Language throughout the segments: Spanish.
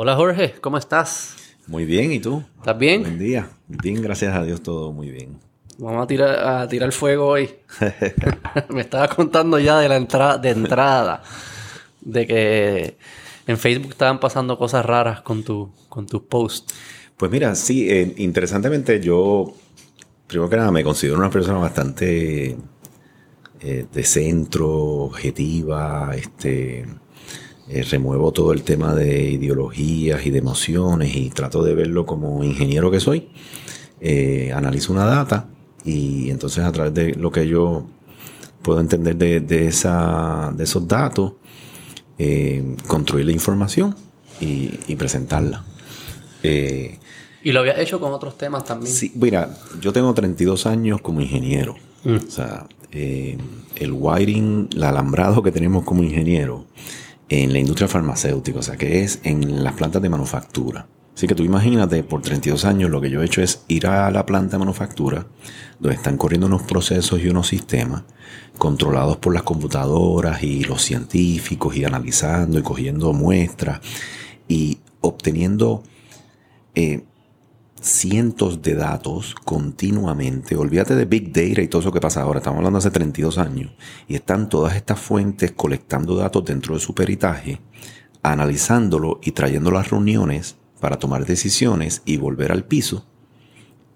Hola Jorge, ¿cómo estás? Muy bien, ¿y tú? ¿Estás bien? Buen día. Bien, gracias a Dios, todo muy bien. Vamos a tirar, a tirar fuego hoy. Me estaba contando ya de la entrada, de entrada, de que en Facebook estaban pasando cosas raras con tu, con tus posts. Pues mira, sí, eh, interesantemente yo, primero que nada, me considero una persona bastante eh, de centro, objetiva, este, eh, remuevo todo el tema de ideologías y de emociones y trato de verlo como ingeniero que soy. Eh, analizo una data y entonces a través de lo que yo puedo entender de, esa, de esos datos, eh, construir la información y, presentarla. ¿Y lo había hecho con otros temas también? Sí, mira, yo tengo 32 años como ingeniero. Mm. O sea, el wiring, el alambrado que tenemos como ingeniero en la industria farmacéutica, o sea, que es en las plantas de manufactura. Así que tú imagínate, por 32 años lo que yo he hecho es ir a la planta de manufactura, donde están corriendo unos procesos y unos sistemas controlados por las computadoras y los científicos y analizando y cogiendo muestras y obteniendo eh, cientos de datos continuamente. Olvídate de Big Data y todo eso que pasa ahora. Estamos hablando hace 32 años. Y están todas estas fuentes colectando datos dentro de su peritaje, analizándolo y trayendo las reuniones para tomar decisiones y volver al piso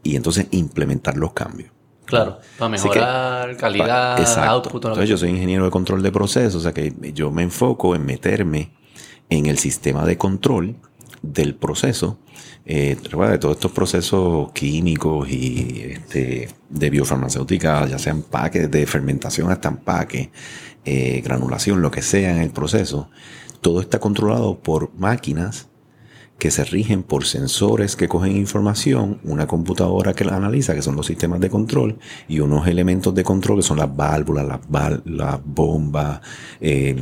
y entonces implementar los cambios. Claro, para mejorar calidad, output. Entonces yo soy ingeniero de control de procesos, o sea que yo me enfoco en meterme en el sistema de control del proceso eh, de todos estos procesos químicos y este, de biofarmacéutica, ya sean empaques, de fermentación hasta empaque, eh, granulación, lo que sea en el proceso, todo está controlado por máquinas que se rigen por sensores que cogen información, una computadora que la analiza, que son los sistemas de control, y unos elementos de control que son las válvulas, las, bombas, eh,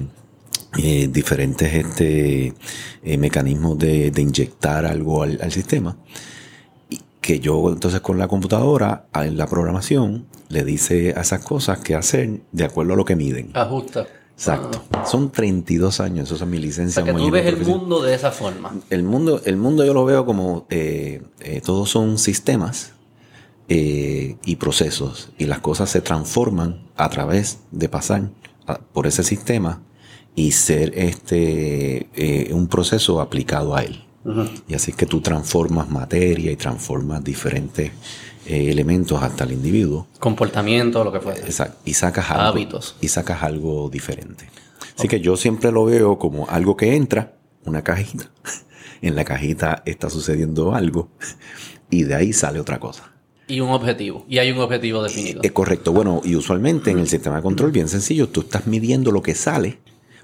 eh, diferentes este, eh, mecanismos de, inyectar algo al, sistema. Y que yo entonces con la computadora, en la programación, le dice a esas cosas qué hacer de acuerdo a lo que miden. Ajusta. Exacto. Ah. Son 32 años, eso es mi licencia. O que tú ves el mundo de esa forma. El mundo, el mundo yo lo veo como eh, todos son sistemas y procesos y las cosas se transforman a través de pasar por ese sistema y ser este eh, un proceso aplicado a él. Y así es que tú transformas materia y transformas diferentes eh, elementos hasta el individuo. Comportamiento, lo que fuera. Exacto. Y sacas algo, Hábitos. Y sacas algo diferente. Así que yo siempre lo veo como algo que entra, una cajita. En la cajita está sucediendo algo y de ahí sale otra cosa. Y un objetivo. Y hay un objetivo definido. Es correcto. Bueno, y usualmente en el sistema de control, bien sencillo, tú estás midiendo lo que sale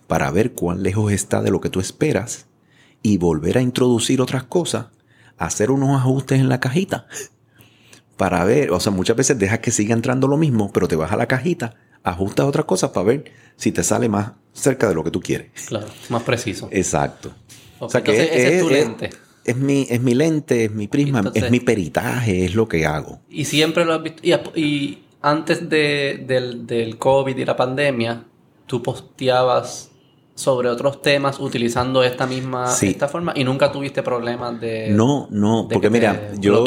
para ver cuán lejos está de lo que tú esperas y volver a introducir otras cosas, hacer unos ajustes en la cajita para ver, o sea, muchas veces dejas que siga entrando lo mismo, pero te vas a la cajita, ajustas otras cosas para ver si te sale más cerca de lo que tú quieres. Claro, más preciso. Exacto. o sea que es, tu lente. Es, mi, es mi lente, es mi prisma, es mi peritaje, es lo que hago. Y siempre lo has visto. Y, antes del, del COVID y la pandemia, tú posteabas sobre otros temas utilizando esta misma esta forma y nunca tuviste problemas de no no porque mira yo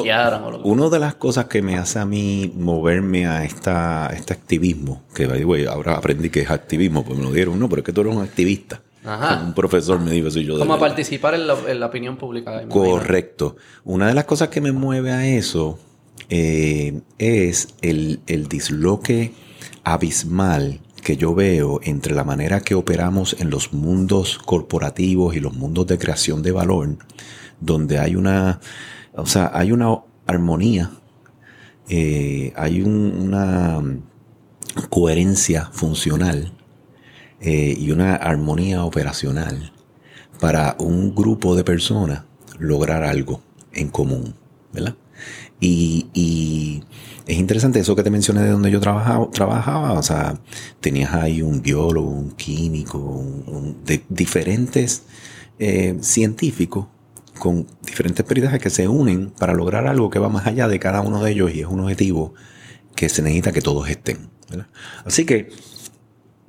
una de las cosas que me hace a mí moverme a esta este activismo que ahora aprendí que es activismo pues me lo dieron no pero es que tú eres un activista. Ajá. un profesor me dijo eso yo como a participar en la, opinión pública correcto. Una de las cosas que me mueve a eso eh, es el, el disloque abismal que yo veo entre la manera que operamos en los mundos corporativos y los mundos de creación de valor, donde hay una, o sea, hay una armonía, eh, hay una coherencia funcional eh, y una armonía operacional para un grupo de personas lograr algo en común, ¿verdad? y es interesante eso que te mencioné de donde yo trabajaba, trabajaba o sea, tenías ahí un biólogo, un químico, de diferentes eh, científicos con diferentes peritajes que se unen para lograr algo que va más allá de cada uno de ellos y es un objetivo que se necesita que todos estén. Así que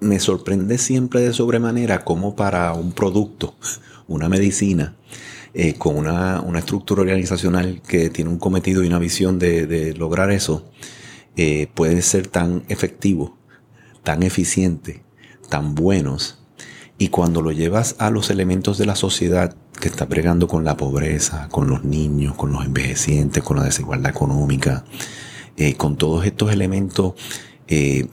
me sorprende siempre de sobremanera cómo para un producto, una medicina, eh, con una, estructura organizacional que tiene un cometido y una visión de, lograr eso, eh, ser tan efectivo, tan eficiente, tan buenos. Y cuando lo llevas a los elementos de la sociedad que está bregando con la pobreza, con los niños, con los envejecientes, con la desigualdad económica, eh, con todos estos elementos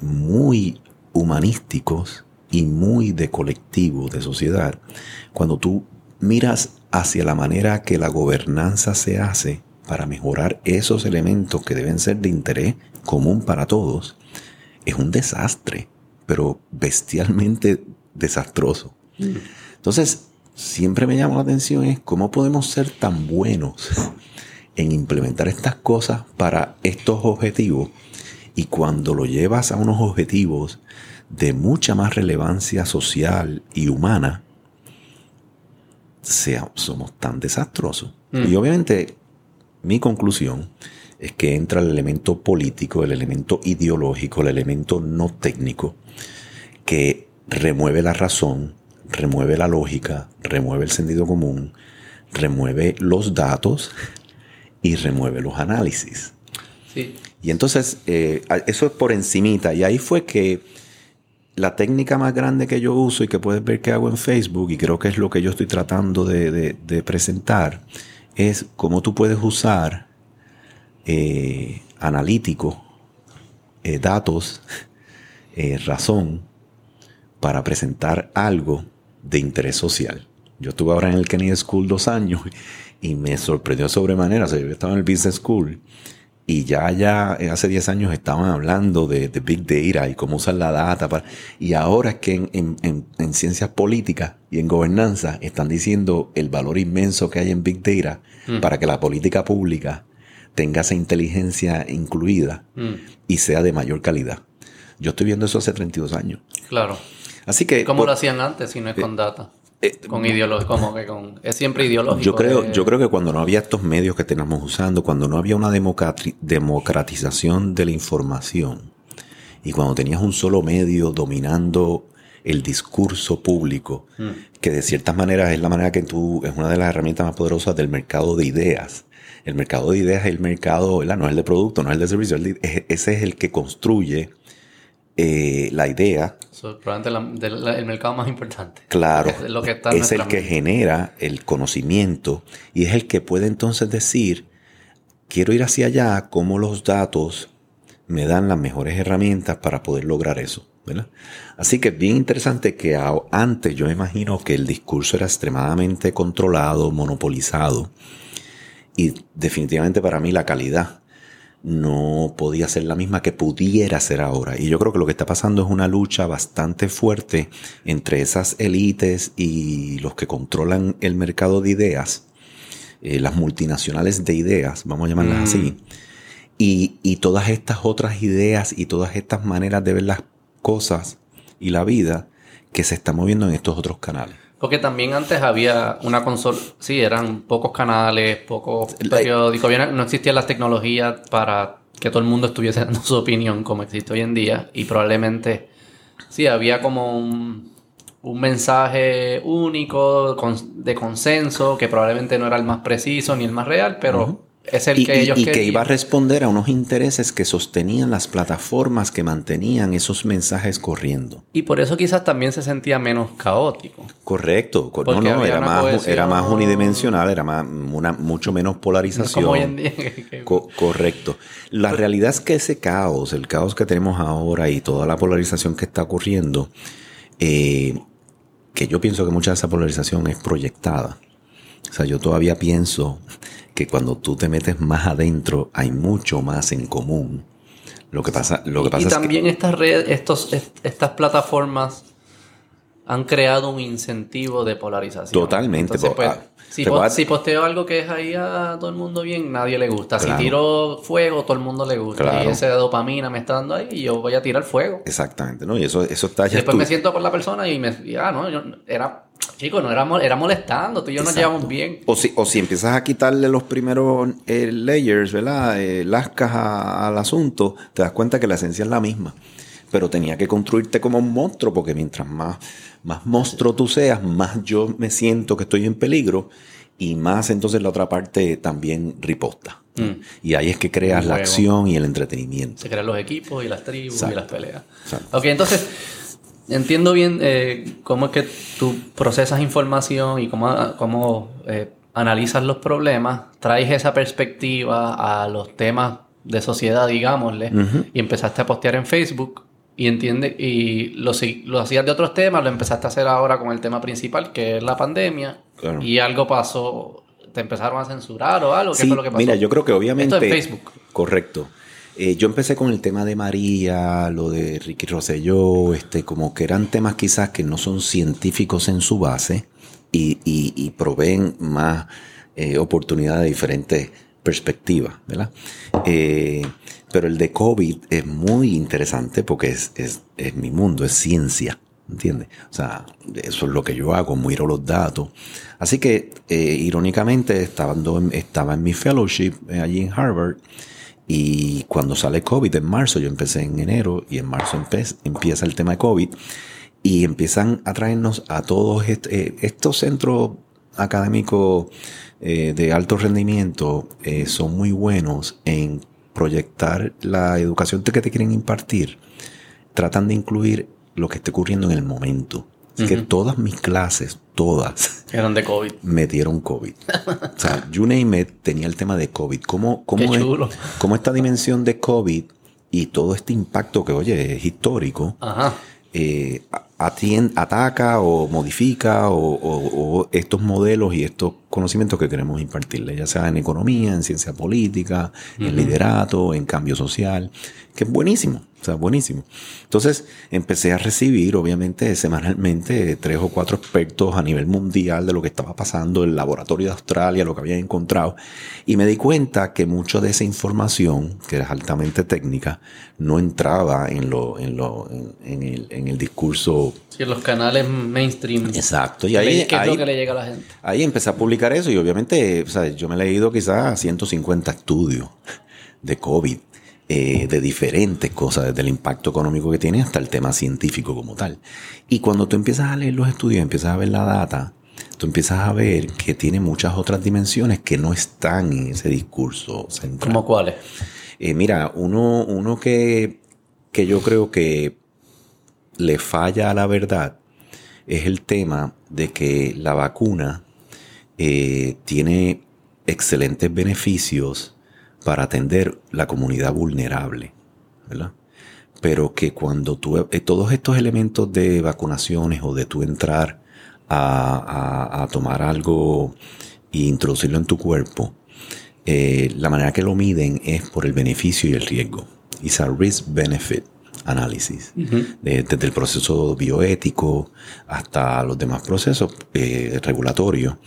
muy humanísticos y muy de colectivo, de sociedad, cuando tú miras hacia la manera que la gobernanza se hace para mejorar esos elementos que deben ser de interés común para todos, es un desastre, pero bestialmente desastroso. Entonces, siempre me llama la atención es cómo podemos ser tan buenos en implementar estas cosas para estos objetivos y cuando lo llevas a unos objetivos de mucha más relevancia social y humana, sea, somos tan desastrosos. Mm. Y obviamente mi conclusión es que entra el elemento político, el elemento ideológico, el elemento no técnico, que remueve la razón, remueve la lógica, remueve el sentido común, remueve los datos y remueve los análisis. Y entonces, eh, eso es por encimita. Y ahí fue que la técnica más grande que yo uso y que puedes ver que hago en Facebook, y creo que es lo que yo estoy tratando de, presentar, es cómo tú puedes usar eh, analítico, eh, datos, eh, razón, para presentar algo de interés social. Yo estuve ahora en el Kennedy School dos años y me sorprendió sobremanera. O sea, yo estaba en el Business School y ya, ya eh, hace 10 años estaban hablando de, Big Data y cómo usar la data. Para, y ahora es que en, en, en, ciencias políticas y en gobernanza están diciendo el valor inmenso que hay en Big Data mm. para que la política pública tenga esa inteligencia incluida mm. y sea de mayor calidad. Yo estoy viendo eso hace 32 años. Claro. Así que... ¿Cómo lo hacían antes si no es eh, con data? Eh, con ideología, como que con, es siempre ideológico. Yo creo, yo creo que cuando no había estos medios que tenemos usando, cuando no había una democratización de la información y cuando tenías un solo medio dominando el discurso público, hmm. que de ciertas maneras es la manera que tú, es una de las herramientas más poderosas del mercado de ideas. El mercado de ideas es el mercado, no es el de producto, no es el de servicio, ese es el que construye eh, la idea. probablemente el mercado más importante. Claro. Es, lo que es el que genera el conocimiento y es el que puede entonces decir, quiero ir hacia allá, cómo los datos me dan las mejores herramientas para poder lograr eso. Así que es bien interesante que antes yo imagino que el discurso era extremadamente controlado, monopolizado y definitivamente para mí la calidad no podía ser la misma que pudiera ser ahora. Y yo creo que lo que está pasando es una lucha bastante fuerte entre esas élites y los que controlan el mercado de ideas, eh, las multinacionales de ideas, vamos a llamarlas así, mm. y, y todas estas otras ideas y todas estas maneras de ver las cosas y la vida que se está moviendo en estos otros canales. Porque también antes había una consola, sí, eran pocos canales, pocos periódicos, no existían las tecnologías para que todo el mundo estuviese dando su opinión como existe hoy en día y probablemente sí, había como un, un mensaje único de consenso que probablemente no era el más preciso ni el más real, pero es el y, que ellos y que iba a responder a unos intereses que sostenían las plataformas que mantenían esos mensajes corriendo. Y por eso quizás también se sentía menos caótico. Correcto. no, no, era más, era más unidimensional, era más, una, mucho menos polarización. como hoy en día. correcto. La realidad es que ese caos, el caos que tenemos ahora y toda la polarización que está ocurriendo, eh, que yo pienso que mucha de esa polarización es proyectada. O sea, yo todavía pienso que cuando tú te metes más adentro hay mucho más en común. Lo que pasa, lo que pasa y, también estas redes, estos, estas plataformas han creado un incentivo de polarización. Totalmente. Pues, ah, si, posteo algo que es ahí a todo el mundo bien, nadie le gusta. Si tiro fuego, todo el mundo le gusta. Y de dopamina me está dando ahí y yo voy a tirar fuego. Exactamente, ¿no? Y eso, eso está ya. después me siento con la persona y me. Ah, no, yo, era Chicos, no era, era molestando, tú y yo nos llevamos bien. O si, o si empiezas a quitarle los primeros eh, layers, ¿verdad? Eh, lascas al asunto, te das cuenta que la esencia es la misma. Pero tenía que construirte como un monstruo, porque mientras más, más monstruo tú seas, más yo me siento que estoy en peligro. y más entonces la otra parte también riposta. Mm. Y ahí es que creas la acción y el entretenimiento. Se crean los equipos y las tribus y las peleas. Ok, entonces entiendo bien eh, cómo es que tú procesas información y cómo, cómo eh, analizas los problemas, traes esa perspectiva a los temas de sociedad, digámosle, y empezaste a postear en Facebook y entiende y lo, lo hacías de otros temas, lo empezaste a hacer ahora con el tema principal, que es la pandemia, y algo pasó, te empezaron a censurar o algo, ¿qué fue lo que pasó? Mira, yo creo que obviamente... Esto en Facebook. Correcto. Eh, yo empecé con el tema de María, lo de Ricky Rosselló, este, como que eran temas quizás que no son científicos en su base y, y, proveen más eh, oportunidades de diferentes perspectivas, ¿verdad? Eh, pero el de COVID es muy interesante porque es, es, mi mundo, es ciencia. ¿Entiendes? O sea, eso es lo que yo hago, miro los datos. Así que, eh, irónicamente, estaba en, estaba en mi fellowship eh, allí en Harvard y cuando sale COVID en marzo, yo empecé en enero y en marzo empieza el tema de COVID y empiezan a traernos a todos estos centros académicos de alto rendimiento son muy buenos en proyectar la educación que te quieren impartir. Tratan de incluir lo que esté ocurriendo en el momento. que todas mis clases, todas. Eran de COVID. Metieron COVID. o sea, you name tenía el tema de COVID. ¿Cómo, cómo, Es, cómo esta dimensión de COVID y todo este impacto que, oye, es histórico, eh, ataca o modifica o, estos modelos y estos conocimientos que queremos impartirle, ya sea en economía, en ciencia política, en liderato, en cambio social, que es buenísimo. Buenísimo. Entonces empecé a recibir, obviamente, semanalmente tres o cuatro expertos a nivel mundial de lo que estaba pasando, el laboratorio de Australia, lo que había encontrado. Y me di cuenta que mucha de esa información, que es altamente técnica, no entraba en lo, en lo, en, el, en el discurso. Sí, en los canales mainstream. Exacto. Y ahí, ¿Qué es lo que le llega a la gente? Ahí empecé a publicar eso y obviamente, o sea, yo me he leído quizás 150 estudios de COVID eh, de diferentes cosas, desde el impacto económico que tiene hasta el tema científico como tal. Y cuando tú empiezas a leer los estudios, empiezas a ver la data, tú empiezas a ver que tiene muchas otras dimensiones que no están en ese discurso central. ¿Cómo cuáles? Eh, mira, uno, uno que, que yo creo que le falla a la verdad es el tema de que la vacuna eh, tiene excelentes beneficios para atender la comunidad vulnerable, ¿verdad? Pero que cuando tú, eh, todos estos elementos de vacunaciones o de tú entrar a, tomar algo e introducirlo en tu cuerpo, eh, la manera que lo miden es por el beneficio y el riesgo. Es a risk-benefit análisis, desde el proceso bioético hasta los demás procesos eh, regulatorios.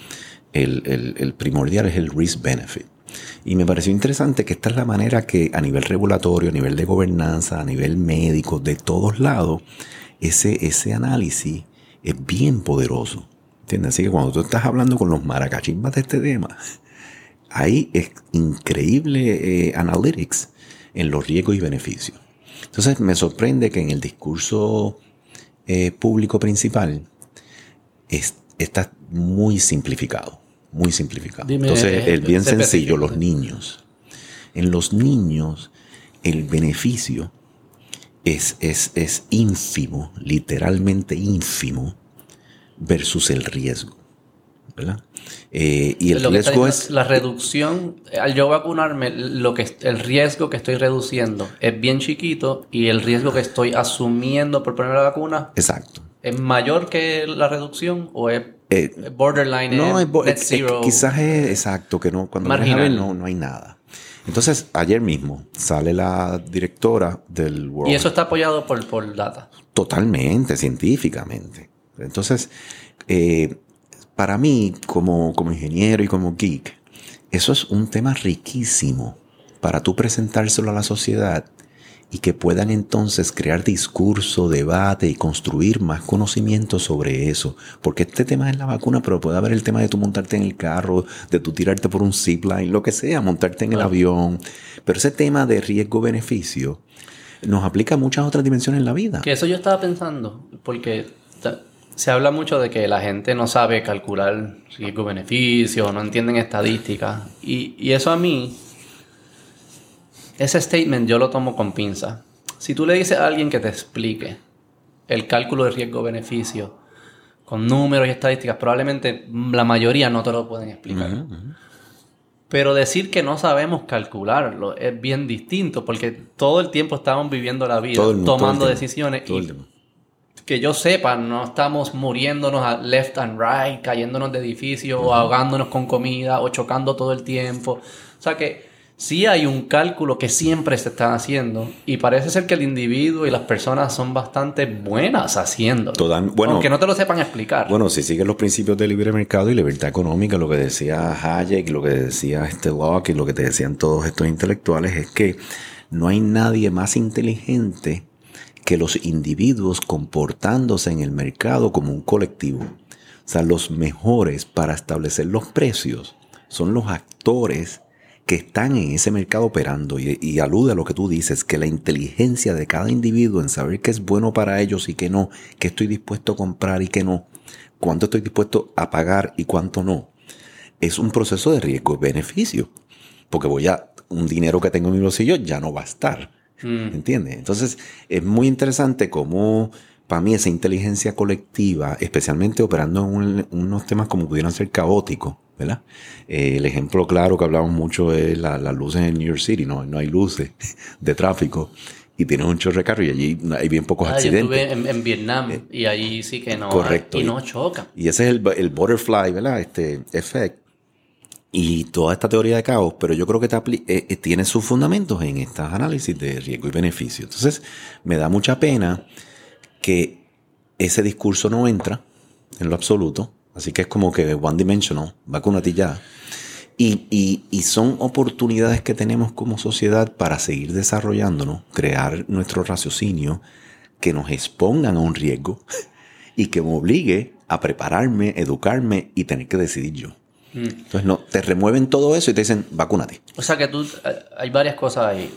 El, el primordial es el risk-benefit. Y me pareció interesante que esta es la manera que a nivel regulatorio, a nivel de gobernanza, a nivel médico, de todos lados, ese, ese análisis es bien poderoso. ¿Entiendes? Así que cuando tú estás hablando con los maracachimbas de este tema, hay es increíble eh, analytics en los riesgos y beneficios. Entonces me sorprende que en el discurso eh, público principal está muy simplificado muy simplificado. Entonces, el bien sencillo, los niños. En los niños, el beneficio es, es, es ínfimo, literalmente ínfimo, versus el riesgo. ¿verdad? Eh, y el riesgo es... La reducción, al yo vacunarme, lo que, el riesgo que estoy reduciendo es bien chiquito y el riesgo que estoy asumiendo por poner la vacuna... Exacto. ¿Es mayor que la reducción o es eh, borderline? No, es, quizás es exacto, que no, cuando no, no hay nada. Entonces, ayer mismo sale la directora del World. ¿Y eso está apoyado por, por data? Totalmente, científicamente. Entonces, eh, para mí, como, como ingeniero y como geek, eso es un tema riquísimo para tú presentárselo a la sociedad y que puedan entonces crear discurso, debate y construir más conocimiento sobre eso. Porque este tema es la vacuna, pero puede haber el tema de tú montarte en el carro, de tú tirarte por un zipline, lo que sea, montarte en el avión. Pero ese tema de riesgo-beneficio nos aplica a muchas otras dimensiones en la vida. Que eso yo estaba pensando, porque se habla mucho de que la gente no sabe calcular riesgo-beneficio, no entienden estadísticas. Y, y, eso a mí, ese statement yo lo tomo con pinza. Si tú le dices a alguien que te explique el cálculo de riesgo-beneficio con números y estadísticas, probablemente la mayoría no te lo pueden explicar. Pero decir que no sabemos calcularlo es bien distinto porque todo el tiempo estamos viviendo la vida, tomando decisiones. y que yo sepa, no estamos muriéndonos a left and right, cayéndonos de edificios, o ahogándonos con comida, o chocando todo el tiempo. O sea que sí hay un cálculo que siempre se está haciendo y parece ser que el individuo y las personas son bastante buenas haciendo. Bueno, aunque no te lo sepan explicar. Bueno, si siguen los principios del libre mercado y libertad económica, lo que decía Hayek, lo que decía este Locke y lo que te decían todos estos intelectuales es que no hay nadie más inteligente que los individuos comportándose en el mercado como un colectivo. O sea, los mejores para establecer los precios son los actores que están en ese mercado operando y, alude a lo que tú dices, que la inteligencia de cada individuo en saber qué es bueno para ellos y qué no, qué estoy dispuesto a comprar y qué no, cuánto estoy dispuesto a pagar y cuánto no, es un proceso de riesgo y beneficio. Porque voy a, un dinero que tengo en mi bolsillo ya no va a estar. Mm. ¿Entiendes? Entonces, es muy interesante cómo, para mí, esa inteligencia colectiva, especialmente operando en unos temas como pudieran ser caóticos, ¿verdad? Eh, el ejemplo claro que hablamos mucho es las luces en New York City, ¿no? No hay luces de tráfico y tiene un chorro de carro y allí hay bien pocos ah, accidentes. Yo estuve en, Vietnam eh, y ahí sí que no. Correcto. Y, no choca. Y ese es el, el butterfly, ¿verdad? Este efecto y toda esta teoría de caos, pero yo creo que eh, eh, tiene sus fundamentos en estos análisis de riesgo y beneficio. Entonces, me da mucha pena que ese discurso no entra en lo absoluto, así que es como que one dimensional, va con una tillada. Y, y, y, son oportunidades que tenemos como sociedad para seguir desarrollándonos, crear nuestro raciocinio, que nos expongan a un riesgo y que me obligue a prepararme, educarme y tener que decidir yo. Entonces, no, te remueven todo eso y te dicen, vacúnate. O sea que tú, eh, hay varias cosas ahí.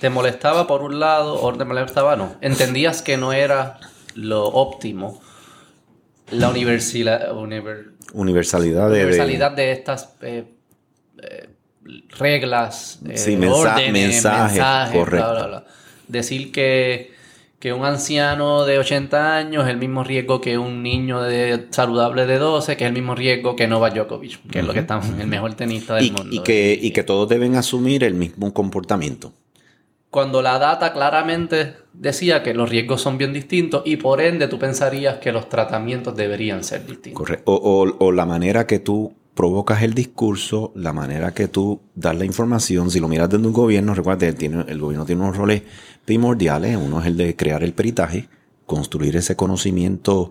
¿Te molestaba por un lado o te molestaba no? ¿Entendías que no era lo óptimo la universalidad, de, universalidad de estas eh, eh, reglas, sí, mensajes, correcto. Decir que que un anciano de 80 años es el mismo riesgo que un niño de, saludable de 12, que es el mismo riesgo que Novak Djokovic, que es lo que estamos, el mejor tenista del mundo. Y que, y que todos deben asumir el mismo comportamiento. Cuando la data claramente decía que los riesgos son bien distintos y por ende tú pensarías que los tratamientos deberían ser distintos. Correcto. O, o la manera que tú provocas el discurso, la manera que tú das la información. Si lo miras desde un gobierno, recuerda, tiene, el gobierno tiene unos roles primordiales. Uno es el de crear el peritaje, construir ese conocimiento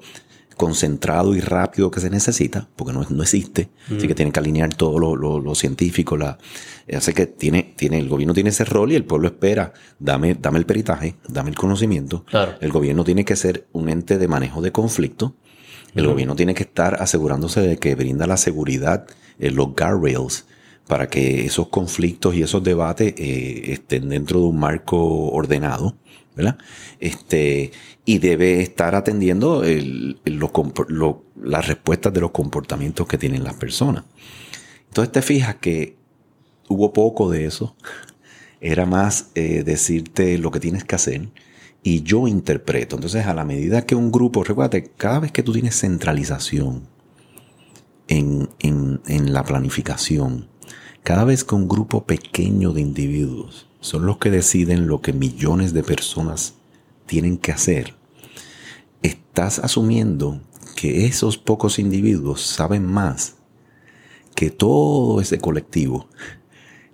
concentrado y rápido que se necesita, porque no, no existe, así que mm. tiene que alinear todo lo, lo, científico, la, hace que tiene, tiene, el gobierno tiene ese rol y el pueblo espera, dame, dame el peritaje, dame el conocimiento. El gobierno tiene que ser un ente de manejo de conflicto, el gobierno tiene que estar asegurándose de que brinda la seguridad, en los guardrails, para que esos conflictos y esos debates eh, estén dentro de un marco ordenado, ¿verdad? Este, y debe estar atendiendo las respuestas de los comportamientos que tienen las personas. Entonces te fijas que hubo poco de eso. Era más eh, decirte lo que tienes que hacer y yo interpreto. Entonces, a la medida que un grupo, recuérdate, cada vez que tú tienes centralización en, en, la planificación, cada vez que un grupo pequeño de individuos son los que deciden lo que millones de personas tienen que hacer, estás asumiendo que esos pocos individuos saben más que todo ese colectivo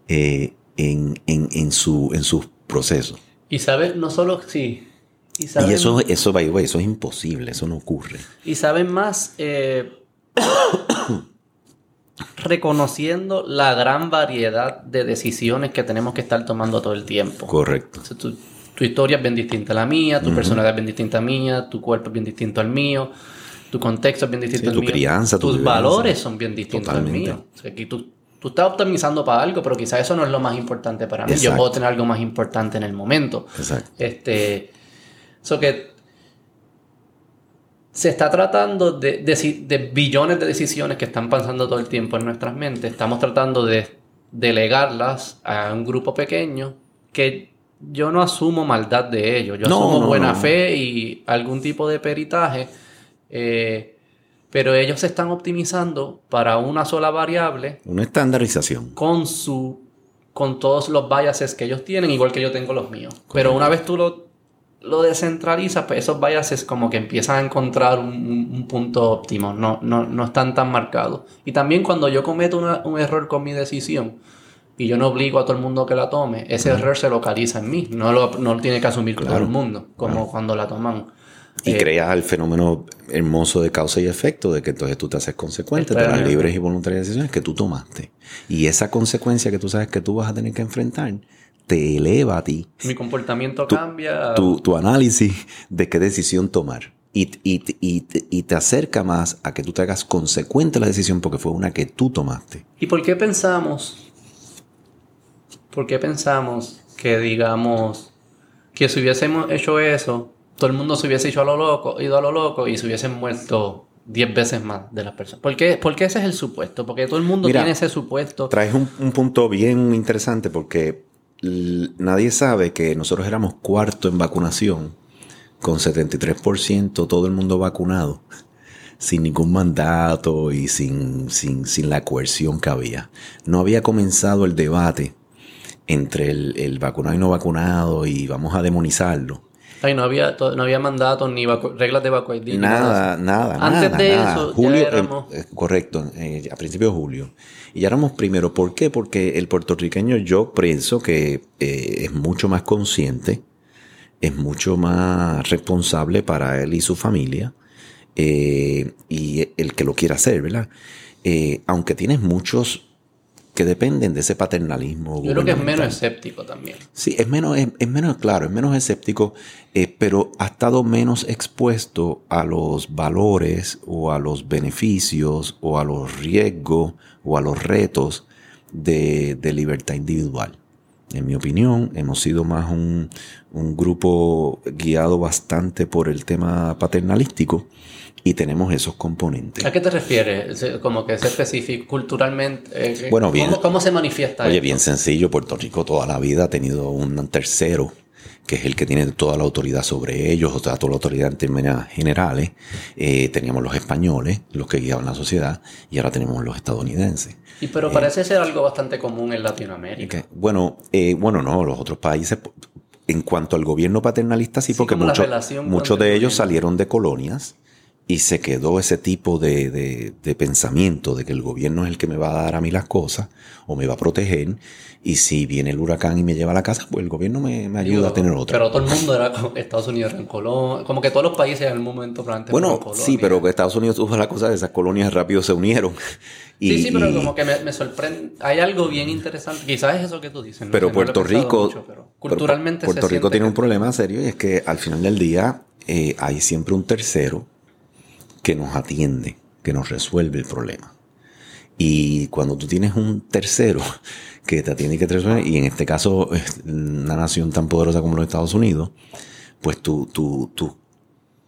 eh, en, en, en, su, en sus procesos. Y saben, no solo, sí. Y, eso, eso, eso es imposible, eso no ocurre. Y saben más eh, reconociendo la gran variedad de decisiones que tenemos que estar tomando todo el tiempo. Correcto. tu, historia es bien distinta a la mía, tu personalidad es bien distinta a la mía, tu cuerpo es bien distinto al mío, tu contexto es bien distinto al tu mío. Crianza, tus valores son bien distintos al mío. O sea, aquí tú tú estás optimizando para algo, pero quizás eso no es lo más importante para mí. Yo puedo tener algo más importante en el momento. Exacto. Este, eso que se está tratando de, de, billones de decisiones que están pasando todo el tiempo en nuestras mentes. Estamos tratando de delegarlas a un grupo pequeño que yo no asumo maldad de ellos. Yo asumo buena fe y algún tipo de peritaje. Eh, pero ellos se están optimizando para una sola variable. Una estandarización. Con su con todos los biases que ellos tienen, igual que yo tengo los míos. Pero una vez tú lo, lo descentralizas, pues esos biases como que empiezan a encontrar un, punto óptimo, no, no, no, están tan marcados. Y también cuando yo cometo un error con mi decisión y yo no obligo a todo el mundo que la tome, ese error se localiza en mí, no lo, no lo tiene que asumir todo el mundo, como cuando la toman. Y eh, creas el fenómeno hermoso de causa y efecto, de que entonces tú te haces consecuente de las libres y voluntarias decisiones que tú tomaste. Y esa consecuencia que tú sabes que tú vas a tener que enfrentar, te eleva a ti. Mi comportamiento cambia. Tu, tu, análisis de qué decisión tomar. Y, y, y, y, te acerca más a que tú te hagas consecuente la decisión porque fue una que tú tomaste. ¿Y por qué pensamos? ¿Por qué pensamos que digamos que si hubiésemos hecho eso, todo el mundo se hubiese ido a lo loco, ido a lo loco y se hubiesen muerto 10 veces más de las personas. ¿Por qué? Porque ese es el supuesto, porque todo el mundo tiene ese supuesto. Traes un, punto bien interesante porque nadie sabe que nosotros éramos cuarto en vacunación, con 73% todo el mundo vacunado, sin ningún mandato y sin, sin, sin la coerción que había. No había comenzado el debate entre el, el vacunado y no vacunado y vamos a demonizarlo Ay, no había, no había mandatos ni reglas de vacuna. Nada, nada, Antes de eso, julio, ya éramos... Eh, correcto, eh, a principios de julio. Y ya éramos primero. ¿Por qué? Porque el puertorriqueño yo pienso que eh, es mucho más consciente, es mucho más responsable para él y su familia, y el que lo quiera hacer, ¿verdad? aunque tienes muchos que dependen de ese paternalismo. Yo creo que es menos escéptico también. Sí, es menos, es, menos claro, es menos escéptico, eh, pero ha estado menos expuesto a los valores o a los beneficios o a los riesgos o a los retos de, libertad individual. En mi opinión, hemos sido más un, un grupo guiado bastante por el tema paternalístico y tenemos esos componentes. ¿A qué te refieres? Como que es específico culturalmente. Eh, bueno, bien, ¿cómo, se manifiesta Oye, bien sencillo. Puerto Rico toda la vida ha tenido un tercero que es el que tiene toda la autoridad sobre ellos, o sea, toda la autoridad en términos generales. Eh, teníamos los españoles, los que guiaban la sociedad, y ahora tenemos los estadounidenses. Y pero parece ser algo bastante común en Latinoamérica. bueno, eh, bueno, no, los otros países, en cuanto al gobierno paternalista, sí, porque muchos, muchos de ellos salieron de colonias y se quedó ese tipo de, de, pensamiento de que el gobierno es el que me va a dar a mí las cosas o me va a proteger. Y si viene el huracán y me lleva a la casa, pues el gobierno me, ayuda a tener otra. Pero todo el mundo era Estados Unidos en Colonia, como que todos los países en el momento Bueno, sí, pero que Estados Unidos tuvo la cosa de esas colonias rápido se unieron. sí, sí, pero como que me, sorprende. Hay algo bien interesante. Quizás es eso que tú dices. Pero Puerto Rico. culturalmente Puerto Rico tiene un problema serio y es que al final del día eh, hay siempre un tercero que nos atiende, que nos resuelve el problema. Y cuando tú tienes un tercero que te atiende y que te resuelve, y en este caso una nación tan poderosa como los Estados Unidos, pues tú, tú, tú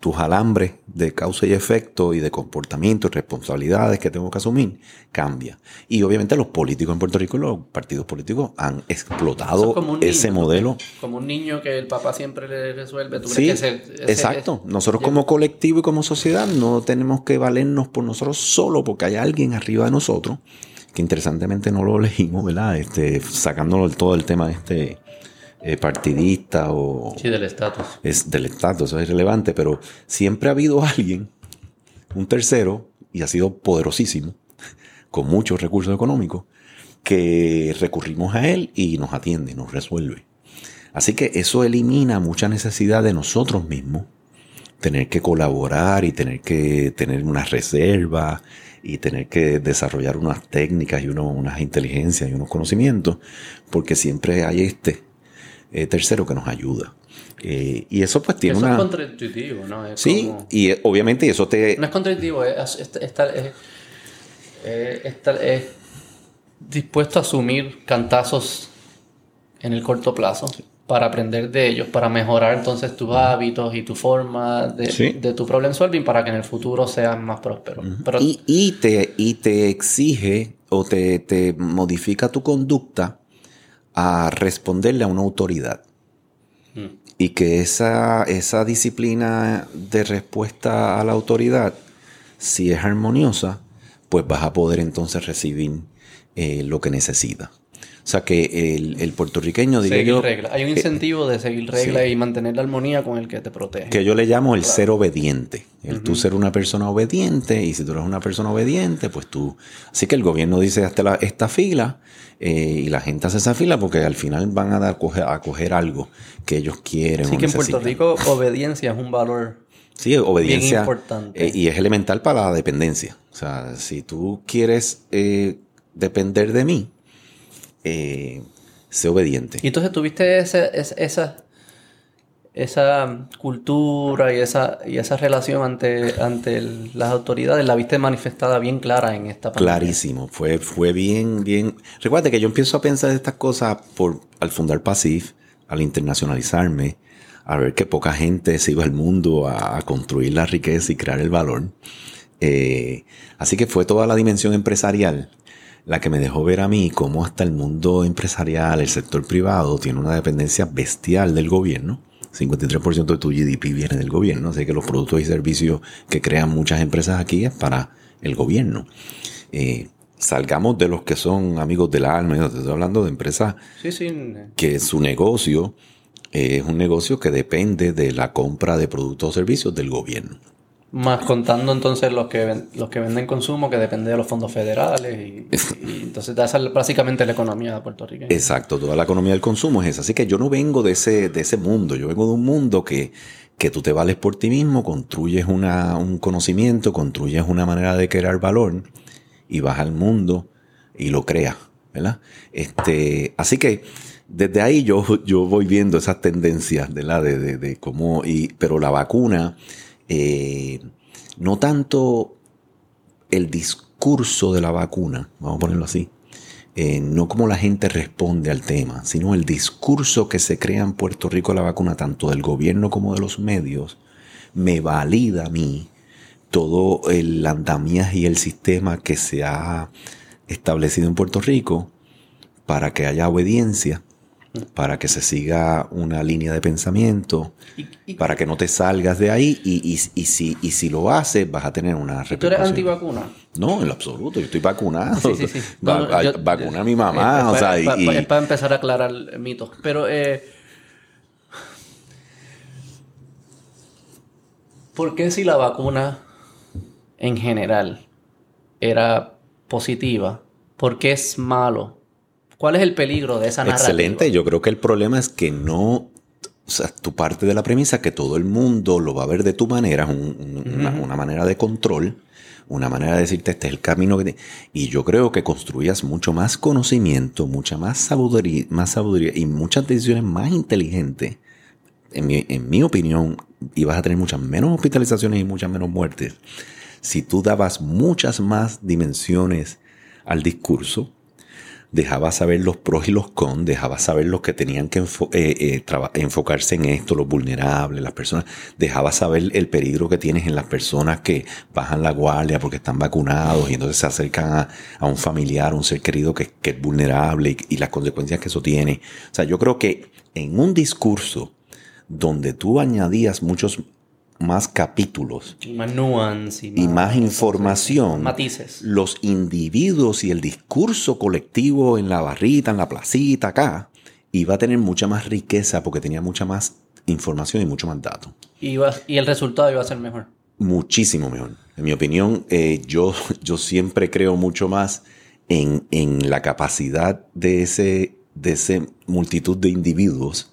tus alambres de causa y efecto y de comportamiento y responsabilidades que tengo que asumir cambia. Y obviamente los políticos en Puerto Rico los partidos políticos han explotado ese modelo. Como un niño que el papá siempre le resuelve. sí, exacto. nosotros como colectivo y como sociedad no tenemos que valernos por nosotros solo porque hay alguien arriba de nosotros que interesantemente no lo elegimos, ¿verdad? Este, sacándolo todo el tema de este eh, partidista o... Sí, del estatus. Es del estatus, eso es irrelevante, pero siempre ha habido alguien, un tercero, y ha sido poderosísimo, con muchos recursos económicos, que recurrimos a él y nos atiende, nos resuelve. Así que eso elimina mucha necesidad de nosotros mismos, tener que colaborar y tener que tener una reserva y tener que desarrollar unas técnicas y unas inteligencias y unos conocimientos, porque siempre hay este eh, tercero que nos ayuda. Eh, y eso pues tiene eso una... es contraintuitivo, ¿no? sí, y eh, obviamente eso te... No es contraintuitivo, es, estar, dispuesto a asumir cantazos en el corto plazo para aprender de ellos, para mejorar entonces tus hábitos y tu forma de, tu problem solving para que en el futuro sean más prósperos. y, te, y te exige o te, modifica tu conducta a responderle a una autoridad. Mm. Y que esa, esa disciplina de respuesta a la autoridad, si es armoniosa, pues vas a poder entonces recibir eh, lo que necesita. O sea que el, puertorriqueño diría seguir reglas. Hay un incentivo de seguir reglas y mantener la armonía con el que te protege. Que yo le llamo el ser obediente. El tú ser una persona obediente. Y si tú eres una persona obediente, pues tú. Así que el gobierno dice hasta esta fila. Eh, y la gente hace esa fila porque al final van a, dar, a coger algo que ellos quieren. Así que en Puerto Rico obediencia es un valor Sí, obediencia. Bien importante. Eh, y es elemental para la dependencia. O sea, si tú quieres eh, depender de mí, eh, sé obediente. Y entonces tuviste esa, esa, esa cultura y esa, y esa relación ante, ante las autoridades, la viste manifestada bien clara en esta pandemia. Clarísimo, fue, fue bien, bien. Recuerda que yo empiezo a pensar estas cosas por, al fundar PASIF, al internacionalizarme, a ver que poca gente se iba al mundo a, construir la riqueza y crear el valor. Eh, así que fue toda la dimensión empresarial la que me dejó ver a mí cómo hasta el mundo empresarial, el sector privado, tiene una dependencia bestial del gobierno. 53% de tu GDP viene del gobierno, así que los productos y servicios que crean muchas empresas aquí es para el gobierno. Eh, salgamos de los que son amigos del alma, estoy hablando de empresas que su negocio es un negocio que depende de la compra de productos o servicios del gobierno. Más contando entonces los que, los que venden consumo, que depende de los fondos federales. Y, entonces esa es básicamente la economía de Puerto Rico. Exacto, toda la economía del consumo es esa. Así que yo no vengo de ese, de ese mundo, yo vengo de un mundo que, que tú te vales por ti mismo, construyes una, un conocimiento, construyes una manera de crear valor y vas al mundo y lo creas, ¿verdad? Este, así que desde ahí yo, yo voy viendo esas tendencias, ¿verdad? De, de, de cómo, y, pero la vacuna eh, no tanto el discurso de la vacuna, vamos a ponerlo así, eh, no como la gente responde al tema, sino el discurso que se crea en Puerto Rico de la vacuna, tanto del gobierno como de los medios, me valida a mí todo el andamiaje y el sistema que se ha establecido en Puerto Rico para que haya obediencia para que se siga una línea de pensamiento, para que no te salgas de ahí y, si, y si lo haces vas a tener una repercusión. ¿Tú eres antivacuna? No, en lo absoluto, yo estoy vacunado. Sí, sí, sí. vacuna a mi mamá, es, o sea, y, es para empezar a aclarar mitos. Pero, eh, ¿por qué si la vacuna en general era positiva, por qué es malo ¿Cuál es el peligro de esa narrativa? Excelente, yo creo que el problema es que no o sea, tu parte de la premisa que todo el mundo lo va a ver de tu manera, una, manera de control, una manera de decirte este es el camino que y yo creo que construías mucho más conocimiento, mucha más sabiduría, más sabiduría y muchas decisiones más inteligentes. En mi, en mi opinión, ibas a tener muchas menos hospitalizaciones y muchas menos muertes si tú dabas muchas más dimensiones al discurso dejaba saber los pros y los cons, dejaba saber los que tenían que eh, eh, enfocarse en esto, los vulnerables, las personas, dejaba saber el peligro que tienes en las personas que bajan la guardia porque están vacunados y entonces se acercan a, un familiar, un ser querido que, es vulnerable y, y las consecuencias que eso tiene. O sea, yo creo que en un discurso donde tú añadías muchos más capítulos y más nuance y más, información, matices. Los individuos y el discurso colectivo en la barrita, en la placita, acá, iba a tener mucha más riqueza porque tenía mucha más información y mucho más datos. Y, y el resultado iba a ser mejor. Muchísimo mejor. En mi opinión, eh, yo, yo siempre creo mucho más en, en la capacidad de ese, de ese multitud de individuos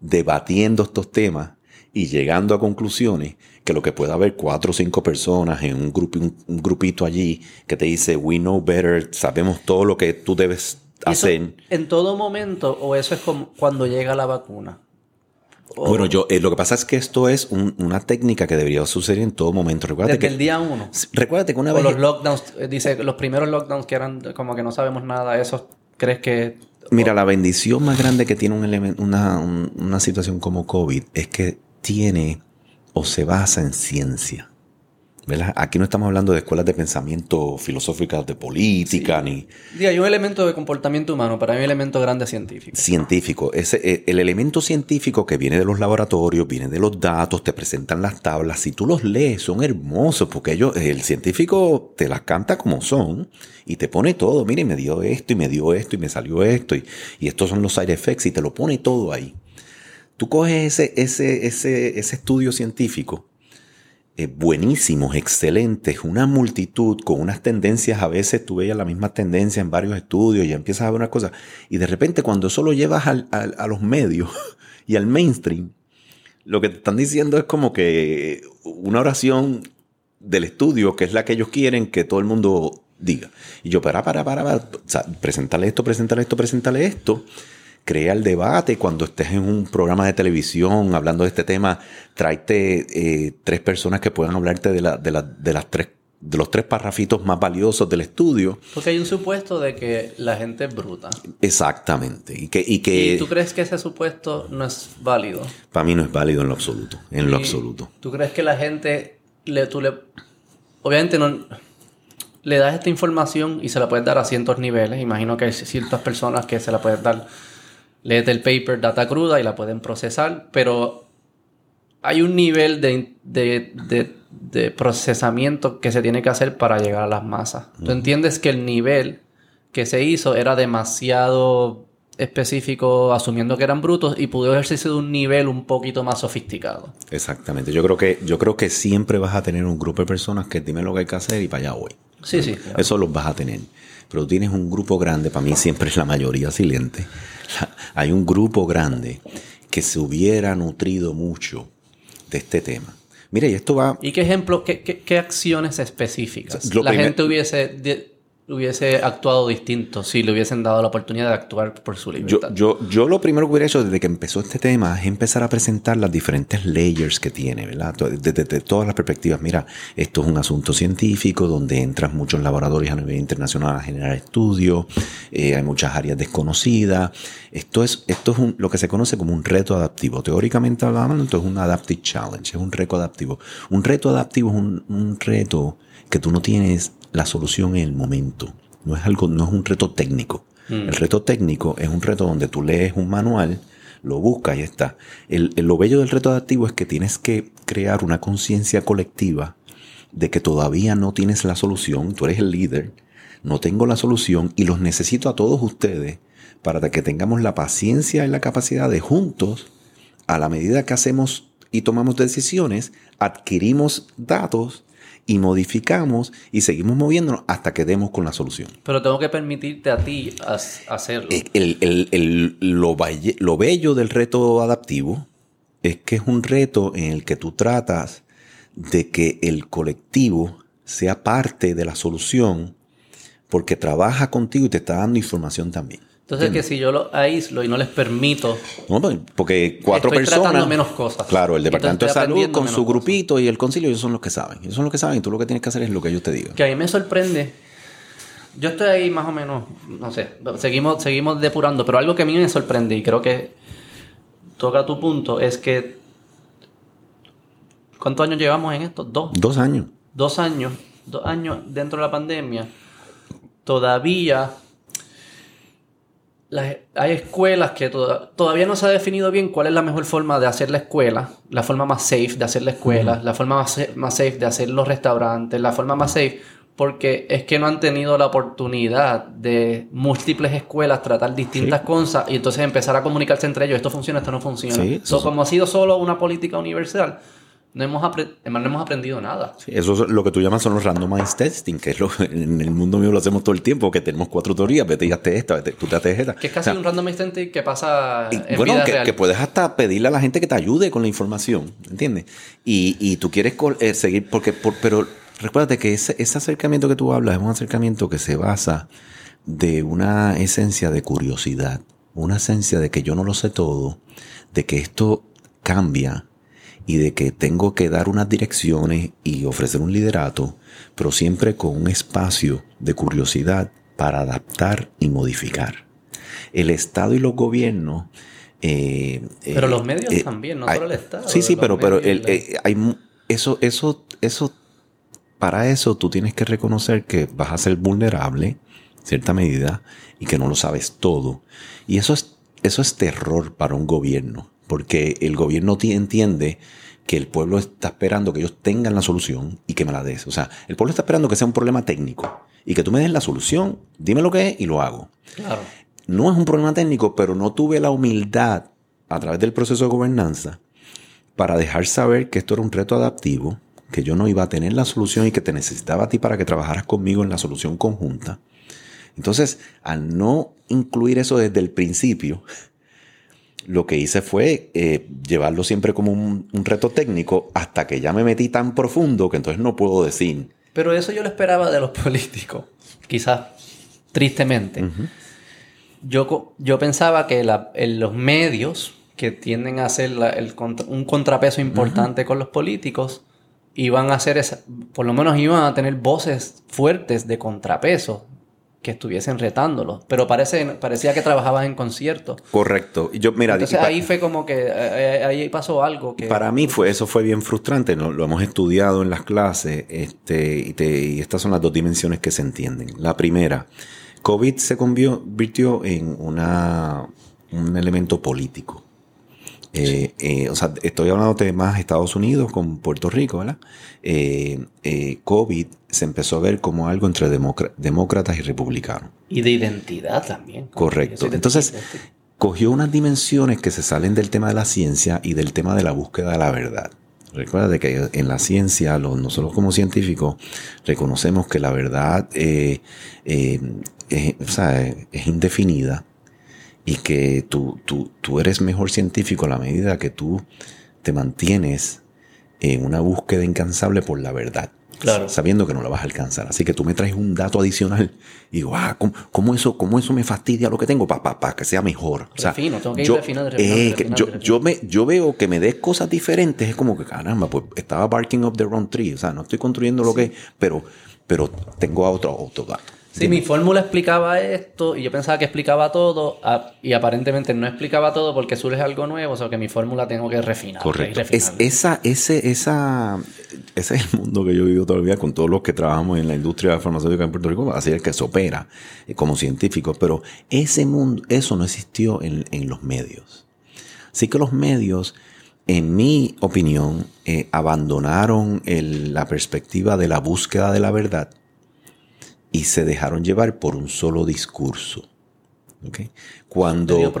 debatiendo estos temas y llegando a conclusiones que lo que pueda haber cuatro o cinco personas en un, grupo, un, grupito allí que te dice, we know better, sabemos todo lo que tú debes hacer. ¿En todo momento o eso es como cuando llega la vacuna? Bueno, yo eh, lo que pasa es que esto es una técnica que debería suceder en todo momento. Recuérdate Desde que, el día uno. Recuérdate que una vez... los lockdowns, eh, dice, los primeros lockdowns que eran como que no sabemos nada, ¿esos crees que Mira, la bendición más grande que tiene un una, una situación como COVID es que tiene o se basa en ciencia. Aquí no estamos hablando de escuelas de pensamiento filosóficas de política, ni... Sí, hay un elemento de comportamiento humano, para mí un elemento grande científico. Científico. Ese, eh, el elemento científico que viene de los laboratorios, viene de los datos, te presentan las tablas. Si tú los lees, son hermosos, porque ellos, el científico te las canta como son y te pone todo. Mire, me dio esto y me dio esto y me salió esto y, y estos son los side effects y te lo pone todo ahí. Tú coges ese, ese, ese, ese estudio científico. Eh, buenísimos, excelentes, una multitud con unas tendencias, a veces tú veías la misma tendencia en varios estudios y empiezas a ver una cosa, y de repente cuando eso lo llevas a los medios y al mainstream, lo que te están diciendo es como que una oración del estudio, que es la que ellos quieren que todo el mundo diga. Y yo, para, para, para, para, presentarle esto, presentarle esto, presentarle esto crea el debate. Cuando estés en un programa de televisión hablando de este tema, tráete eh, tres personas que puedan hablarte de, la, de, de las tres de los tres parrafitos más valiosos del estudio. Porque hay un supuesto de que la gente es bruta. Exactamente. Y, que, y, que, tú crees que ese supuesto no es válido? Para mí no es válido en lo absoluto. En lo absoluto. ¿Tú crees que la gente le, tú le, obviamente no, le das esta información y se la puedes dar a cientos niveles? Imagino que hay ciertas personas que se la pueden dar lees el paper data cruda y la pueden procesar, pero hay un nivel de, procesamiento que se tiene que hacer para llegar a las masas. Tú entiendes que el nivel que se hizo era demasiado específico, asumiendo que eran brutos, y pudo haberse sido un nivel un poquito más sofisticado. Exactamente. Yo creo que, yo creo que siempre vas a tener un grupo de personas que dime lo que hay que hacer y para allá voy. Sí, sí. Eso los vas a tener. Pero tienes un grupo grande, para mí siempre es la mayoría silente, hay un grupo grande que se hubiera nutrido mucho de este tema. Mira, y esto va... ¿Y qué ejemplo, qué, qué, acciones específicas la gente hubiese hubiese actuado distinto si le hubiesen dado la oportunidad de actuar por su libertad. Yo, yo, lo primero que hubiera hecho desde que empezó este tema es empezar a presentar las diferentes layers que tiene, ¿verdad? Desde, todas las perspectivas. Mira, esto es un asunto científico donde entran muchos laboratorios a nivel internacional a generar estudios, eh, hay muchas áreas desconocidas. Esto es, esto es lo que se conoce como un reto adaptivo. Teóricamente hablando, esto es un adaptive challenge, es un reto adaptivo. Un reto adaptivo es un, un reto que tú no tienes la solución en el momento. No es algo, no es un reto técnico. Mm. El reto técnico es un reto donde tú lees un manual, lo buscas y está. El, lo bello del reto adaptivo es que tienes que crear una conciencia colectiva de que todavía no tienes la solución, tú eres el líder, no tengo la solución y los necesito a todos ustedes para que tengamos la paciencia y la capacidad de juntos, a la medida que hacemos y tomamos decisiones, adquirimos datos y modificamos y seguimos moviéndonos hasta que demos con la solución. Pero tengo que permitirte a ti hacerlo. El, lo, lo bello del reto adaptivo es que es un reto en el que tú tratas de que el colectivo sea parte de la solución porque trabaja contigo y te está dando información también. Entonces, que si yo lo aíslo y no les permito. No, pues, porque cuatro estoy personas. menos cosas. Claro, el Departamento de Salud con su grupito y el concilio, ellos son los que saben. Ellos son los que saben y tú lo que tienes que hacer es lo que ellos te digan. Que a mí me sorprende. Yo estoy ahí más o menos, no sé, seguimos, seguimos depurando, pero algo que a mí me sorprende y creo que toca tu punto es que. ¿Cuántos años llevamos en esto? Dos. Dos años. Dos años. Dos años dentro de la pandemia. Todavía hay escuelas que todavía no se ha definido bien cuál es la mejor forma de hacer la escuela, la forma más safe de hacer la escuela, la forma más, más, safe de hacer los restaurantes, la forma más safe, porque es que no han tenido la oportunidad de múltiples escuelas tratar distintas cosas y entonces empezar a comunicarse entre ellos, esto funciona, esto no funciona. como ha sido solo una política universal, no hemos, no hemos aprendido nada. eso es lo que tú llamas son los randomized testing, que es lo, en el mundo mío lo hacemos todo el tiempo, que tenemos cuatro teorías, vete y hazte esta, vete, tú te haces esta. Que es casi un randomized testing que pasa en Bueno, vida que, real. que puedes hasta pedirle a la gente que te ayude con la información, ¿entiendes? Y, y tú quieres eh, seguir, porque, pero recuérdate que ese, ese acercamiento que tú hablas es un acercamiento que se basa de una esencia de curiosidad, una esencia de que yo no lo sé todo, de que esto cambia y de que tengo que dar unas direcciones y ofrecer un liderato, pero siempre con un espacio de curiosidad para adaptar y modificar. el Estado y los gobiernos... Eh, pero los medios también, no solo el Estado. Sí, sí, pero, pero hay, eso, eso, eso, para eso tú tienes que reconocer que vas a ser vulnerable, en cierta medida, y que no lo sabes todo. Y eso es, eso es terror para un gobierno, porque el gobierno entiende que el pueblo está esperando que ellos tengan la solución y que me la des. O sea, el pueblo está esperando que sea un problema técnico y que tú me des la solución, dime lo que es y lo hago. Claro. No es un problema técnico, pero no tuve la humildad a través del proceso de gobernanza para dejar saber que esto era un reto adaptivo, que yo no iba a tener la solución y que te necesitaba a ti para que trabajaras conmigo en la solución conjunta. Entonces, al no incluir eso desde el principio, lo que hice fue eh, llevarlo siempre como un, reto técnico hasta que ya me metí tan profundo que entonces no puedo decir. Pero eso yo lo esperaba de los políticos, quizás tristemente. yo, yo pensaba que los medios que tienden a hacer un contrapeso importante con los políticos iban a hacer esa, por lo menos iban a tener voces fuertes de contrapeso que estuviesen retándolo, pero parece, parecía que trabajaban en concierto. Correcto. Yo, mira, Entonces ahí fue como que eh, eh, ahí pasó algo que... Para mí fue, eso fue bien frustrante, ¿no? lo hemos estudiado en las clases este, y, y estas son las dos dimensiones que se entienden. La primera, COVID se convirtió en una, un elemento político. Eh, eh, o sea, estoy hablando de más Estados Unidos con Puerto Rico, ¿verdad? Eh, COVID se empezó a ver como algo entre demócratas y republicanos. Y de identidad también. Correcto. Entonces, cogió unas dimensiones que se salen del tema de la ciencia y del tema de la búsqueda de la verdad. Recuerda que en la ciencia, nosotros como científicos, reconocemos que la verdad es indefinida y que tú, tú, tú eres mejor científico a la medida que tú te mantienes en una búsqueda incansable por la verdad. Claro. Sabiendo que no la vas a alcanzar. Así que tú me traes un dato adicional y digo, ah, ¿cómo, eso, cómo eso me fastidia lo que tengo para pa, que sea mejor? O sea, tengo que yo, yo, yo, me, yo veo que me des cosas diferentes, es como que caramba, pues estaba barking up the wrong tree. O sea, no estoy construyendo lo que, pero, pero tengo a otro, otro dato. Sí, mi fórmula explicaba esto y yo pensaba que explicaba todo y aparentemente no explicaba todo porque surge algo nuevo, o sea que mi fórmula tengo que refinar. Correcto. Es, esa, ese, esa, ese es el mundo que yo vivo todavía con todos los que trabajamos en la industria farmacéutica en Puerto Rico, así es que se opera eh, como científicos, pero ese mundo, eso no existió en, los medios. Así que los medios, en mi opinión, eh, abandonaron la perspectiva de la búsqueda de la verdad y se dejaron llevar por un solo discurso. Cuando,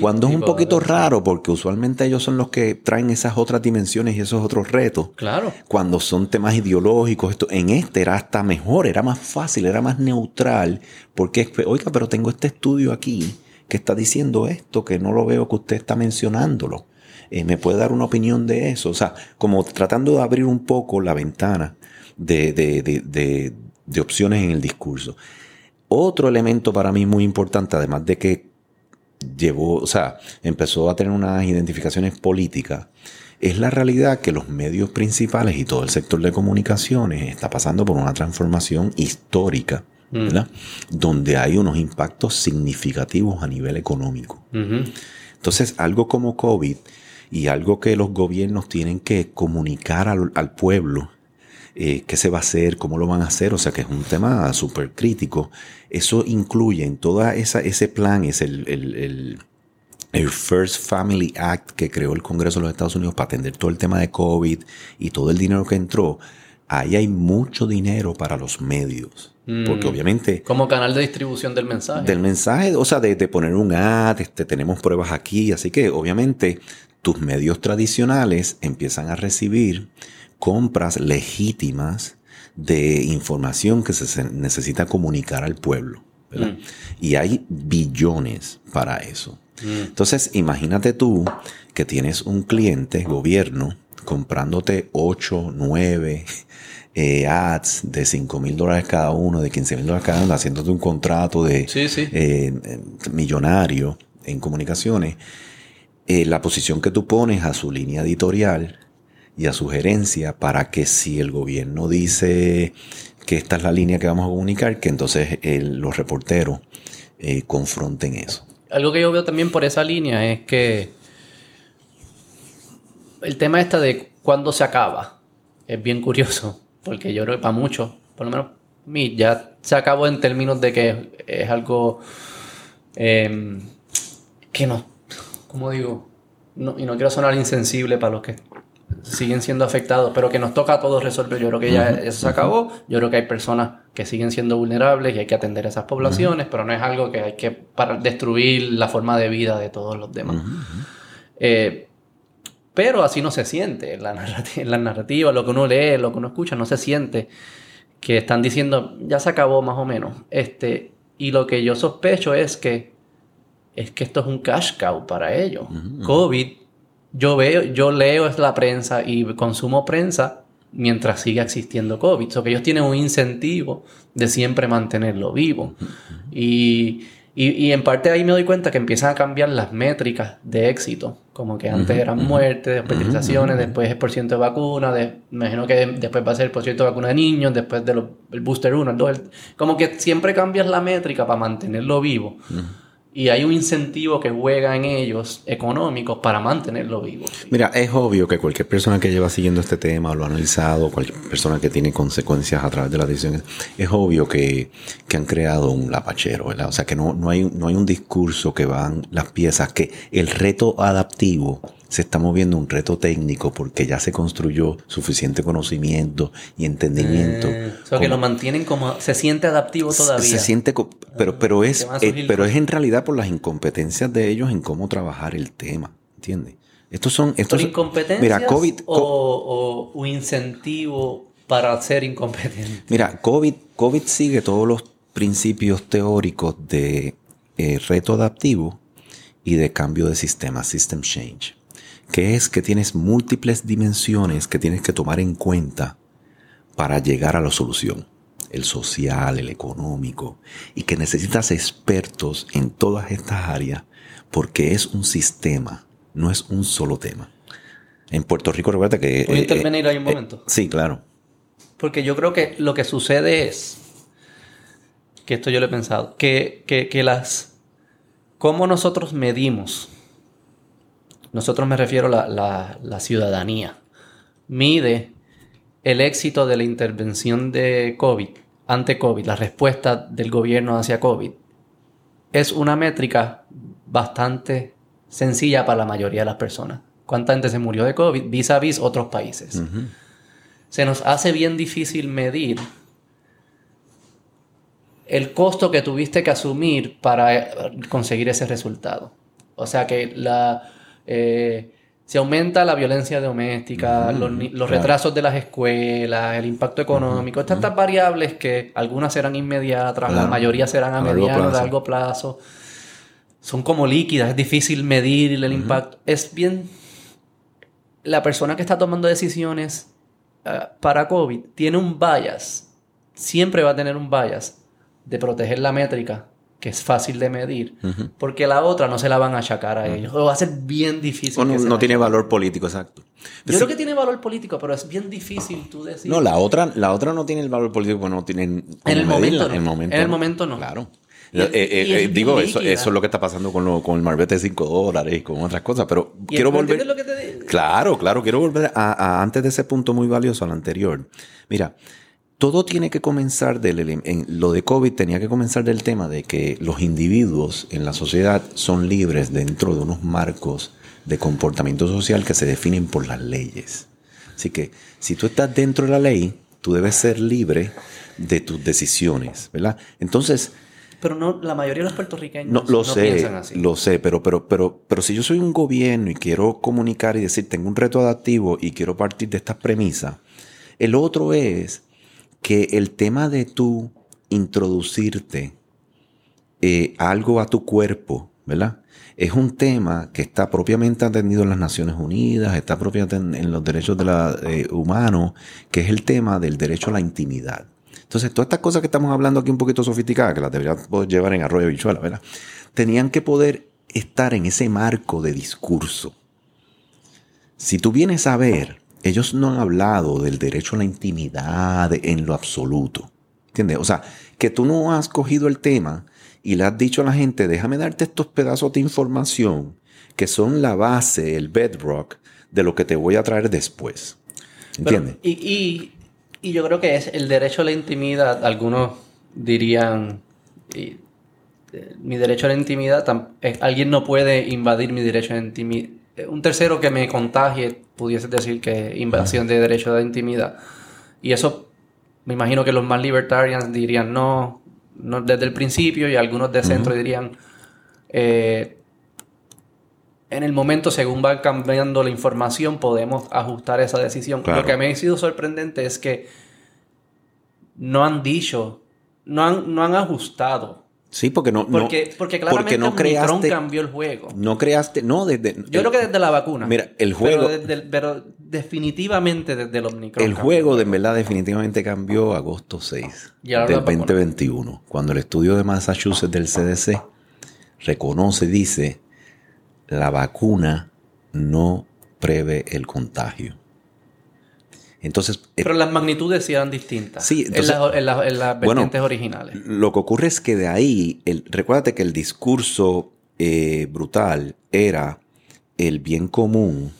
cuando es un poquito raro, porque usualmente ellos son los que traen esas otras dimensiones y esos otros retos. Claro. Cuando son temas ideológicos, esto, en este era hasta mejor, era más fácil, era más neutral, porque, oiga, pero tengo este estudio aquí que está diciendo esto, que no lo veo que usted está mencionándolo. Eh, ¿Me puede dar una opinión de eso? O sea, como tratando de abrir un poco la ventana de, de, de, de opciones en el discurso. Otro elemento para mí muy importante, además de que llevó, o sea, empezó a tener unas identificaciones políticas, es la realidad que los medios principales y todo el sector de comunicaciones está pasando por una transformación histórica, mm. ¿verdad? Donde hay unos impactos significativos a nivel económico. Entonces, algo como COVID y algo que los gobiernos tienen que comunicar al, al pueblo eh, qué se va a hacer, cómo lo van a hacer, o sea que es un tema súper crítico. Eso incluye en todo ese plan, es el, el, el, First Family Act que creó el Congreso de los Estados Unidos para atender todo el tema de COVID y todo el dinero que entró. Ahí hay mucho dinero para los medios. Porque mm. obviamente... Como canal de distribución del mensaje. Del mensaje, o sea, de, de poner un ad, este, tenemos pruebas aquí, así que obviamente tus medios tradicionales empiezan a recibir compras legítimas de información que se necesita comunicar al pueblo. Mm. Y hay billones para eso. Mm. Entonces, imagínate tú que tienes un cliente, gobierno, comprándote 8, 9 eh, ads de 5 mil dólares cada uno, de 15 mil dólares cada uno, haciéndote un contrato de eh, millonario en comunicaciones. Eh, la posición que tú pones a su línea editorial y a sugerencia para que si el gobierno dice que esta es la línea que vamos a comunicar, que entonces los reporteros eh, confronten eso. algo que yo veo también por esa línea es que el tema este de cuándo se acaba es bien curioso, porque yo creo que para muchos, por lo menos mí, ya se acabó en términos de que es algo em, que no, como digo, no, y no quiero sonar insensible para los que siguen siendo afectados, pero que nos toca a todos resolver. Yo creo que ya eso se acabó. Yo creo que hay personas que siguen siendo vulnerables y hay que atender a esas poblaciones, pero no es algo que hay que para destruir la forma de vida de todos los demás. Eh, pero así no se siente en la, narrativa, lo que uno lee, lo que uno escucha, no se siente que están diciendo ya se acabó más o menos. Este, y lo que yo sospecho es que es que esto es un cash cow para ellos. COVID yo veo, yo leo la prensa y consumo prensa mientras siga existiendo COVID. O sea, que ellos tienen un incentivo de siempre mantenerlo vivo. Y, en parte ahí me doy cuenta que empiezan a cambiar las métricas de éxito. Como que antes eran muertes, hospitalizaciones, después el porcentaje de vacuna, de, me imagino que después va a ser el porcentaje de vacuna de niños, después del booster 1, el 2. como que siempre cambias la métrica para mantenerlo vivo y hay un incentivo que juega en ellos económicos para mantenerlo vivo. Mira, es obvio que cualquier persona que lleva siguiendo este tema o lo ha analizado, cualquier persona que tiene consecuencias a través de las decisiones, es obvio que, que han creado un lapachero, ¿verdad? O sea, que no, no, hay, no hay un discurso que van las piezas, que el reto adaptivo se está moviendo un reto técnico porque ya se construyó suficiente conocimiento y entendimiento. Eh, o sea, que lo mantienen como se siente adaptivo todavía. Se, siente, pero pero es eh, pero es en realidad por las incompetencias de ellos en cómo trabajar el tema, ¿entiendes? Estos son estos ¿Por incompetencias mira, COVID, o, un incentivo para ser incompetente. Mira, COVID COVID sigue todos los principios teóricos de eh, reto adaptivo y de cambio de sistema, system change que es que tienes múltiples dimensiones que tienes que tomar en cuenta para llegar a la solución. El social, el económico, y que necesitas expertos en todas estas áreas porque es un sistema, no es un solo tema. En Puerto Rico, recuerda que... ¿Puedo eh, intervenir ahí un eh, momento? sí, claro. Porque yo creo que lo que sucede es, que esto yo lo he pensado, que, que, que las... ¿Cómo nosotros medimos nosotros me refiero a la, ciudadanía, mide el éxito de la intervención de COVID, ante COVID, la respuesta del gobierno hacia COVID, es una métrica bastante sencilla para la mayoría de las personas. ¿Cuánta gente se murió de COVID vis a vis otros países? Se nos hace bien difícil medir el costo que tuviste que asumir para conseguir ese resultado. O sea que la, eh, se aumenta la violencia doméstica, los, retrasos de las escuelas, el impacto económico, estas, variables que algunas serán inmediatas, la mayoría serán a, mediano, a largo plazo, son como líquidas, es difícil medir el impacto. Es bien... La persona que está tomando decisiones eh, para COVID tiene un bias, siempre va a tener un bias de proteger la métrica que es fácil de medir, porque la otra no se la van a achacar a ellos. O va a ser bien difícil. O no, tiene valor político, exacto. Yo creo que tiene valor político, pero es bien difícil tú decir. No, la otra, la otra no tiene el valor político porque no tienen. En el, momento, en el momento. En el momento no. Claro. Eh, eh, eh, digo, eso, eso es lo que está pasando con, lo, con el marbete de 5 dólares y con otras cosas, pero quiero volver... Lo que te Claro, claro, quiero volver a, antes de ese punto muy valioso, al anterior. Mira, todo tiene que comenzar del en lo de COVID tenía que comenzar del tema de que los individuos en la sociedad son libres dentro de unos marcos de comportamiento social que se definen por las leyes. Así que si tú estás dentro de la ley, tú debes ser libre de tus decisiones, ¿verdad? Entonces, pero no, la mayoría de los puertorriqueños no, lo sé, piensan así. Lo sé, pero, pero, pero, pero si yo soy un gobierno y quiero comunicar y decir, tengo un reto adaptivo y quiero partir de estas premisas, el otro es que el tema de tú introducirte eh, algo a tu cuerpo, ¿verdad? Es un tema que está propiamente atendido en las Naciones Unidas, está propiamente en, los derechos de la, eh, humanos, que es el tema del derecho a la intimidad. Entonces, todas estas cosas que estamos hablando aquí un poquito sofisticadas, que las deberíamos poder llevar en arroyo bichuela, ¿verdad? Tenían que poder estar en ese marco de discurso. Si tú vienes a ver ellos no han hablado del derecho a la intimidad en lo absoluto. ¿Entiendes? O sea, que tú no has cogido el tema y le has dicho a la gente, déjame darte estos pedazos de información que son la base, el bedrock de lo que te voy a traer después. ¿Entiendes? Y, yo creo que es el derecho a la intimidad, algunos dirían, eh, mi derecho a la intimidad, eh, alguien no puede invadir mi derecho a la intimidad. Eh, un tercero que me contagie pudiese decir que invasión de derecho a la intimidad. Y eso, me imagino que los más libertarians dirían no, no desde el principio y algunos de centro dirían en el momento, según va cambiando la información, podemos ajustar esa decisión. Lo que me ha sido sorprendente es que no han dicho, no han, no han ajustado. Sí, porque no. Porque, porque claramente no creaste, cambió el juego. No creaste. No, desde. Yo creo que desde la vacuna. Mira, el juego. Pero, definitivamente desde los Omicron. El juego, de en verdad, definitivamente cambió agosto 6 del 2021. Cuando el estudio de Massachusetts del CDC reconoce, dice la vacuna no prevé el contagio. Entonces, eh, Pero las magnitudes sí eran distintas. Sí, en, las vertientes originales. Lo que ocurre es que de ahí, el, recuérdate que el discurso eh, brutal era el bien común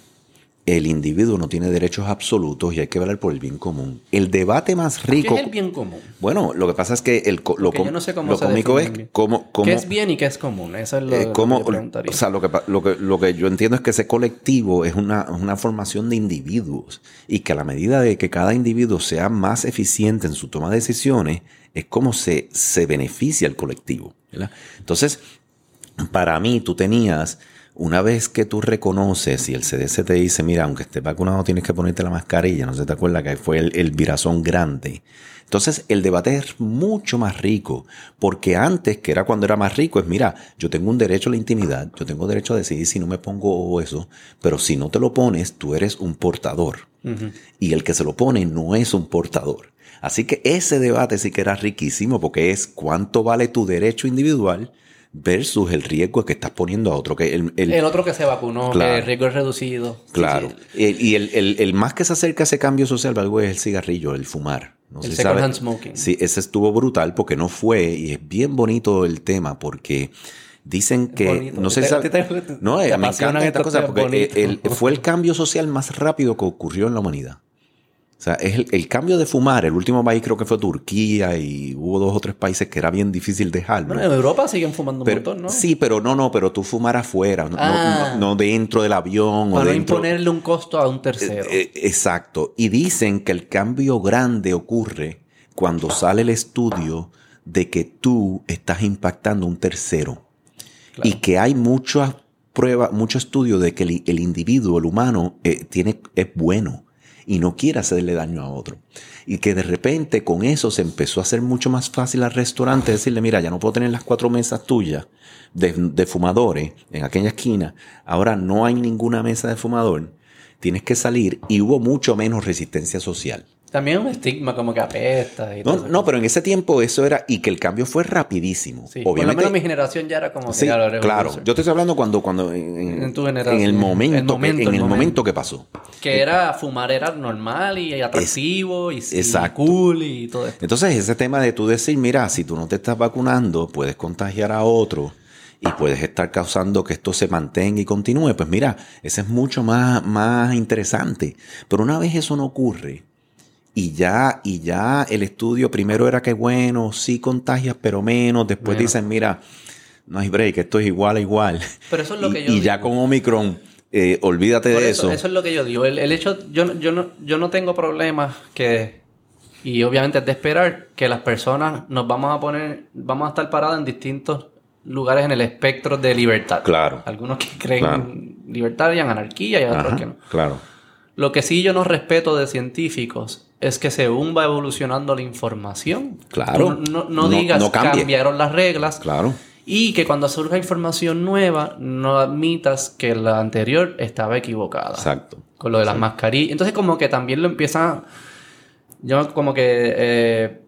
el individuo no tiene derechos absolutos y hay que velar por el bien común. El debate más rico. ¿Qué es el bien común? Bueno, lo que pasa es que el, lo, cómico es cómo, ¿Qué es bien y qué es común? Eso es lo, eh, que O sea, lo que, lo, que, yo entiendo es que ese colectivo es una, formación de individuos y que a la medida de que cada individuo sea más eficiente en su toma de decisiones, es como se, se beneficia el colectivo. Entonces, para mí, tú tenías una vez que tú reconoces y el CDC te dice, mira, aunque estés vacunado tienes que ponerte la mascarilla, no se te acuerda que fue el, virazón grande. Entonces el debate es mucho más rico, porque antes, que era cuando era más rico, es, mira, yo tengo un derecho a la intimidad, yo tengo derecho a decidir si no me pongo eso, pero si no te lo pones, tú eres un portador. Y el que se lo pone no es un portador. Así que ese debate sí que era riquísimo, porque es cuánto vale tu derecho individual versus el riesgo que estás poniendo a otro. Que el, otro que se vacunó, que el riesgo es reducido. Claro. Y, el, más que se acerca a ese cambio social, algo es el cigarrillo, el fumar. el second hand smoking. Sí, ese estuvo brutal porque no fue, y es bien bonito el tema porque dicen que no sé no me encanta esta cosa porque fue el cambio social más rápido que ocurrió en la humanidad sea, es el, cambio de fumar. El último país creo que fue Turquía y hubo dos o tres países que era bien difícil dejarlo. Bueno, en Europa siguen fumando un montón, ¿no? Sí, pero no, no, pero tú fumar afuera, no, ah. dentro del avión. Para no imponerle un costo a un tercero. Eh, eh, exacto. Y dicen que el cambio grande ocurre cuando sale el estudio de que tú estás impactando a un tercero. Y que hay muchas pruebas, mucho estudio de que el, individuo, el humano, eh, tiene, es bueno y no quiere hacerle daño a otro. Y que de repente con eso se empezó a hacer mucho más fácil al restaurante decirle, mira, ya no puedo tener las cuatro mesas tuyas de, de fumadores en aquella esquina, ahora no hay ninguna mesa de fumador, tienes que salir y hubo mucho menos resistencia social. También un estigma como que apesta y no, todo No, pero en ese tiempo eso era, y que el cambio fue rapidísimo. Sí, Obviamente, por lo menos mi generación ya era como sí, claro. Yo te estoy hablando cuando, cuando en, tu generación, en el momento, en el momento que pasó. Que era fumar era normal y atractivo y, cool y todo esto. Entonces ese tema de tú decir, mira, si tú no te estás vacunando, puedes contagiar a otro y puedes estar causando que esto se mantenga y continúe, pues mira, ese es mucho más, más interesante. Pero una vez eso no ocurre, y ya, y ya el estudio primero era que bueno, sí contagias, pero menos. Después dicen, mira, no hay break, esto es igual a igual. Pero eso es lo que yo Y ya con Omicron, eh, olvídate de eso, eso. es lo que yo digo. El, hecho, yo, yo, no, yo no tengo problemas que, y obviamente es de esperar que las personas nos vamos a poner, vamos a estar paradas en distintos lugares en el espectro de libertad. Claro. Algunos que creen en libertad y en anarquía y otros que no. Claro. Lo que sí yo no respeto de científicos es que según va evolucionando la información, claro. no, digas que cambiaron las reglas. Claro. Y que cuando surja información nueva, no admitas que la anterior estaba equivocada. Exacto. Con lo de las mascarillas. Entonces, como que también lo empiezan. Yo, como que. Eh,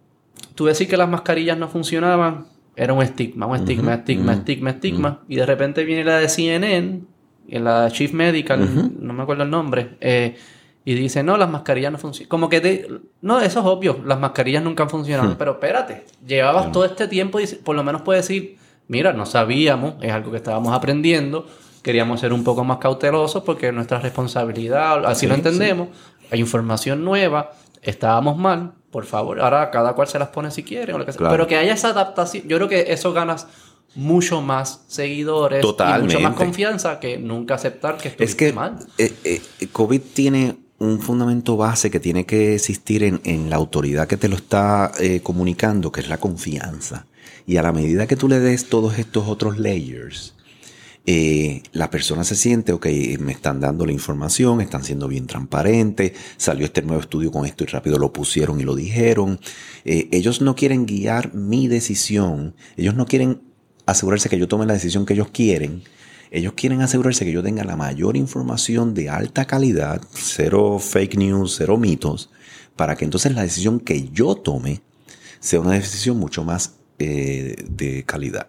tú decir que las mascarillas no funcionaban, era un estigma, un estigma, estigma, estigma, estigma. Y de repente viene la de CNN, la Chief Medical, no me acuerdo el nombre. Eh, y dice, no, las mascarillas no funcionan. Como que, de, no, eso es obvio, las mascarillas nunca han funcionado. Hmm. Pero espérate, llevabas todo este tiempo y por lo menos puedes decir, mira, no sabíamos, es algo que estábamos aprendiendo, queríamos ser un poco más cautelosos porque es nuestra responsabilidad, así lo entendemos, hay información nueva, estábamos mal, por favor, ahora cada cual se las pone si quiere, o lo que sea. pero que haya esa adaptación, yo creo que eso ganas mucho más seguidores y mucho más confianza que nunca aceptar que es que, mal. Eh, eh, COVID tiene un fundamento base que tiene que existir en, la autoridad que te lo está eh, comunicando, que es la confianza. Y a la medida que tú le des todos estos otros layers, eh, la persona se siente, ok, me están dando la información, están siendo bien transparentes, salió este nuevo estudio con esto y rápido lo pusieron y lo dijeron. Eh, ellos no quieren guiar mi decisión, ellos no quieren asegurarse que yo tome la decisión que ellos quieren, ellos quieren asegurarse que yo tenga la mayor información de alta calidad, cero fake news, cero mitos, para que entonces la decisión que yo tome sea una decisión mucho más eh, de calidad.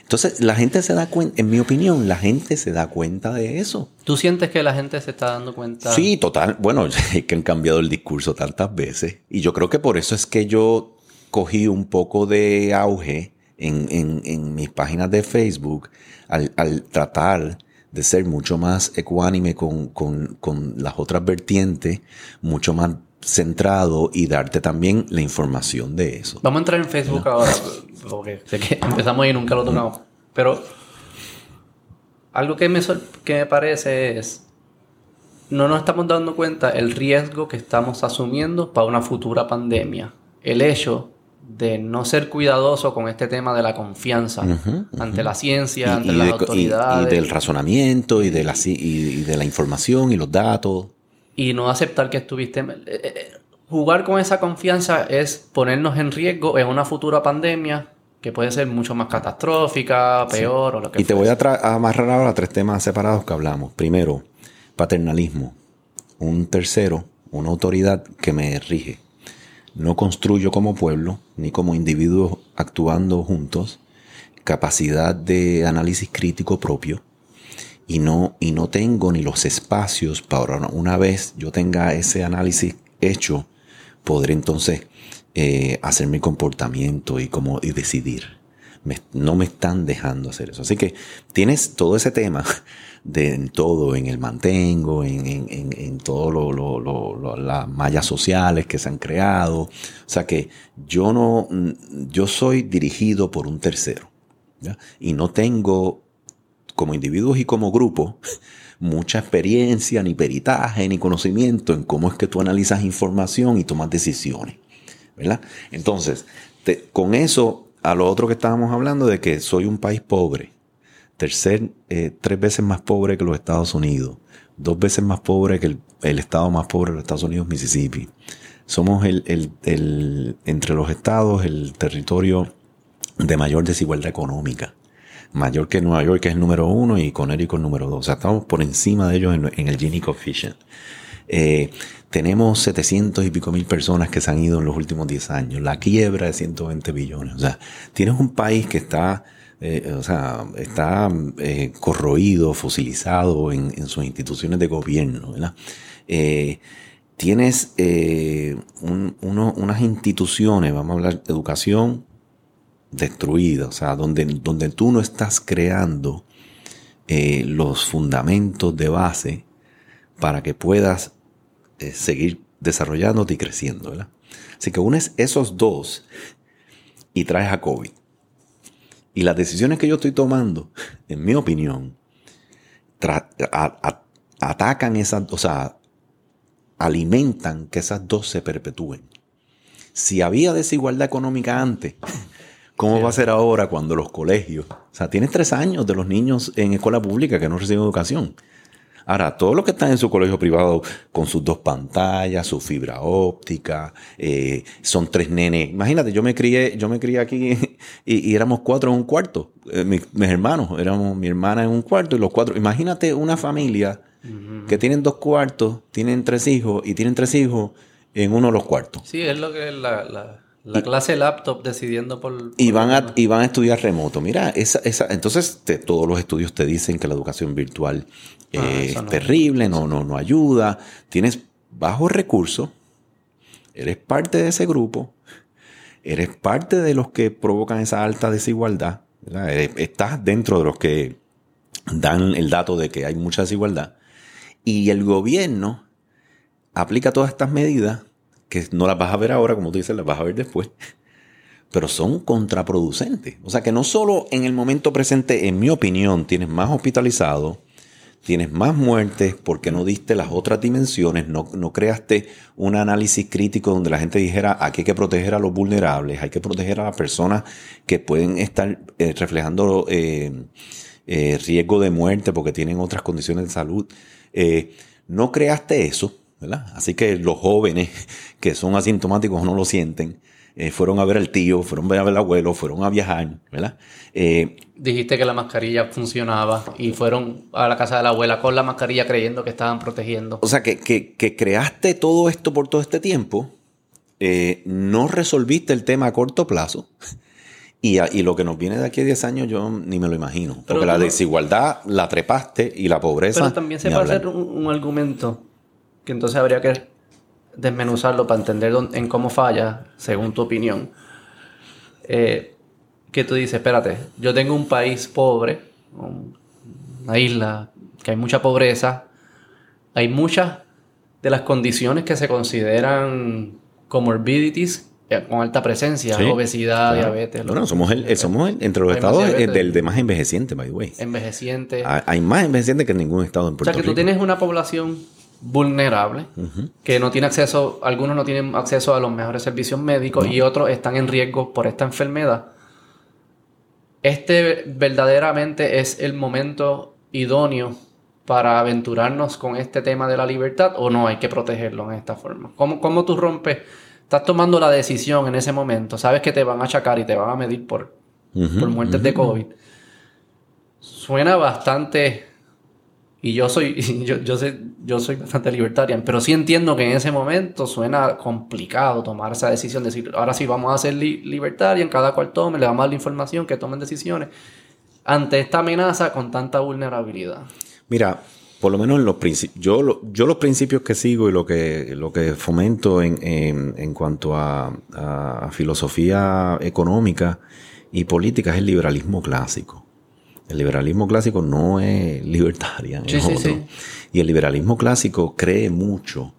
Entonces, la gente se da cuenta, en mi opinión, la gente se da cuenta de eso. ¿Tú sientes que la gente se está dando cuenta? Sí, total. Bueno, que han cambiado el discurso tantas veces. Y yo creo que por eso es que yo cogí un poco de auge en, mis páginas de Facebook al, tratar de ser mucho más ecuánime con, con las otras vertientes, mucho más centrado y darte también la información de eso. Vamos a entrar en Facebook ahora, porque sé que empezamos y nunca lo tocamos. Pero algo que me, que me parece es, no nos estamos dando cuenta el riesgo que estamos asumiendo para una futura pandemia. El hecho de no ser cuidadoso con este tema de la confianza ante la ciencia, ante las autoridades. Y, del razonamiento y de, la, y de la información y los datos y no aceptar que estuviste... Eh, eh, jugar con esa confianza es ponernos en riesgo en una futura pandemia que puede ser mucho más catastrófica, peor o lo que Y te voy a, amarrar ahora tres temas separados que hablamos. Primero, paternalismo. Un tercero, una autoridad que me rige. No construyo como pueblo ni como individuos actuando juntos capacidad de análisis crítico propio y no, y no tengo ni los espacios para una vez yo tenga ese análisis hecho, poder entonces eh, hacer mi comportamiento y, como, y decidir. no me están dejando hacer eso. Así que tienes todo ese tema de en todo, en el mantengo, en, en, en, todo lo, lo, las mallas sociales que se han creado. O sea que yo no, yo soy dirigido por un tercero. Y no tengo como individuos y como grupo, mucha experiencia, ni peritaje, ni conocimiento en cómo es que tú analizas información y tomas decisiones. ¿verdad? Entonces, con eso, a lo otro que estábamos hablando de que soy un país pobre, tercer, eh, tres veces más pobre que los Estados Unidos, dos veces más pobre que el, estado más pobre de los Estados Unidos, Mississippi. Somos el, el, entre los estados el territorio de mayor desigualdad económica mayor que Nueva York, que es el número uno, y Connecticut el número dos. O sea, estamos por encima de ellos en, el Gini Coefficient. Eh, tenemos 700 y pico mil personas que se han ido en los últimos 10 años. La quiebra de 120 billones. O sea, tienes un país que está, eh, o sea, está eh, corroído, fosilizado en, sus instituciones de gobierno. ¿verdad? tienes unas instituciones, vamos a hablar de educación, destruida, o sea, donde, donde tú no estás creando eh, los fundamentos de base para que puedas eh, seguir desarrollándote y creciendo. ¿verdad? Así que unes esos dos y traes a COVID. Y las decisiones que yo estoy tomando, en mi opinión, atacan esas, o sea, alimentan que esas dos se perpetúen. Si había desigualdad económica antes, ¿Cómo va a ser ahora cuando los colegios? O sea, tienes tres años de los niños en escuela pública que no reciben educación. Ahora, todos los que están en su colegio privado con sus dos pantallas, su fibra óptica, eh, son tres nenes. Imagínate, yo me crié, yo me crié aquí y, éramos cuatro en un cuarto. Eh, mis, hermanos, éramos mi hermana en un cuarto y los cuatro. Imagínate una familia que tienen dos cuartos, tienen tres hijos y tienen tres hijos en uno de los cuartos. Sí, es lo que es la la clase laptop decidiendo por... y, van a, y van a estudiar remoto. Mira, esa, esa, entonces todos los estudios te dicen que la educación virtual ah, es terrible, no, no, no ayuda. Tienes bajos recursos, eres parte de ese grupo, eres parte de los que provocan esa alta desigualdad. Estás dentro de los que dan el dato de que hay mucha desigualdad. Y el gobierno aplica todas estas medidas, que no las vas a ver ahora, como tú dices, las vas a ver después, pero son contraproducentes. O sea que no solo en el momento presente, en mi opinión, tienes más hospitalizados, tienes más muertes porque no diste las otras dimensiones, no, creaste un análisis crítico donde la gente dijera aquí hay que proteger a los vulnerables, hay que proteger a las personas que pueden estar eh, reflejando eh, eh, riesgo de muerte porque tienen otras condiciones de salud. no creaste eso, ¿verdad? Así que los jóvenes que son asintomáticos no lo sienten. Eh, fueron a ver al tío, fueron a ver al abuelo, fueron a viajar, ¿verdad? Eh, Dijiste que la mascarilla funcionaba y fueron a la casa de la abuela con la mascarilla creyendo que estaban protegiendo. O sea, que, que, creaste todo esto por todo este tiempo, eh, no resolviste el tema a corto plazo. Y, y, lo que nos viene de aquí a 10 años yo ni me lo imagino. porque la desigualdad la trepaste y la pobreza... Pero también se puede hacer un, un argumento que entonces habría que desmenuzarlo para entender en cómo falla, según tu opinión. Eh, que tú dices, espérate, yo tengo un país pobre, una isla que hay mucha pobreza, hay muchas de las condiciones que se consideran comorbidities eh, con alta presencia, obesidad, diabetes. Bueno, somos, el, somos entre los estados del de más envejeciente, by the way. Envejeciente. Hay, más envejecientes que en ningún estado en Puerto Rico. O sea, que tú tienes una población vulnerable, que no tiene acceso, algunos no tienen acceso a los mejores servicios médicos y otros están en riesgo por esta enfermedad. Este verdaderamente es el momento idóneo para aventurarnos con este tema de la libertad o no hay que protegerlo en esta forma. ¿Cómo, cómo tú rompes? Estás tomando la decisión en ese momento, sabes que te van a achacar y te van a medir por, por muertes de COVID. Suena bastante y yo soy, yo, yo, sé, yo soy bastante libertaria, pero sí entiendo que en ese momento suena complicado tomar esa decisión, decir, ahora sí vamos a ser li en cada cual tome, le damos la información, que tomen decisiones, ante esta amenaza con tanta vulnerabilidad. Mira, por lo menos en los principios, yo, yo los principios que sigo y lo que, lo que fomento en, en, cuanto a, a filosofía económica y política es el liberalismo clásico. El liberalismo clásico no es libertario, es otro. Y el liberalismo clásico cree mucho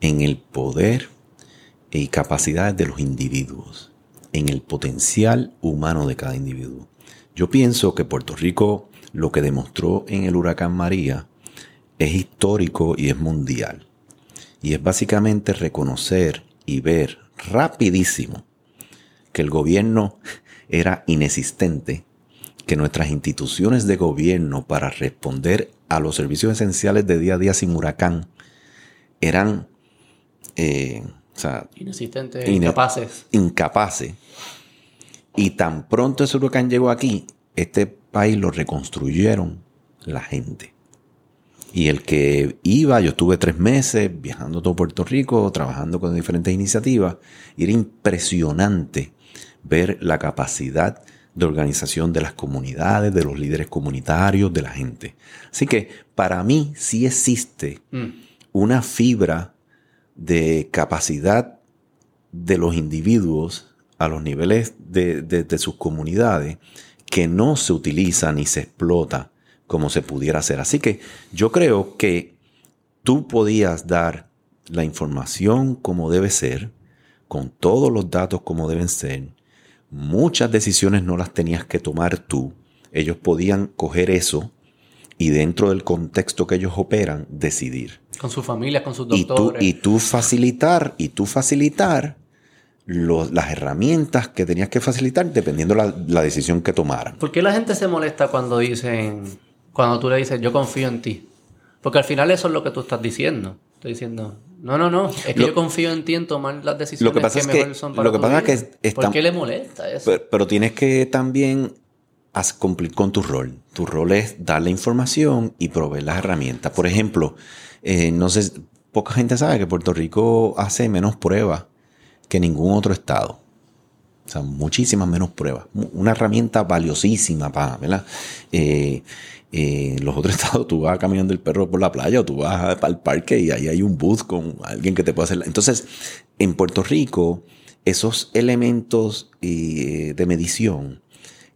en el poder y capacidades de los individuos, en el potencial humano de cada individuo. Yo pienso que Puerto Rico lo que demostró en el huracán María es histórico y es mundial. Y es básicamente reconocer y ver rapidísimo que el gobierno era inexistente que nuestras instituciones de gobierno para responder a los servicios esenciales de día a día sin huracán eran eh, inexistentes, incapaces. Incapaces. Y tan pronto ese huracán llegó aquí, este país lo reconstruyeron la gente. Y el que iba, yo estuve tres meses viajando todo Puerto Rico, trabajando con diferentes iniciativas, y era impresionante ver la capacidad de organización de las comunidades, de los líderes comunitarios, de la gente. Así que para mí sí existe mm. una fibra de capacidad de los individuos a los niveles de, sus comunidades que no se utiliza ni se explota como se pudiera hacer. Así que yo creo que tú podías dar la información como debe ser, con todos los datos como deben ser, Muchas decisiones no las tenías que tomar tú. Ellos podían coger eso y dentro del contexto que ellos operan, decidir. Con su familia, con sus doctores. Y tú, facilitar, y tú facilitar las herramientas que tenías que facilitar dependiendo la, la decisión que tomaran. ¿Por qué la gente se molesta cuando dicen, cuando tú le dices, yo confío en ti? Porque al final eso es lo que tú estás diciendo. Estoy diciendo, no, no, no, es que yo confío en ti en tomar las decisiones lo que, pasa es que, son para Lo que pasa es que... ¿Por qué le molesta eso? Pero, tienes que también cumplir con tu rol. Tu rol es dar la información y proveer las herramientas. Por ejemplo, eh, no sé, poca gente sabe que Puerto Rico hace menos pruebas que ningún otro estado. O sea, muchísimas menos pruebas. Una herramienta valiosísima para, ¿verdad? Eh, en los otros estados tú vas caminando el perro por la playa o tú vas al parque y ahí hay un bus con alguien que te puede hacer. Entonces, en Puerto Rico, esos elementos eh, de medición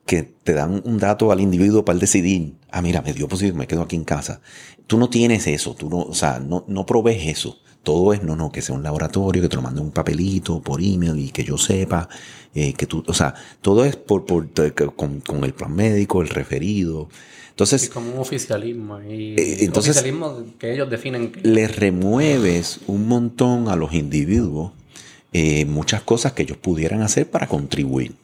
que te dan un dato al individuo para decidir, ah, mira, me dio positivo, me quedo aquí en casa. Tú no tienes eso, tú no, o sea, no, no provees eso. Todo es, no, no, que sea un laboratorio, que te lo mande un papelito por email y que yo sepa, eh, que tú, o sea, todo es por, por con, con, el plan médico, el referido. Entonces, es como un oficialismo. Y eh, entonces, oficialismo que ellos definen. Le remueves un montón a los individuos eh, muchas cosas que ellos pudieran hacer para contribuir.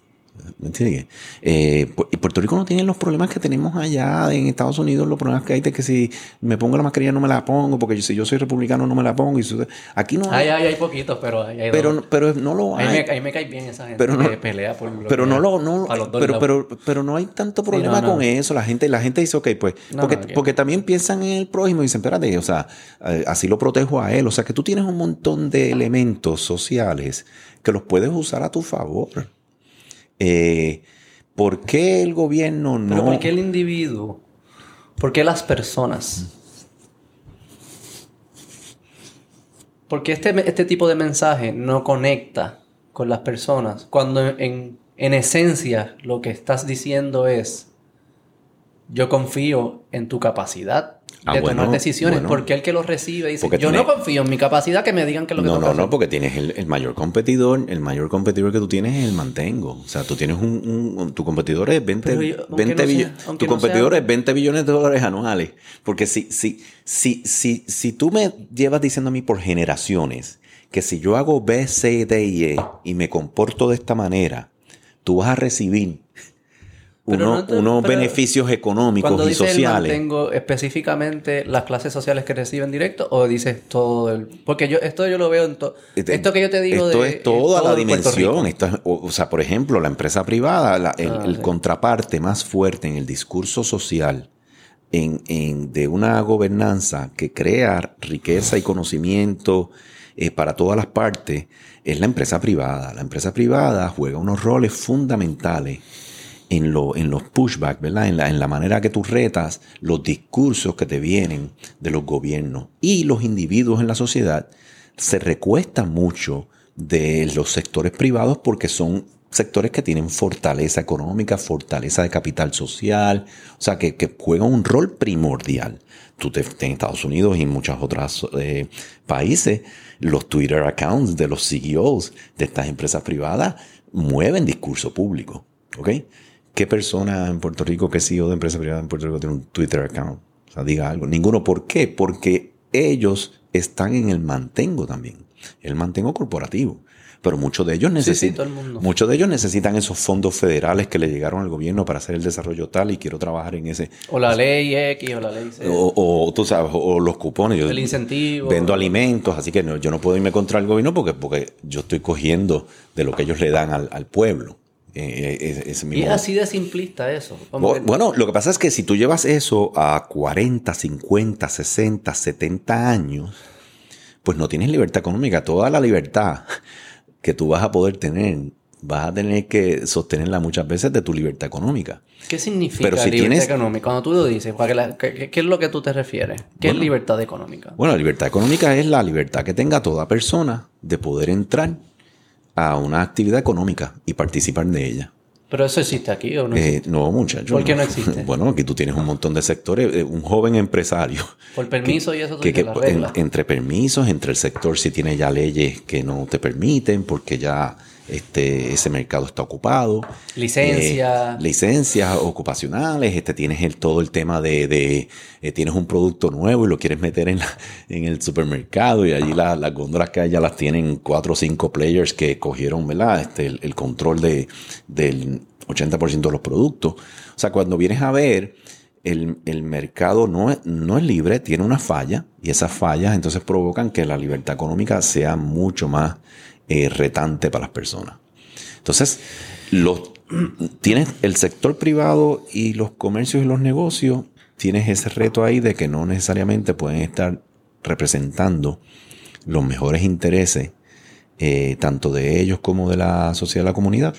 ¿Me entiendes? Eh, y Puerto Rico no tiene los problemas que tenemos allá en Estados Unidos, los problemas que hay de que si me pongo la mascarilla no me la pongo, porque si yo soy republicano no me la pongo. Y aquí no hay. Hay, hay, poquitos, pero hay, pero, pero no lo hay. Ahí me, me, cae bien esa gente pero no, que pelea por lo Pero no lo. No, pero, pero, pero, no hay tanto problema con eso. La gente, la gente dice, ok, pues. porque, porque también piensan en el prójimo y dicen, espérate, o sea, eh, así lo protejo a él. O sea, que tú tienes un montón de elementos sociales que los puedes usar a tu favor. Eh, ¿Por qué el gobierno no? Pero ¿por qué el individuo? ¿Por qué las personas? Porque este, este tipo de mensaje no conecta con las personas cuando en, en esencia lo que estás diciendo es yo confío en tu capacidad Ah, de tomar decisiones. porque el que lo recibe dice, yo no confío en mi capacidad que me digan que lo que No, no, no, porque tienes el, mayor competidor, el mayor competidor que tú tienes es el mantengo. O sea, tú tienes un, tu competidor es 20, billones, tu competidor es 20 billones de dólares anuales. Porque si, si, si, si, si tú me llevas diciendo a mí por generaciones que si yo hago B, C, D y E y me comporto de esta manera, tú vas a recibir unos beneficios económicos y sociales. tengo específicamente las clases sociales que reciben directo o dices todo el porque yo esto yo lo veo en todo este, esto que yo te digo esto es toda la dimensión o, sea por ejemplo la empresa privada el, ah, contraparte más fuerte en el discurso social en, de una gobernanza que crea riqueza y conocimiento eh, para todas las partes es la empresa privada. La empresa privada juega unos roles fundamentales en, lo, en los pushbacks, ¿verdad? En la, manera que tú retas los discursos que te vienen de los gobiernos. Y los individuos en la sociedad se recuestan mucho de los sectores privados porque son sectores que tienen fortaleza económica, fortaleza de capital social, o sea, que, que juegan un rol primordial. Tú te, en Estados Unidos y en muchos otros eh, países, los Twitter accounts de los CEOs de estas empresas privadas mueven discurso público. ¿ok? ¿Qué persona en Puerto Rico, qué CEO de empresa privada en Puerto Rico tiene un Twitter account? O sea, diga algo. Ninguno. ¿Por qué? Porque ellos están en el mantengo también. El mantengo corporativo. Pero muchos de ellos necesitan, muchos de ellos necesitan esos fondos federales que le llegaron al gobierno para hacer el desarrollo tal y quiero trabajar en ese. O la ley X o la ley C. O, tú sabes, o los cupones. el incentivo. Vendo alimentos, así que yo no puedo irme contra el gobierno porque, porque yo estoy cogiendo de lo que ellos le dan al pueblo. Eh, eh, es, y es así de simplista eso. Bueno, lo que pasa es que si tú llevas eso a 40, 50, 60, 70 años, pues no tienes libertad económica. Toda la libertad que tú vas a poder tener, vas a tener que sostenerla muchas veces de tu libertad económica. ¿Qué significa libertad económica? Cuando tú lo dices, ¿qué, es lo que tú te refieres? ¿Qué es libertad económica? Bueno, la libertad económica es la libertad que tenga toda persona de poder entrar a una actividad económica y participar de ella. ¿Pero eso existe aquí o no eh, no, muchachos. ¿Por qué no existe? Bueno, aquí tú tienes un montón de sectores. Eh, un joven empresario. Por permiso y eso que, que Entre permisos, entre el sector si tiene ya leyes que no te permiten porque ya este, ese mercado está ocupado. Licencia. Eh, licencias ocupacionales, este, tienes el, todo el tema de, eh, tienes un producto nuevo y lo quieres meter en, en el supermercado y allí las góndolas que hay ya las tienen cuatro o cinco players que cogieron, ¿verdad? Este, el, control de, del 80% de los productos. O sea, cuando vienes a ver, el, el, mercado no es, no es libre, tiene una falla y esas fallas entonces provocan que la libertad económica sea mucho más eh, retante para las personas. Entonces, los, tienes el sector privado y los comercios y los negocios, tienes ese reto ahí de que no necesariamente pueden estar representando los mejores intereses, eh, tanto de ellos como de la sociedad la comunidad,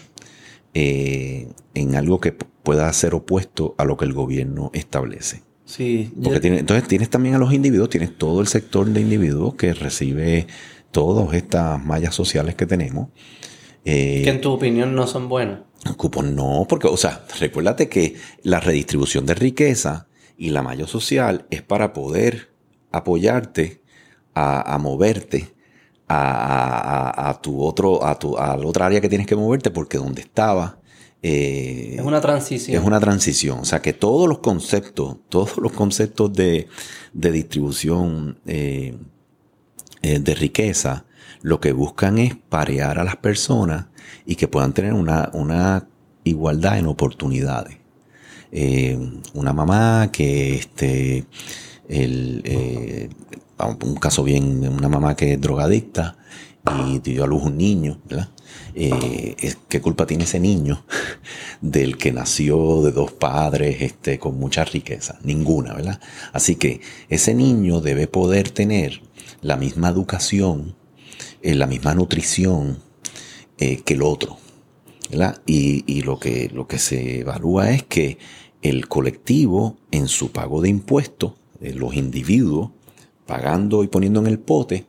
eh, en algo que pueda ser opuesto a lo que el gobierno establece. Sí, entonces tienes también a los individuos, tienes todo el sector de individuos que recibe todas estas mallas sociales que tenemos, Eh, que en tu opinión no son buenos. Cupos no, porque, o sea, recuérdate que la redistribución de riqueza y la malla social es para poder apoyarte a, moverte a, tu otro, a tu, a la otra área que tienes que moverte, porque donde estaba. Eh, es una transición. Es una transición. O sea que todos los conceptos, todos los conceptos de, distribución eh, de riqueza lo que buscan es parear a las personas y que puedan tener una, igualdad en oportunidades. Eh, una mamá que, este, eh, un caso bien, una mamá que es drogadicta y dio a luz un niño, ¿verdad? Eh, ¿Qué culpa tiene ese niño del que nació de dos padres este, con mucha riqueza? Ninguna, ¿verdad? Así que ese niño debe poder tener la misma educación en la misma nutrición eh, que el otro. Y, lo, que, lo que se evalúa es que el colectivo en su pago de impuestos, eh, los individuos pagando y poniendo en el pote,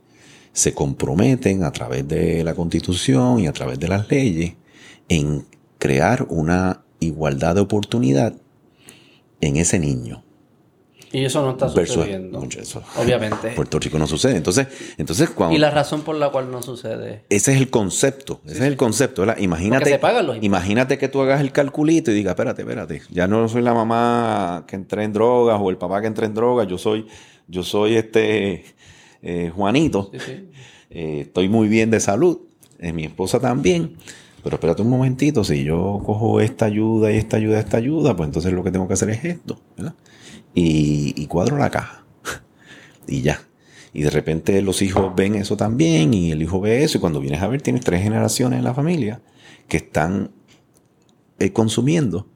se comprometen a través de la constitución y a través de las leyes en crear una igualdad de oportunidad en ese niño. Y eso no está sucediendo. obviamente. Puerto Rico no sucede. Entonces, entonces cuando. Y la razón por la cual no sucede. Ese es el concepto. Ese es el concepto. Imagínate. imagínate que tú hagas el calculito y digas, espérate, espérate. Ya no soy la mamá que entré en drogas o el papá que entré en drogas. Yo soy, yo soy este eh, Juanito. Eh, estoy muy bien de salud. Eh, mi esposa también. Pero espérate un momentito, si yo cojo esta ayuda y esta ayuda, esta ayuda, pues entonces lo que tengo que hacer es esto, ¿verdad? Y, cuadro la caja. y ya. Y de repente los hijos ven eso también y el hijo ve eso y cuando vienes a ver tienes tres generaciones en la familia que están eh, consumiendo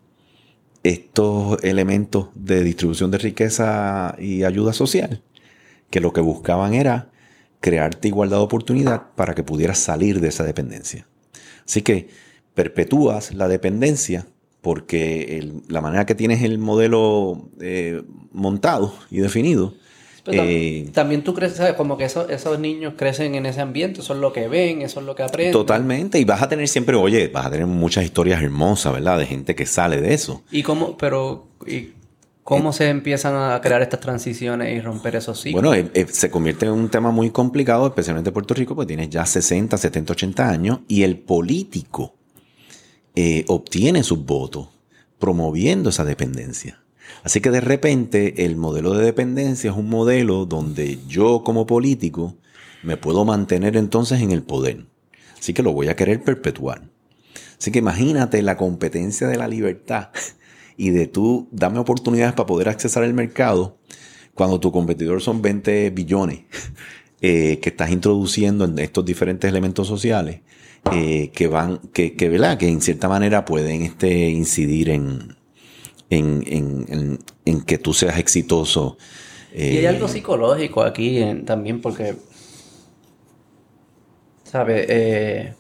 estos elementos de distribución de riqueza y ayuda social, que lo que buscaban era crearte igualdad de oportunidad para que pudieras salir de esa dependencia. Así que perpetúas la dependencia porque la manera que tienes el modelo eh, montado y definido. Eh, también tú crees, ¿sabes? Como que esos niños crecen en ese ambiente, eso es lo que ven, eso es lo que aprenden. Totalmente, y vas a tener siempre, oye, vas a tener muchas historias hermosas, ¿verdad? De gente que sale de eso. ¿Y cómo, pero, y cómo se empiezan a crear estas transiciones y romper esos ciclos? Bueno, eh, se convierte en un tema muy complicado, especialmente en Puerto Rico, porque tienes ya 60, 70, 80 años, y el político eh, obtiene sus votos promoviendo esa dependencia. Así que de repente el modelo de dependencia es un modelo donde yo como político me puedo mantener entonces en el poder. Así que lo voy a querer perpetuar. Así que imagínate la competencia de la libertad y de tú dame oportunidades para poder accesar el mercado cuando tu competidor son 20 billones eh, que estás introduciendo en estos diferentes elementos sociales eh, que van, que, que, ¿verdad? que en cierta manera pueden este, incidir en, en, en, que tú seas exitoso. y hay algo eh, psicológico aquí también porque, ¿sabes? Eh,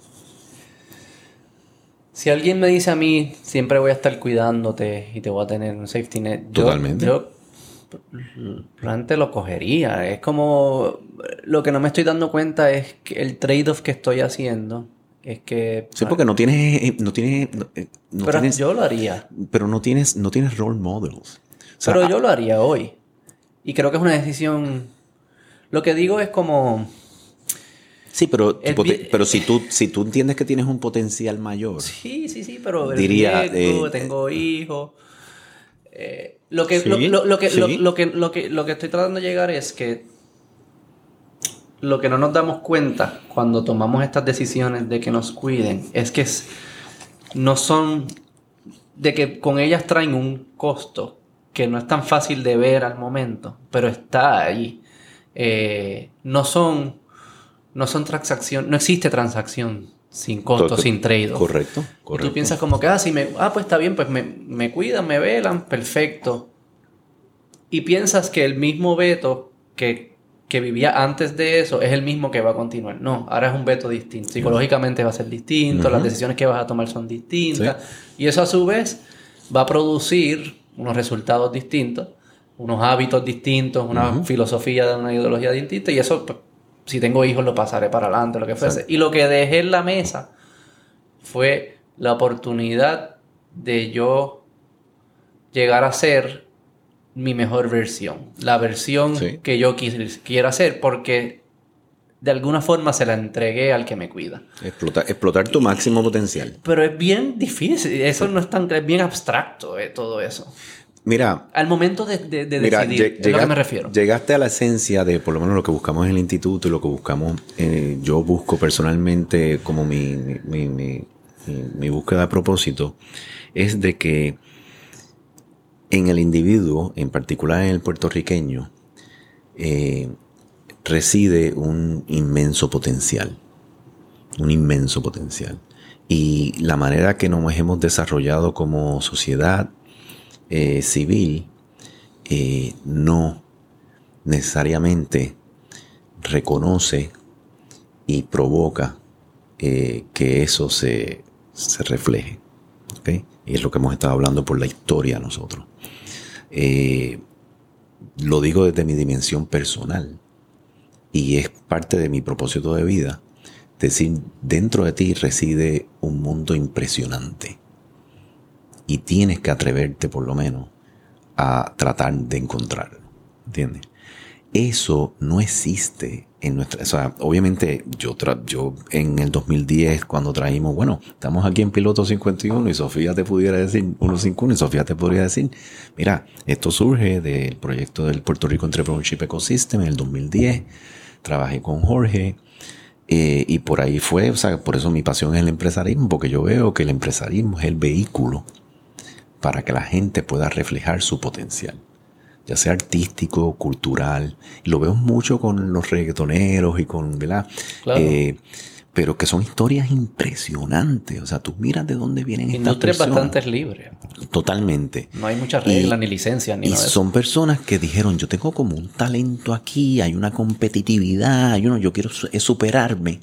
si alguien me dice a mí, siempre voy a estar cuidándote y te voy a tener un safety net, Totalmente. yo realmente lo cogería. Es como lo que no me estoy dando cuenta es que el trade-off que estoy haciendo es que... Sí, porque no tienes... Eh, no tienes eh, pero yo lo haría. Pero no tienes, no tienes role models. pero yo lo haría hoy. Y creo que es una decisión... Lo que digo es como... Sí, pero, pero si, tú, si tú entiendes que tienes un potencial mayor. Sí, sí, sí, pero diría, eh, tengo hijos. lo, que, lo, que, lo, que, lo, que, lo que estoy tratando de llegar es que lo que no nos damos cuenta cuando tomamos estas decisiones de que nos cuiden es que no son de que con ellas traen un costo que no es tan fácil de ver al momento, pero está ahí. Eh, no son no son transacción, no existe transacción sin costo, sin trade. Correcto, correcto. Y tú piensas como que, ah, si me, ah, pues está bien, pues me, me cuidan, me velan, perfecto. Y piensas que el mismo veto que que vivía antes de eso es el mismo que va a continuar. No, ahora es un veto distinto. Psicológicamente va a ser distinto, las decisiones que vas a tomar son distintas. Y eso a su vez va a producir unos resultados distintos, unos hábitos distintos, una filosofía de una ideología distinta. Y eso, pues, si tengo hijos, lo pasaré para adelante, lo que fuese. Y lo que dejé en la mesa fue la oportunidad de yo llegar a ser mi mejor versión, la versión que yo quiera ser, porque de alguna forma se la entregué al que me cuida. explotar tu máximo potencial. Pero es bien difícil, eso no es tan, es bien abstracto eh, todo eso. Mira. Al momento de, decidir, lo que me refiero. Llegaste a la esencia de por lo menos lo que buscamos en el instituto y lo que buscamos, eh, yo busco personalmente como mi, mi, mi, mi, búsqueda de propósito, es de que en el individuo, en particular en el puertorriqueño, eh, reside un inmenso potencial. Un inmenso potencial. Y la manera que nos hemos desarrollado como sociedad eh, civil eh, no necesariamente reconoce y provoca que eso se, se refleje. Y es lo que hemos estado hablando por la historia nosotros. Lo digo desde mi dimensión personal y es parte de mi propósito de vida. Decir, dentro de ti reside un mundo impresionante y tienes que atreverte por lo menos a tratar de encontrarlo. ¿Entiendes? Eso no existe en nuestra... O sea, obviamente yo, yo en el 2010 cuando traímos, bueno, estamos aquí en Piloto 51 y Sofía te pudiera decir 151 y Sofía te podría decir, mira, esto surge del proyecto del Puerto Rico Entrepreneurship Ecosystem en el 2010, trabajé con Jorge, eh, y por ahí fue, o sea, por eso mi pasión es el empresarismo, porque yo veo que el empresarismo es el vehículo para que la gente pueda reflejar su potencial, ya sea artístico, cultural. Y lo veo mucho con los reggaetoneros y con, ¿verdad? Eh, pero que son historias impresionantes. O sea, tú miras de dónde vienen estas personas. bastante libres. Totalmente. No hay muchas reglas, ni licencias, ni Y son personas que dijeron, yo tengo como un talento aquí, hay una competitividad, hay uno, yo quiero superarme.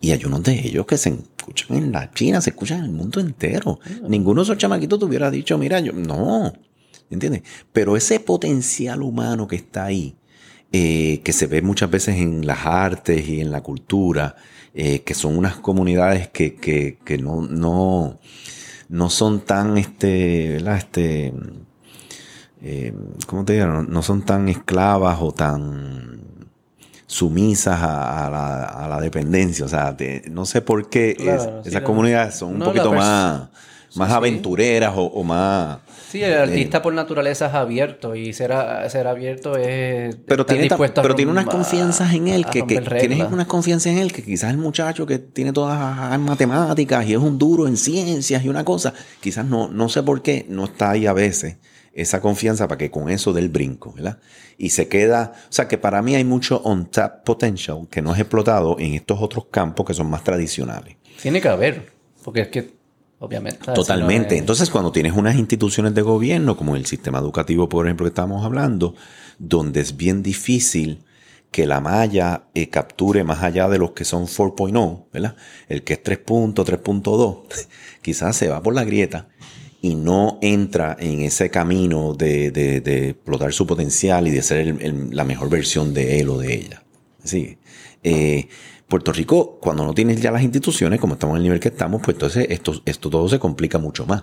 Y hay unos de ellos que se escuchan en la China, se escuchan en el mundo entero. Ah. Ninguno de esos chamaquitos te hubiera dicho, mira, yo, no, ¿entiendes? Pero ese potencial humano que está ahí, eh, que se ve muchas veces en las artes y en la cultura, eh, que son unas comunidades que, que, que no, no, no son tan, este, ¿verdad? Este, eh, ¿cómo te digo? no son tan esclavas o tan sumisas a, la, a la, dependencia. O sea, no sé por qué esas comunidades son un poquito más, más aventureras o, más... Sí, el artista por naturaleza es abierto y ser, ser abierto es... Pero tiene, pero tiene unas confianzas en él, que, que tienes unas confianzas en él, que quizás el muchacho que tiene todas las matemáticas y es un duro en ciencias y una cosa, quizás no, no sé por qué no está ahí a veces esa confianza para que con eso dé el brinco, ¿verdad? Y se queda, o sea que para mí hay mucho on-tap potential que no es explotado en estos otros campos que son más tradicionales. Tiene que haber, porque es que obviamente. Totalmente. Entonces, cuando tienes unas instituciones de gobierno, como el sistema educativo, por ejemplo, que estamos hablando, donde es bien difícil que la malla eh, capture más allá de los que son 4.0, ¿verdad? El que es 3.3.2, quizás se va por la grieta y no entra en ese camino de, de, explotar su potencial y de ser la mejor versión de él o de ella. Sí. Eh, Puerto Rico, cuando no tienes ya las instituciones, como estamos en el nivel que estamos, pues entonces esto, esto todo se complica mucho más.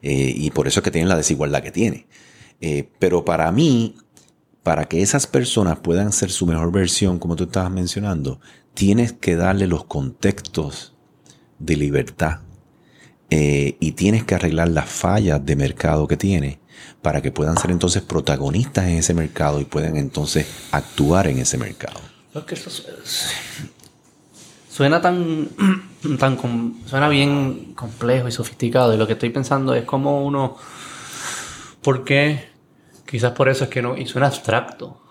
Eh, y por eso es que tienen la desigualdad que tiene. Eh, pero para mí, para que esas personas puedan ser su mejor versión, como tú estabas mencionando, tienes que darle los contextos de libertad eh, y tienes que arreglar las fallas de mercado que tiene para que puedan ser entonces protagonistas en ese mercado y puedan entonces actuar en ese mercado. Suena tan, tan suena bien complejo y sofisticado y lo que estoy pensando es cómo uno, ¿por qué? Quizás por eso es que no, y suena abstracto.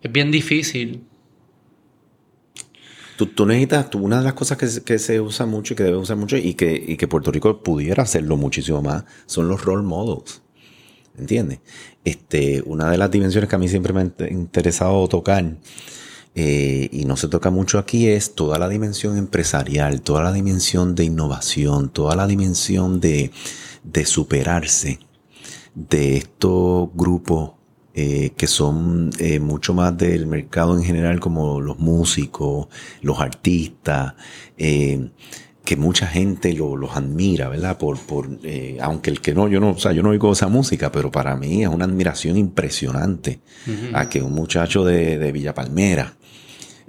Es bien difícil Tú, necesitas, una de las cosas que, se usa mucho y que debe usar mucho y que, que Puerto Rico pudiera hacerlo muchísimo más son los role models. ¿Entiendes? Este, una de las dimensiones que a mí siempre me ha interesado tocar eh, y no se toca mucho aquí es toda la dimensión empresarial, toda la dimensión de innovación, toda la dimensión de, de superarse de estos grupos eh, que son eh, mucho más del mercado en general, como los músicos, los artistas, eh, que mucha gente los admira, ¿verdad? Por, por eh, aunque el que no, yo no, o sea, yo no oigo esa música, pero para mí es una admiración impresionante a que un muchacho de, de Villa Palmera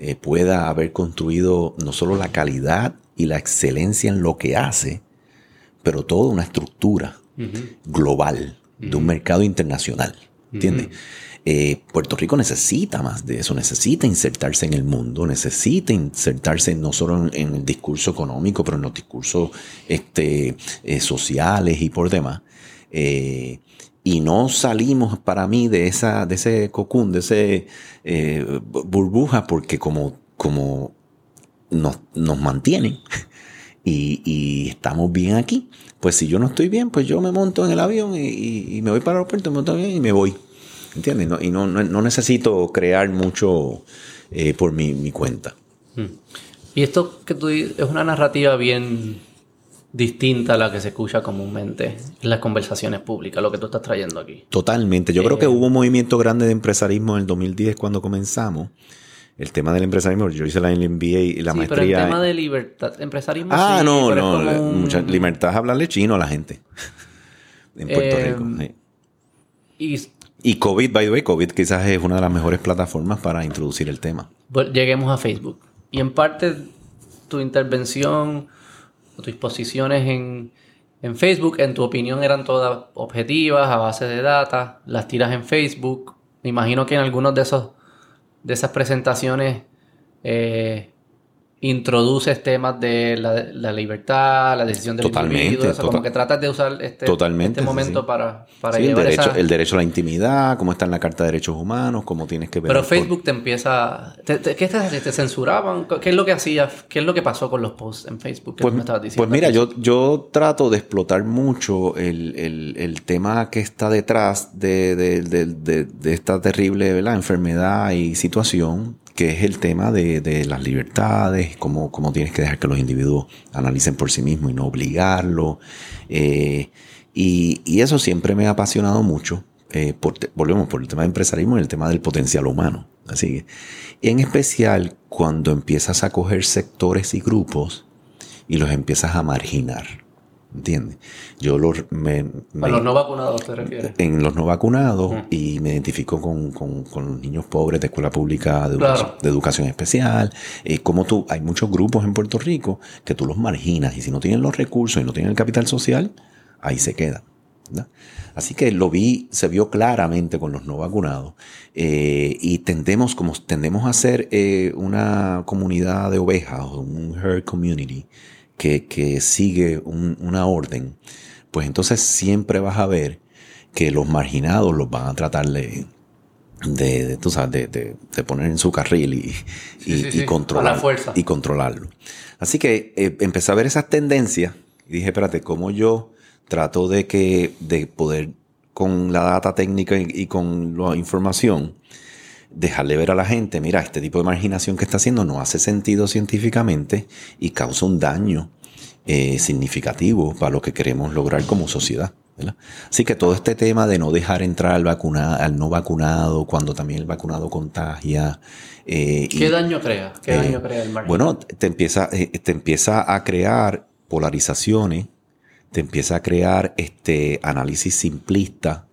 eh, pueda haber construido no solo la calidad y la excelencia en lo que hace, pero toda una estructura global de un mercado internacional. ¿Entiendes? Eh, Puerto Rico necesita más de eso, necesita insertarse en el mundo, necesita insertarse no solo en, el discurso económico, pero en los discursos este, eh, sociales y por demás. Eh, y no salimos para mí de esa, de ese cocún, de ese burbuja, porque como, como nos, nos mantienen y, estamos bien aquí, pues si yo no estoy bien, pues yo me monto en el avión y, me voy para el aeropuerto, me monto bien y me voy. ¿Entiendes? y no, necesito crear mucho eh, por mi, cuenta. Hmm. Y esto que tú dices es una narrativa bien distinta a la que se escucha comúnmente en las conversaciones públicas, lo que tú estás trayendo aquí. Totalmente. Yo creo que eh, hubo un movimiento grande de empresarismo en el 2010 cuando comenzamos. El tema del empresarismo, yo hice la MBA y la sí, maestría. Pero el tema de libertad, empresarismo. Ah, no, no. Mucha libertad es hablarle chino a la gente. en Puerto eh, Rico. Y y COVID, by the way, COVID quizás es una de las mejores plataformas para introducir el tema. lleguemos a Facebook. Y en parte tu intervención tus posiciones en, en, Facebook, en tu opinión, eran todas objetivas, a base de data, las tiras en Facebook. Me imagino que en algunos de esos de esas presentaciones eh, introduces temas de la, libertad, la decisión del Totalmente, individuo, como que tratas de usar este, este momento para, para el derecho, el derecho a la intimidad, cómo está en la Carta de Derechos Humanos, cómo tienes que ver... Pero Facebook te empieza... ¿Qué te, te, censuraban? ¿Qué es lo que hacías? ¿Qué es lo que pasó con los posts en Facebook pues, Pues mira, yo, yo trato de explotar mucho el, tema que está detrás de, de esta terrible enfermedad y situación que es el tema de, las libertades, cómo, cómo, tienes que dejar que los individuos analicen por sí mismos y no obligarlo. Eh, y, eso siempre me ha apasionado mucho. Eh, volvemos por el tema del empresarismo y el tema del potencial humano. Así que, en especial cuando empiezas a coger sectores y grupos y los empiezas a marginar. ¿Entiendes? Yo los, a los no vacunados te refieres. En los no vacunados y me identifico con, los niños pobres de escuela pública de, educación, especial. Eh, como tú, hay muchos grupos en Puerto Rico que tú los marginas y si no tienen los recursos y no tienen el capital social, ahí se quedan. Así que lo vi, se vio claramente con los no vacunados eh, y tendemos, como tendemos a ser eh, una comunidad de ovejas o un herd community, que, sigue una orden, pues entonces siempre vas a ver que los marginados los van a tratar de, de, tú sabes, de, poner en su carril y, y, controlar, y controlarlo. Así que eh, empecé a ver esas tendencias y dije, espérate, ¿cómo yo trato de que, de poder con la data técnica y, con la información, dejarle ver a la gente, mira, este tipo de marginación que está haciendo no hace sentido científicamente y causa un daño eh, significativo para lo que queremos lograr como sociedad. Así que todo este tema de no dejar entrar al, vacunado, al no vacunado cuando también el vacunado contagia. Eh, ¿Qué daño crea? ¿Qué daño eh, crea el margen? Bueno, te empieza, te empieza a crear polarizaciones, te empieza a crear este análisis simplista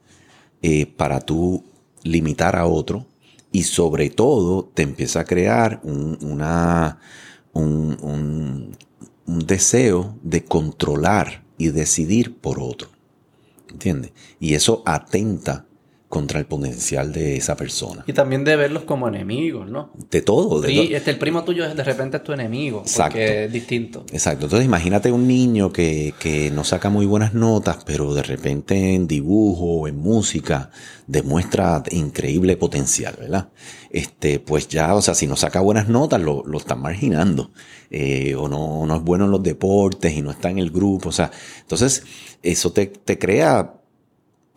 para tú limitar a otro y sobre todo te empieza a crear un, un, un, deseo de controlar y decidir por otro. ¿Entiendes? Y eso atenta contra el potencial de esa persona. Y también de verlos como enemigos, ¿no? De todo. De este, el primo tuyo de repente es tu enemigo, Exacto. porque es distinto. Exacto. Entonces imagínate un niño que, que no saca muy buenas notas, pero de repente en dibujo o en música demuestra increíble potencial, ¿verdad? Este, pues ya, o sea, si no saca buenas notas, lo, lo están marginando. Eh, o no, no es bueno en los deportes y no está en el grupo. O sea, entonces eso te, te crea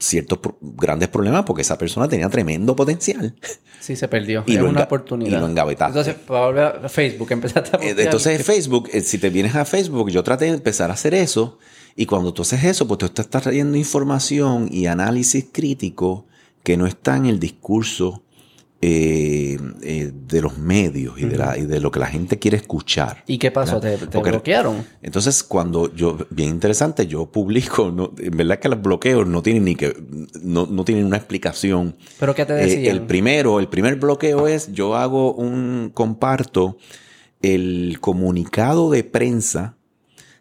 ciertos grandes problemas porque esa persona tenía tremendo potencial. Sí, se perdió. Y una oportunidad. Y lo engavetaste. Entonces, para volver a Facebook, empezaste a eh, Entonces, Facebook, eh, si te vienes a Facebook, yo traté de empezar a hacer eso. Y cuando tú haces eso, pues tú estás trayendo información y análisis crítico que no está en el discurso eh, eh, de los medios y, de la, y, de lo que la gente quiere escuchar. ¿Y qué pasó? ¿Te, bloquearon? Entonces, cuando yo, bien interesante, yo publico, no, en verdad que los bloqueos no tienen ni que, no, no tienen una explicación. ¿Pero qué te decían? Eh, el primero, el primer bloqueo es, yo hago un, comparto el comunicado de prensa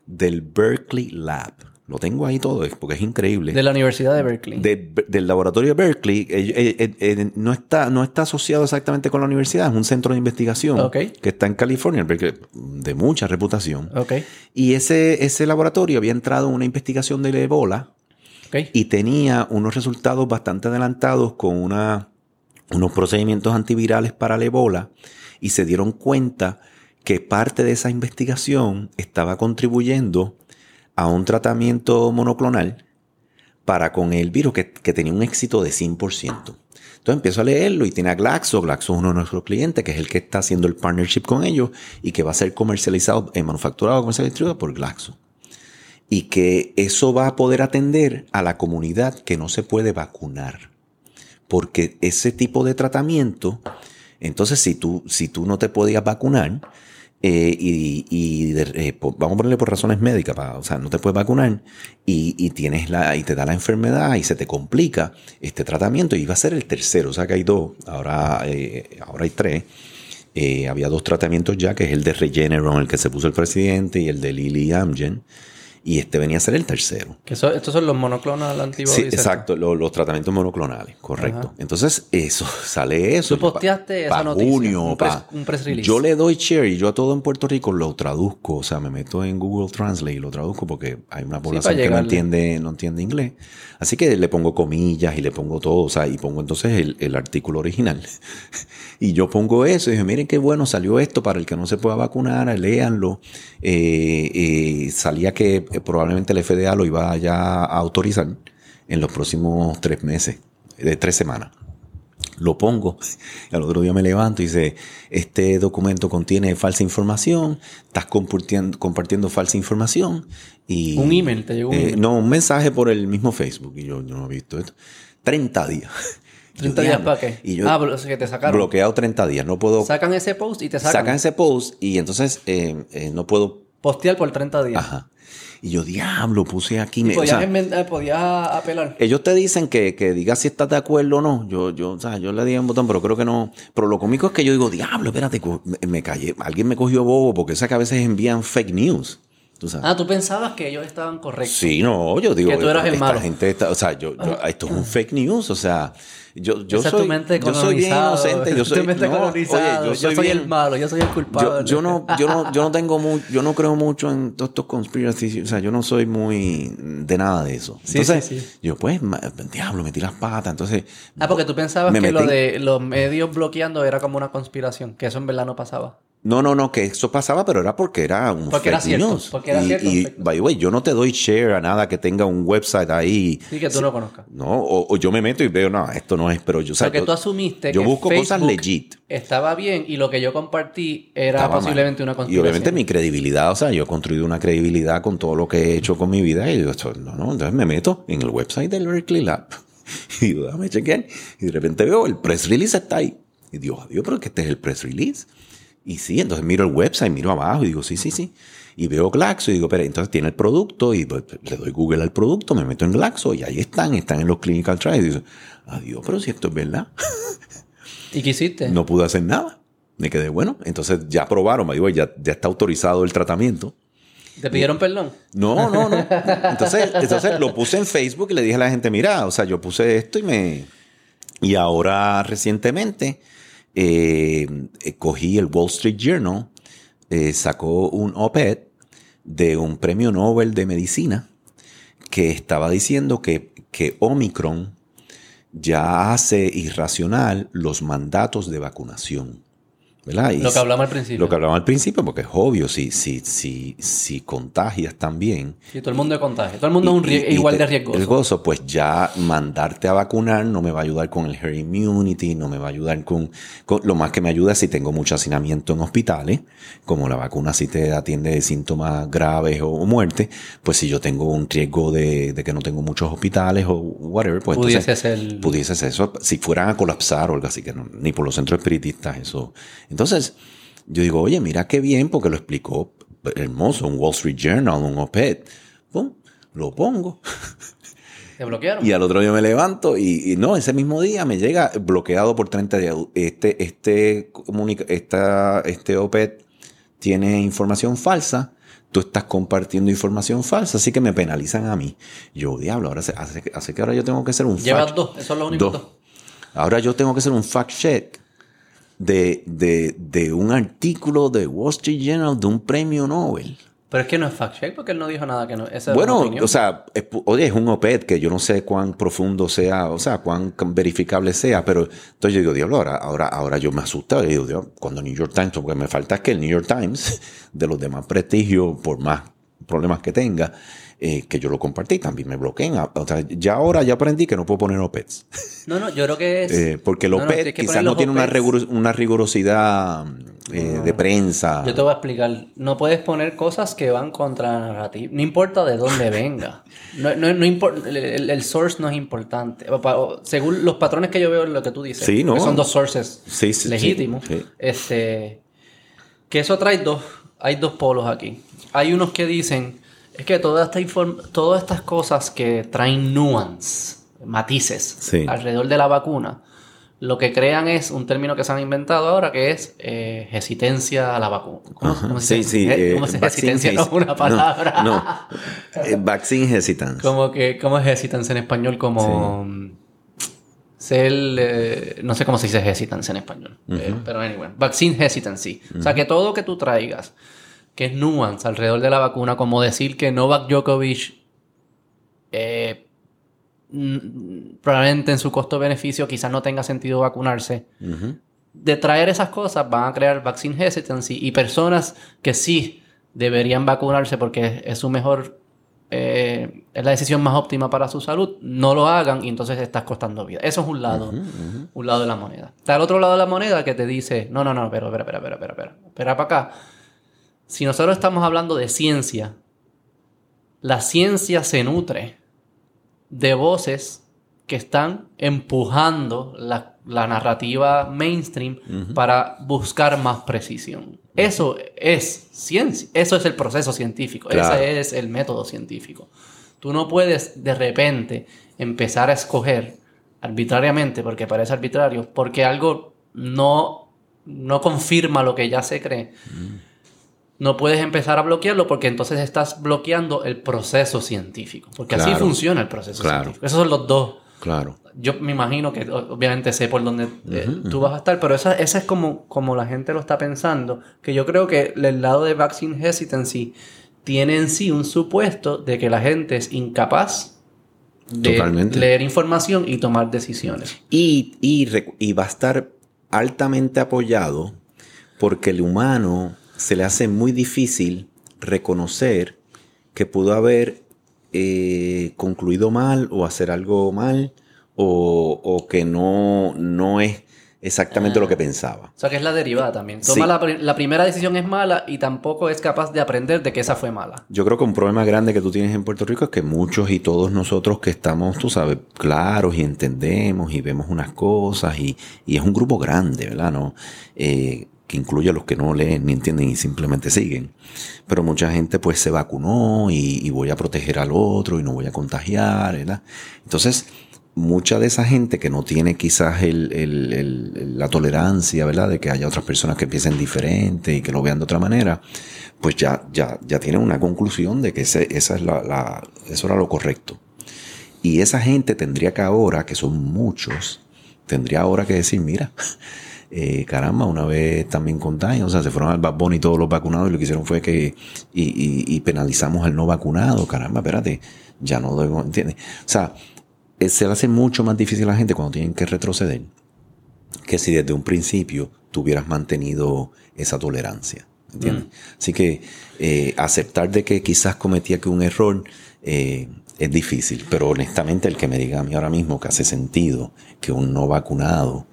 del Berkeley Lab. Lo tengo ahí todo, porque es increíble. De la Universidad de Berkeley. del laboratorio de Berkeley. Eh, eh, eh, no, está, no está asociado exactamente con la universidad, es un centro de investigación que está en California, de mucha reputación. Y ese, ese laboratorio había entrado en una investigación del Ebola y tenía unos resultados bastante adelantados con una, unos procedimientos antivirales para el Ebola y se dieron cuenta que parte de esa investigación estaba contribuyendo a un tratamiento monoclonal para con el virus que, tenía un éxito de 100%. Entonces empiezo a leerlo y tiene a Glaxo. Glaxo es uno de nuestros clientes, que es el que está haciendo el partnership con ellos y que va a ser comercializado, en manufacturado, comercializado por Glaxo. Y que eso va a poder atender a la comunidad que no se puede vacunar. Porque ese tipo de tratamiento, entonces si tú, si tú no te podías vacunar, eh, y, eh, vamos a ponerle por razones médicas, o sea, no te puedes vacunar y, y, tienes la, y te da la enfermedad y se te complica este tratamiento y va a ser el tercero, o sea que hay dos, ahora, eh, ahora hay tres. había dos tratamientos ya, que es el de Regeneron, el que se puso el presidente, y el de Lilly Amgen y este venía a ser el tercero. Que estos son los monoclonales antibodies. Sí, exacto, los, tratamientos monoclonales, correcto. Entonces, eso, sale eso. Tú posteaste esa noticia, junio, un, press, release. Yo le doy share y yo a todo en Puerto Rico lo traduzco, o sea, me meto en Google Translate y lo traduzco porque hay una población que no entiende, no entiende inglés. Así que le pongo comillas y le pongo todo, o sea, y pongo entonces el, el artículo original. y yo pongo eso y dije, miren qué bueno, salió esto para el que no se pueda vacunar, léanlo. Eh, eh, salía que eh, probablemente el FDA lo iba ya a autorizar en los próximos tres meses, de tres semanas. Lo pongo, y al otro día me levanto y dice, este documento contiene falsa información, estás compartiendo, compartiendo falsa información. Y, un email, te llegó un email? No, un mensaje por el mismo Facebook, y yo, no he visto esto. 30 días. ¿30 días para qué? Y yo ah, que te sacaron. Bloqueado 30 días, no puedo... Sacan ese post y te sacan. Sacan ese post y entonces eh, no puedo... Postear por 30 días. Ajá. Y yo, diablo, puse aquí. me, podías, eh, apelar. Ellos te dicen que, que digas si estás de acuerdo o no. Yo, yo, o sea, yo le di un botón, pero creo que no. Pero lo cómico es que yo digo, diablo, espérate, me, me callé. Alguien me cogió bobo porque esa que a veces envían fake news. Ah, tú pensabas que ellos estaban correctos. Sí, no, yo digo. Que tú eras el malo. Gente o sea, yo, esto es un fake news, o sea, yo, yo soy. yo soy bien inocente, yo soy. no, oye, yo soy, el malo, yo soy el culpable. Yo, no, yo no, yo no tengo mucho, yo no creo mucho en todos estos conspiracies, o sea, yo no soy muy de nada de eso. Entonces, sí, sí, yo pues, diablo, metí las patas, entonces. Ah, porque tú pensabas que lo de los medios bloqueando era como una conspiración, que eso en verdad no pasaba. No, no, no, que eso pasaba, pero era porque era un porque era cierto, Porque era cierto. Y, by the way, yo no te doy share a nada que tenga un website ahí. Sí, que tú lo conozcas. No, o, yo me meto y veo, no, esto no es, pero yo... O que tú asumiste yo que busco cosas legit. estaba bien y lo que yo compartí era posiblemente una conspiración. Y obviamente mi credibilidad, o sea, yo he construido una credibilidad con todo lo que he hecho con mi vida y yo, no, no, entonces me meto en el website del Berkeley Lab y digo, déjame chequear y de repente veo el press release está ahí. Y digo, adiós, pero que este es el press release. Y sí, entonces miro el website, miro abajo y digo, sí, sí, sí. Y veo Glaxo y digo, pero entonces tiene el producto y pues, le doy Google al producto, me meto en Glaxo y ahí están, están en los clinical trials. Y digo, adiós, pero si esto es verdad. ¿Y qué hiciste? No pude hacer nada. Me quedé bueno. Entonces ya probaron, me digo, ya, ya está autorizado el tratamiento. ¿Te pidieron perdón? No, no, no. Entonces, entonces lo puse en Facebook y le dije a la gente, mira, o sea, yo puse esto y me... Y ahora recientemente eh, eh, cogí el Wall Street Journal, eh, sacó un op-ed de un premio Nobel de Medicina que estaba diciendo que, que Omicron ya hace irracional los mandatos de vacunación. ¿Verdad? lo que hablamos al principio. Lo que hablamos al principio, porque es obvio, si, si, si, si contagias también. Si todo el mundo es contagio. Todo el mundo es igual de riesgoso. Riesgoso, pues ya mandarte a vacunar no me va a ayudar con el herd immunity, no me va a ayudar con, Lo más que me ayuda es si tengo mucho hacinamiento en hospitales, como la vacuna si te atiende de síntomas graves o, muerte, pues si yo tengo un riesgo de, que no tengo muchos hospitales o whatever, pues pudiese ser. Pudiese ser eso. Si fueran a colapsar o algo así, que ni por los centros espiritistas eso. Entonces, yo digo, oye, mira qué bien, porque lo explicó hermoso, un Wall Street Journal, un OPED. Pum, lo pongo. ¿Te bloquearon? Y al otro día me levanto y, no, ese mismo día me llega bloqueado por 30 días. Este, este, esta, este OPED tiene información falsa. Tú estás compartiendo información falsa, así que me penalizan a mí. Yo, diablo, ahora hace, hace que ahora yo tengo que hacer un Llevas dos, eso es lo único. Dos. Ahora yo tengo que hacer un fact check de, de, de un artículo de Wall Street Journal de un premio Nobel. Pero es que no es fact check porque él no dijo nada que no. bueno, o sea, es, oye, es un OPED que yo no sé cuán profundo sea, o sea, cuán verificable sea, pero entonces yo digo, diablo, ahora, ahora, ahora yo me asusto. Y digo, cuando New York Times, porque me falta que el New York Times, de los demás prestigios, por más problemas que tenga, eh, que yo lo compartí, también me bloqueen. O sea, ya ahora ya aprendí que no puedo poner OPEDs. No, no, yo creo que es... Eh, porque el OPED quizás no tiene una, una, rigurosidad eh, de prensa. Yo te voy a explicar. No puedes poner cosas que van contra la narrativa. No importa de dónde venga. No, no, no el, source no es importante. Según los patrones que yo veo en lo que tú dices. Sí, no. Que son dos sources legítimos. este, que eso trae dos... Hay dos polos aquí. Hay unos que dicen es que toda esta todas estas cosas que traen nuance, matices alrededor de la vacuna, lo que crean es un término que se han inventado ahora que es eh, hesitencia a la vacuna. ¿Cómo, se, sí, sí. Eh, hesitencia? No una palabra. No, eh, vaccine hesitance. Como que, ¿Cómo es hesitance en español? Como... Ser, no sé cómo se dice hesitance en español, pero anyway, vaccine hesitancy. O sea, que todo que tú traigas que es nuance alrededor de la vacuna, como decir que Novak Djokovic eh, probablemente en su costo-beneficio quizás no tenga sentido vacunarse. De traer esas cosas van a crear vaccine hesitancy y personas que sí deberían vacunarse porque es su mejor eh, es la decisión más óptima para su salud, no lo hagan y entonces estás costando vida. Eso es un lado, un lado de la moneda. Está el otro lado de la moneda que te dice, no, no, no, pero, espera, espera, espera, espera, espera, espera para acá si nosotros estamos hablando de ciencia, la ciencia se nutre de voces que están empujando la, narrativa mainstream para buscar más precisión. Eso es ciencia, eso es el proceso científico, ese es el método científico. Tú no puedes de repente empezar a escoger arbitrariamente, porque parece arbitrario, porque algo no, no confirma lo que ya se cree no puedes empezar a bloquearlo porque entonces estás bloqueando el proceso científico. Porque así funciona el proceso científico. Esos son los dos. Claro. Yo me imagino que obviamente sé por dónde eh, tú vas a estar, pero esa, esa es como, como la gente lo está pensando. Que yo creo que el lado de vaccine hesitancy tiene en sí un supuesto de que la gente es incapaz de leer información y tomar decisiones. Y, y, y va a estar altamente apoyado porque el humano se le hace muy difícil reconocer que pudo haber eh, concluido mal o hacer algo mal o, que no, no es exactamente lo que ah. pensaba. O sea, que es la derivada también. Toma la, primera decisión es mala y tampoco es capaz de aprender de que esa fue mala. Yo creo que un problema grande que tú tienes en Puerto Rico es que muchos y todos nosotros que estamos, tú sabes, claros y entendemos y vemos unas cosas y, y es un grupo grande, ¿verdad? ¿No? Eh, que incluye a los que no leen ni entienden y simplemente siguen. Pero mucha gente pues se vacunó y, voy a proteger al otro y no voy a contagiar, ¿verdad? Entonces, mucha de esa gente que no tiene quizás la tolerancia, ¿verdad? De que haya otras personas que piensen diferente y que lo vean de otra manera, pues ya, ya, ya tienen una conclusión de que esa es la, eso era lo correcto. Y esa gente tendría que ahora, que son muchos, tendría ahora que decir, mira, eh, caramba, una vez también contagian, o sea, se fueron al Bad y todos los vacunados y lo que hicieron fue que y, penalizamos al no vacunado, caramba, espérate, ya no debemos, ¿entiendes? O sea, eh, se le hace mucho más difícil a la gente cuando tienen que retroceder que si desde un principio tú hubieras mantenido esa tolerancia. ¿Entiendes? Mm. Así que eh, aceptar de que quizás cometía que un error eh, es difícil, pero honestamente el que me diga a mí ahora mismo que hace sentido que un no vacunado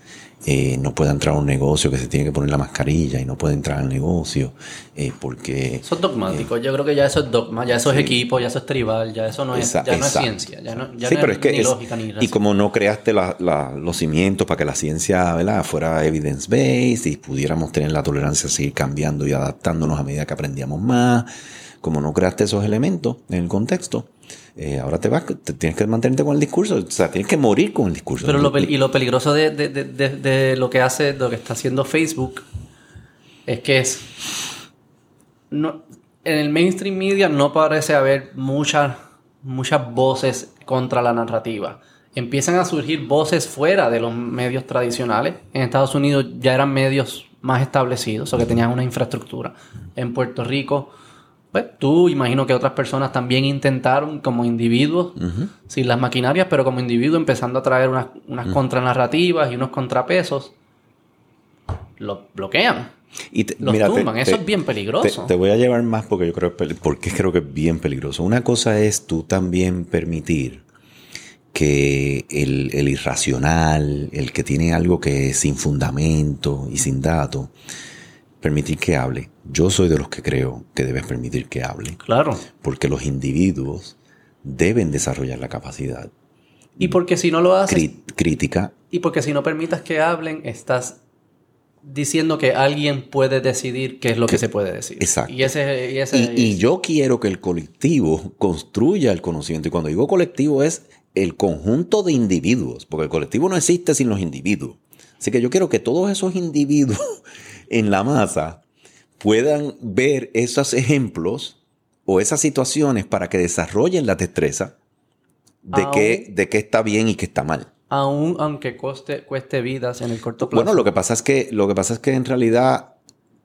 eh, no puede entrar a un negocio, que se tiene que poner la mascarilla y no puede entrar al negocio, eh, porque... Eso es dogmático, yo creo que ya eso es dogma, ya eso es equipo, ya eso es tribal, ya eso no es, ya no es ciencia, ya no, ya es, ni lógica ni Y como no creaste los cimientos para que la ciencia ¿verdad? fuera evidence-based y pudiéramos tener la tolerancia a seguir cambiando y adaptándonos a medida que aprendíamos más, como no creaste esos elementos en el contexto, eh, ahora te vas, tienes que mantenerte con el discurso, o sea, tienes que morir con el discurso. Pero lo, y lo peligroso de, lo que hace, lo que está haciendo Facebook, es que es. No, en el mainstream media no parece haber muchas, muchas voces contra la narrativa. Empiezan a surgir voces fuera de los medios tradicionales. En Estados Unidos ya eran medios más establecidos, o que tenían una infraestructura. En Puerto Rico pues tú imagino que otras personas también intentaron como individuos, sin las maquinarias, pero como individuos empezando a traer unas, unas contranarrativas y unos contrapesos, lo bloquean. Y los tumban. Eso es bien peligroso. Te, voy a llevar más porque yo creo, porque creo que es bien peligroso. Una cosa es tú también permitir que el, el irracional, el que tiene algo que es sin fundamento y sin dato, permitir que hable. Yo soy de los que creo que debes permitir que hable. Claro. Porque los individuos deben desarrollar la capacidad. Y porque si no lo haces. crítica. Y porque si no permitas que hablen, estás diciendo que alguien puede decidir qué es lo que, se puede decir. Exacto. Y, ese, y, y, yo quiero que el colectivo construya el conocimiento. Y cuando digo colectivo es el conjunto de individuos, porque el colectivo no existe sin los individuos. Así que yo quiero que todos esos individuos en la masa puedan ver esos ejemplos o esas situaciones para que desarrollen la destreza de, qué, de qué está bien y qué está mal. Aún aunque coste, cueste vidas en el corto plazo. Bueno, lo que pasa es que, lo que pasa es que en realidad,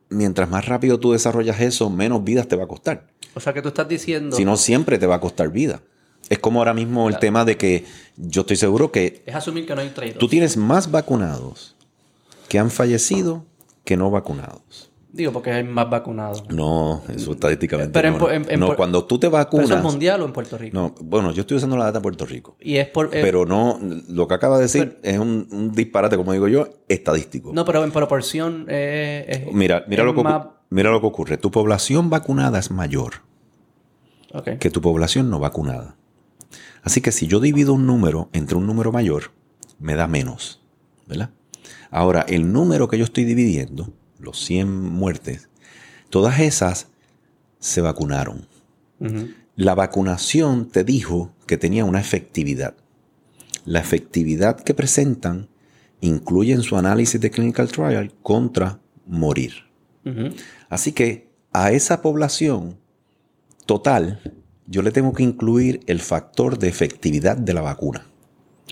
mientras más rápido tú desarrollas eso, menos vidas te va a costar. O sea que tú estás diciendo. Si no, siempre te va a costar vida. Es como ahora mismo el tema de que yo estoy seguro que. Es asumir que no hay trade Tú tienes más vacunados que han fallecido que no vacunados. Digo, porque hay más vacunados. No, eso estadísticamente. Pero no, cuando tú te vacunas. ¿Pero es mundial o en Puerto Rico? No, bueno, yo estoy usando la data en Puerto Rico. Y es por. Eh, pero no, lo que acaba de decir es un, disparate, como digo yo, estadístico. No, pero en proporción. Eh, mira, mira, lo que, mira lo que ocurre. Tu población vacunada es mayor que tu población no vacunada. Así que si yo divido un número entre un número mayor, me da menos. ¿Verdad? Ahora, el número que yo estoy dividiendo, los 100 muertes, todas esas se vacunaron. La vacunación te dijo que tenía una efectividad. La efectividad que presentan incluye en su análisis de clinical trial contra morir. Así que a esa población total, yo le tengo que incluir el factor de efectividad de la vacuna.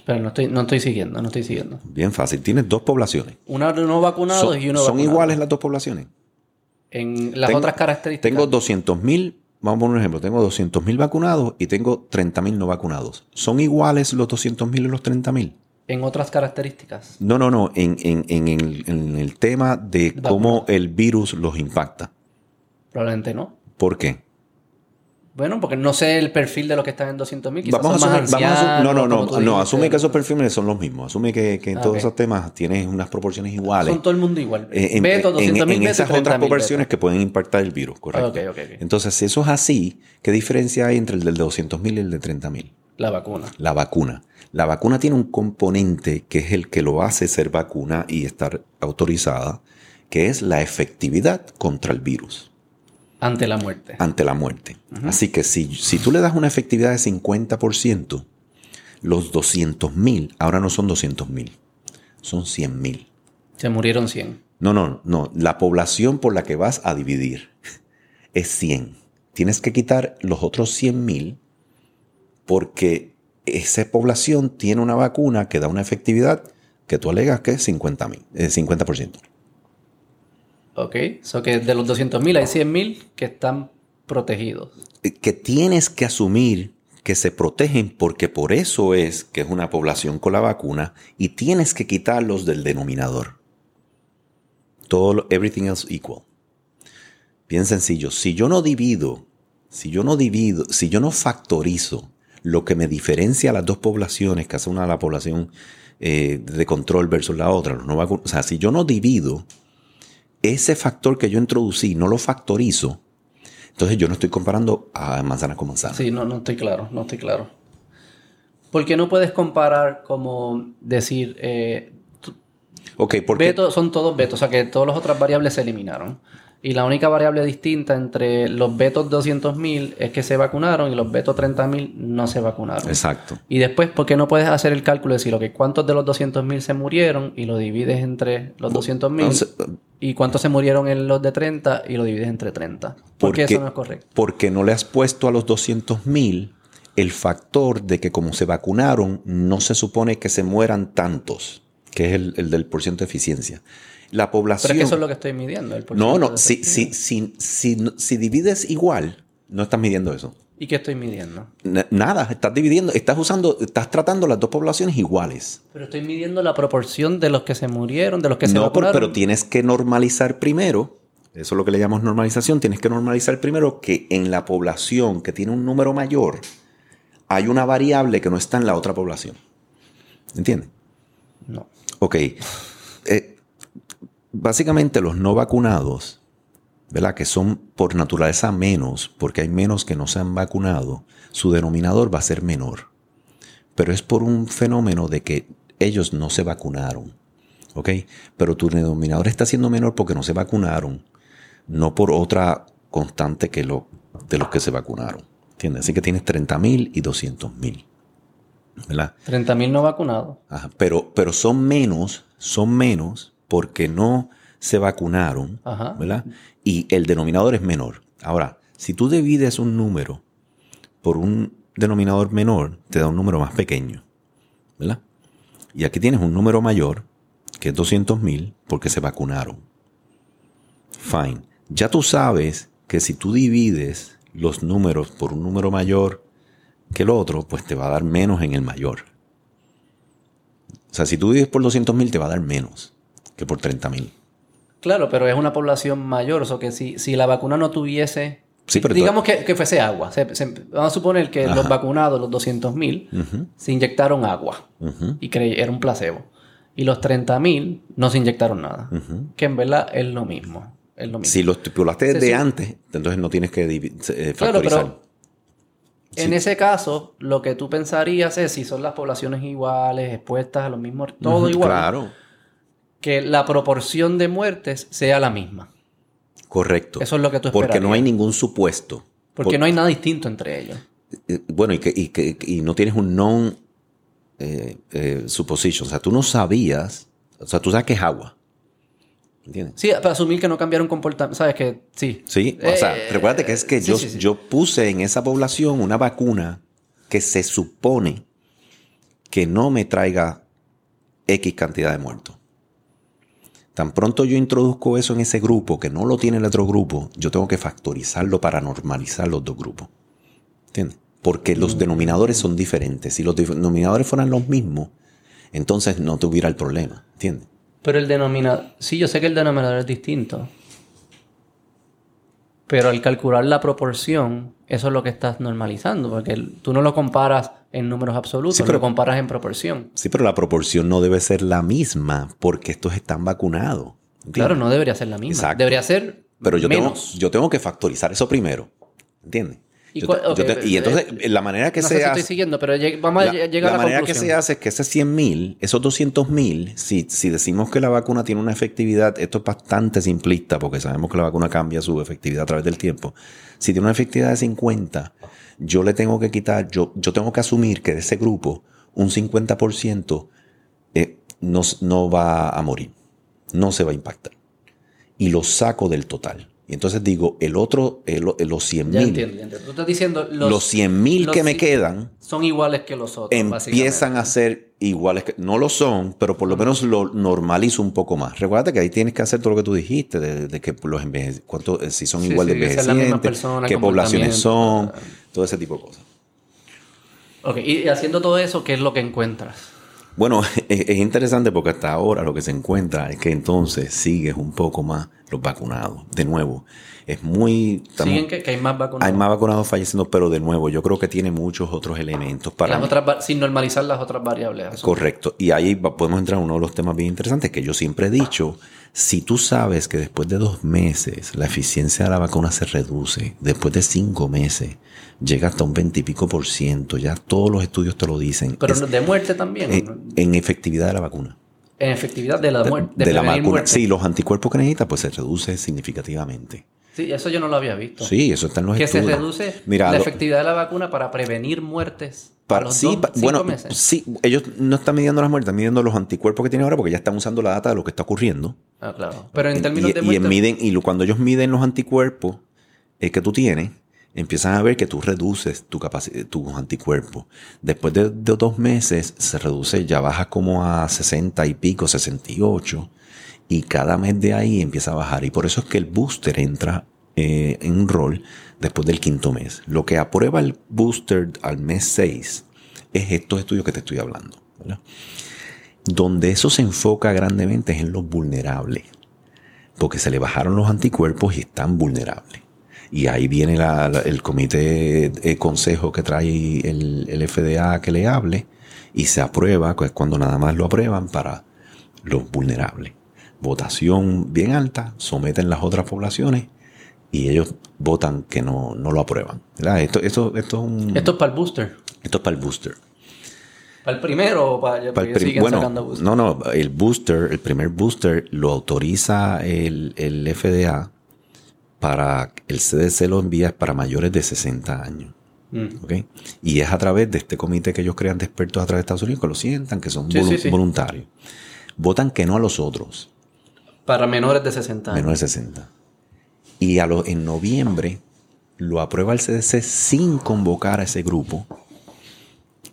Pero no estoy, no estoy siguiendo, no estoy siguiendo. Bien fácil. Tienes dos poblaciones. Una no vacunados y uno ¿Son iguales las dos poblaciones? En las otras características. Tengo 200.000, vamos a poner un ejemplo, tengo 200.000 vacunados y tengo 30.000 no vacunados. ¿Son iguales los 200.000 y los 30.000? En otras características. No, no, no. En, el, tema de cómo el virus los impacta. Probablemente no. ¿Por qué? Bueno, porque no sé el perfil de los que están en 200.000, quizás vamos son a más ancianos, No, no, no, no, asume que esos perfiles son los mismos. Asume que, en todos esos temas tienes unas proporciones iguales. Son todo el mundo igual. Eh, en, en, esas otras proporciones que pueden impactar el virus, correcto. Entonces, si eso es así, ¿qué diferencia hay entre el del 200.000 y el de 30.000? La vacuna. La vacuna. La vacuna tiene un componente que es el que lo hace ser vacuna y estar autorizada, que es la efectividad contra el virus. Ante la muerte. Ante la muerte. Así que si, si tú le das una efectividad de 50%, los 200 mil ahora no son 200 mil, son 100 mil. Se murieron 100. No, no, no. La población por la que vas a dividir es 100. Tienes que quitar los otros 100 mil porque esa población tiene una vacuna que da una efectividad que tú alegas que es 50 mil, 50%. Ok, so que de los 200.000 hay 100.000 que están protegidos. Eh, que tienes que asumir que se protegen porque por eso es que es una población con la vacuna y tienes que quitarlos del denominador. Todo, everything else equal. Bien sencillo. Si yo no divido, si yo no divido, si yo no factorizo lo que me diferencia a las dos poblaciones, que hace una la población eh, de control versus la otra, no o sea, si yo no divido ese factor que yo introducí, no lo factorizo, entonces yo no estoy comparando a manzana con manzana. Sí, no, no estoy claro, no estoy claro. Porque no puedes comparar como decir... Eh, ok, porque... son todos vetos, o sea que todas las otras variables se eliminaron. Y la única variable distinta entre los vetos 200.000 es que se vacunaron y los vetos 30.000 no se vacunaron. Exacto. Y después, ¿por qué no puedes hacer el cálculo de decir, que cuántos de los 200.000 se murieron y lo divides entre los 200.000 y cuántos se murieron en los de 30 y lo divides entre 30? ¿Por qué eso no es correcto? Porque no le has puesto a los 200.000 el factor de que como se vacunaron, no se supone que se mueran tantos, que es el, el del porcentaje de eficiencia la población... Pero es que eso es lo que estoy midiendo. El no, no, si, si, si, si, divides igual, no estás midiendo eso. ¿Y qué estoy midiendo? nada, estás dividiendo, estás usando, estás tratando las dos poblaciones iguales. Pero estoy midiendo la proporción de los que se murieron, de los que se No, pero tienes que normalizar primero, eso es lo que le llamamos normalización, tienes que normalizar primero que en la población que tiene un número mayor, hay una variable que no está en la otra población. ¿Entiendes? No. Ok. Básicamente los no vacunados, ¿verdad? Que son por naturaleza menos, porque hay menos que no se han vacunado, su denominador va a ser menor. Pero es por un fenómeno de que ellos no se vacunaron. ¿Ok? Pero tu denominador está siendo menor porque no se vacunaron, no por otra constante que lo, de los que se vacunaron. ¿Entiendes? Así que tienes 30.000 y 200.000. ¿Verdad? 30.000 no vacunados. pero, pero son menos, son menos porque no se vacunaron, ¿verdad? Y el denominador es menor. Ahora, si tú divides un número por un denominador menor, te da un número más pequeño, ¿verdad? Y aquí tienes un número mayor, que es 200.000, porque se vacunaron. Fine. Ya tú sabes que si tú divides los números por un número mayor que el otro, pues te va a dar menos en el mayor. O sea, si tú divides por 200.000, te va a dar menos que por 30.000. Claro, pero es una población mayor, o sea que si, si la vacuna no tuviese... digamos que, fuese agua. vamos a suponer que los vacunados, los 200.000, se inyectaron agua y era un placebo. Y los 30.000 no se inyectaron nada. Que en verdad es lo mismo. Es lo mismo. Si lo estipulaste desde antes, entonces no tienes que eh, Claro, pero en ese caso, lo que tú pensarías es si son las poblaciones iguales, expuestas a los mismos, todo igual. Claro que la proporción de muertes sea la misma. Correcto. Eso es lo que tú esperas. Porque no hay ningún supuesto. Porque no hay nada distinto entre ellos. Eh, bueno, y que, y que y no tienes un non eh, eh, supposition. O sea, tú no sabías. O sea, tú sabes que es agua. ¿Entiendes? Sí, para asumir que no cambiaron comportamiento. ¿Sabes que Sí. Sí, o sea, recuérdate que es que yo, yo puse en esa población una vacuna que se supone que no me traiga X cantidad de muertos. Tan pronto yo introduzco eso en ese grupo que no lo tiene el otro grupo, yo tengo que factorizarlo para normalizar los dos grupos. ¿Entiendes? Porque los mm. denominadores son diferentes. Si los denominadores fueran los mismos, entonces no tuviera el problema. ¿Entiendes? Pero el denominador. Sí, yo sé que el denominador es distinto. Pero al calcular la proporción, eso es lo que estás normalizando, porque tú no lo comparas en números absolutos, sí, pero, lo comparas en proporción. Sí, pero la proporción no debe ser la misma porque estos están vacunados. Claro, no debería ser la misma. Debería ser pero yo menos. Tengo, yo tengo que factorizar eso primero. ¿Entiendes? Y, entonces, eh, la manera que no se sé si estoy siguiendo, pero vamos a llegar a la La manera que se hace es que ese 100 mil, esos 200 mil, si, si decimos que la vacuna tiene una efectividad, esto es bastante simplista porque sabemos que la vacuna cambia su efectividad a través del tiempo. Si tiene una efectividad de 50, yo le tengo que quitar, yo, yo tengo que asumir que de ese grupo, un 50% eh, no, no va a morir, no se va a impactar. Y lo saco del total. Y entonces digo, el otro, los 100 mil. Entiendo, Tú estás diciendo los, 100 mil que me quedan. Son iguales que los otros. Empiezan a ser iguales que. No lo son, pero por lo menos lo normalizo un poco más. Recuerda que ahí tienes que hacer todo lo que tú dijiste, de, que los cuánto, eh, si son igual de envejecientes, qué poblaciones son, todo ese tipo de cosas. Ok, y haciendo todo eso, ¿qué es lo que encuentras? Bueno, es, interesante porque hasta ahora lo que se encuentra es que entonces sigues un poco más los vacunados. De nuevo, es muy... Siguen que, hay más vacunados. Hay más vacunados falleciendo, pero de nuevo, yo creo que tiene muchos otros elementos para... sin normalizar las otras variables. Correcto. Y ahí podemos entrar en uno de los temas bien interesantes que yo siempre he dicho. Si tú sabes que después de dos meses la eficiencia de la vacuna se reduce, después de cinco meses llega hasta un veintipico por ciento, ya todos los estudios te lo dicen. Pero de muerte también. En, efectividad de la vacuna. En efectividad de la muerte. De, la vacuna. Sí, los anticuerpos que necesita pues se reduce significacativamente. Sí, eso yo no lo había visto. Sí, eso está en los que estudios. Que se reduce la efectividad de la vacuna para prevenir muertes. Para, los sí, bueno, sí, ellos no están midiendo las muertes, están midiendo los anticuerpos que tienen ahora porque ya están usando la data de lo que está ocurriendo. Ah, claro. Pero en términos de muertes. Y, miden, y cuando ellos miden los anticuerpos eh, que tú tienes, empiezan a ver que tú reduces tu tus anticuerpos. Después de, dos meses se reduce, ya baja como a 60 y pico, 68. Y cada mes de ahí empieza a bajar. Y por eso es que el booster entra eh, en un rol después del quinto mes. Lo que aprueba el booster al mes 6 es estos estudios que te estoy hablando. Donde eso se enfoca grandemente es en los vulnerables. Porque se le bajaron los anticuerpos y están vulnerables. Y ahí viene el comité de consejo que trae el, FDA que le hable y se aprueba, pues cuando nada más lo aprueban para los vulnerables. Votación bien alta, someten las otras poblaciones y ellos votan que no, lo aprueban. Esto, esto, esto, es un, esto es para el booster. Esto es para el booster. ¿Para el primero o para, para el bueno, No, no, el booster, el primer booster lo autoriza el, el FDA para el CDC lo envía para mayores de 60 años. Mm. Y es a través de este comité que ellos crean de expertos a través de Estados Unidos que lo sientan, que son voluntarios. Votan que no a los otros. Para menores de 60 años. Menores de 60. Y a lo, en noviembre lo aprueba el CDC sin convocar a ese grupo.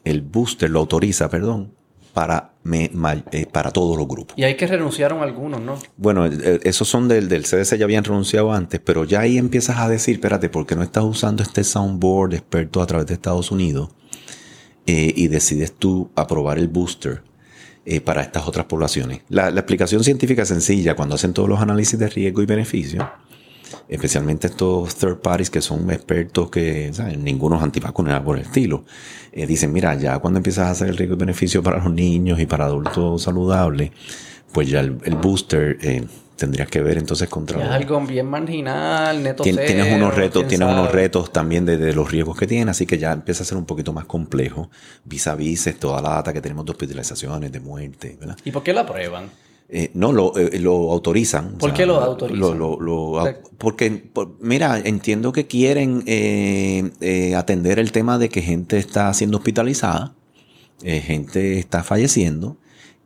El booster lo autoriza, perdón, para, eh, para todos los grupos. Y hay que renunciaron algunos, ¿no? Bueno, eh, eh, esos son del, del CDC, ya habían renunciado antes, pero ya ahí empiezas a decir, espérate, ¿por qué no estás usando este soundboard experto a través de Estados Unidos? y decides tú aprobar el booster para estas otras poblaciones. La, la, explicación científica es sencilla. Cuando hacen todos los análisis de riesgo y beneficio, especialmente estos third parties que son expertos que ¿sabes? ninguno es por el estilo. Eh, dicen, mira, ya cuando empiezas a hacer el riesgo y beneficio para los niños y para adultos saludables, pues ya el, booster eh, tendrías que ver entonces contra... Es algo bien marginal, neto Tienes unos retos, tienes unos retos también de, los riesgos que tiene, así que ya empieza a ser un poquito más complejo vis a vis toda la data que tenemos de hospitalizaciones, de muerte, ¿verdad? ¿Y por qué la prueban? Eh, no, lo, eh, lo autorizan. ¿Por qué lo autorizan? porque, mira, entiendo que quieren eh, atender el tema de que gente está siendo hospitalizada, gente está falleciendo.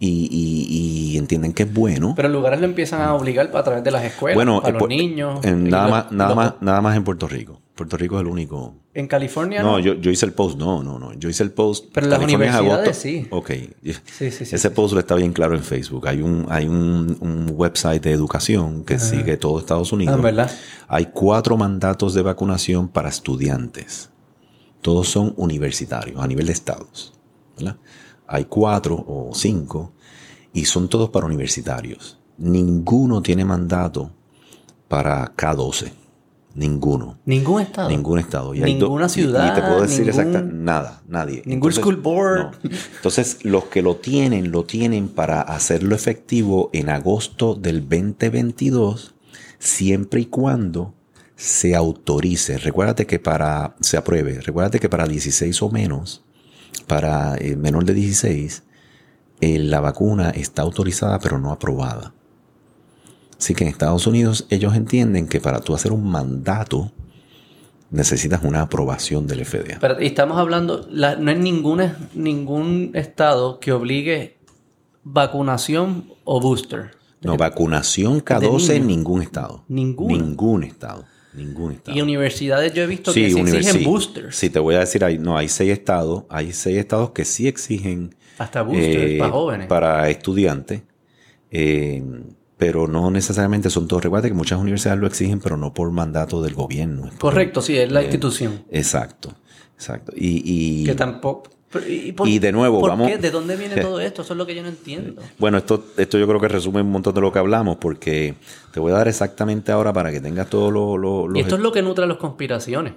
Y, entienden que es bueno. Pero en lugares lo empiezan a obligar a través de las escuelas, bueno, para los niños. nada, más, nada, más, nada más en Puerto Rico. Puerto Rico es el único. ¿En California no? yo, yo hice el post. No, no, no. Yo hice el post. Pero en las universidades sí. Ok. Sí, sí, sí, Ese post lo está bien claro en Facebook. Hay un, hay un, website de educación que sigue todo Estados Unidos. Ah, ¿verdad? Hay cuatro mandatos de vacunación para estudiantes. Todos son universitarios a nivel de estados. ¿verdad? Hay cuatro o cinco y son todos para universitarios. Ninguno tiene mandato para K12. Ninguno. Ningún estado. Ningún estado. Ninguna ciudad. Y, te puedo decir exactamente nada, nadie. Ningún school board. Entonces, los que lo tienen, lo tienen para hacerlo efectivo en agosto del 2022, siempre y cuando se autorice. Recuérdate que para, se apruebe, recuérdate que para 16 o menos, para el menor de 16, eh, la vacuna está autorizada pero no aprobada. Así que en Estados Unidos ellos entienden que para tú hacer un mandato necesitas una aprobación del FDA. Pero estamos hablando, no hay ninguna, ningún estado que obligue vacunación o booster. No, vacunación K12 en ningún estado. Ningún. Ningún estado. Ningún estado. Y universidades yo he visto que sí exigen boosters. Sí, te voy a decir, hay, no, hay seis estados, hay seis estados que sí exigen... Hasta boosters eh, para jóvenes. Para estudiantes. Eh, pero no necesariamente son todos. Recuerda que muchas universidades lo exigen, pero no por mandato del gobierno. Correcto, sí, es la eh, institución. Exacto, exacto. Y, que tampoco... y, de nuevo, vamos. Qué? ¿De dónde viene todo esto? Eso es lo que yo no entiendo. Bueno, esto, esto yo creo que resume un montón de lo que hablamos, porque te voy a dar exactamente ahora para que tengas todo lo. lo, y esto es lo que nutre las conspiraciones.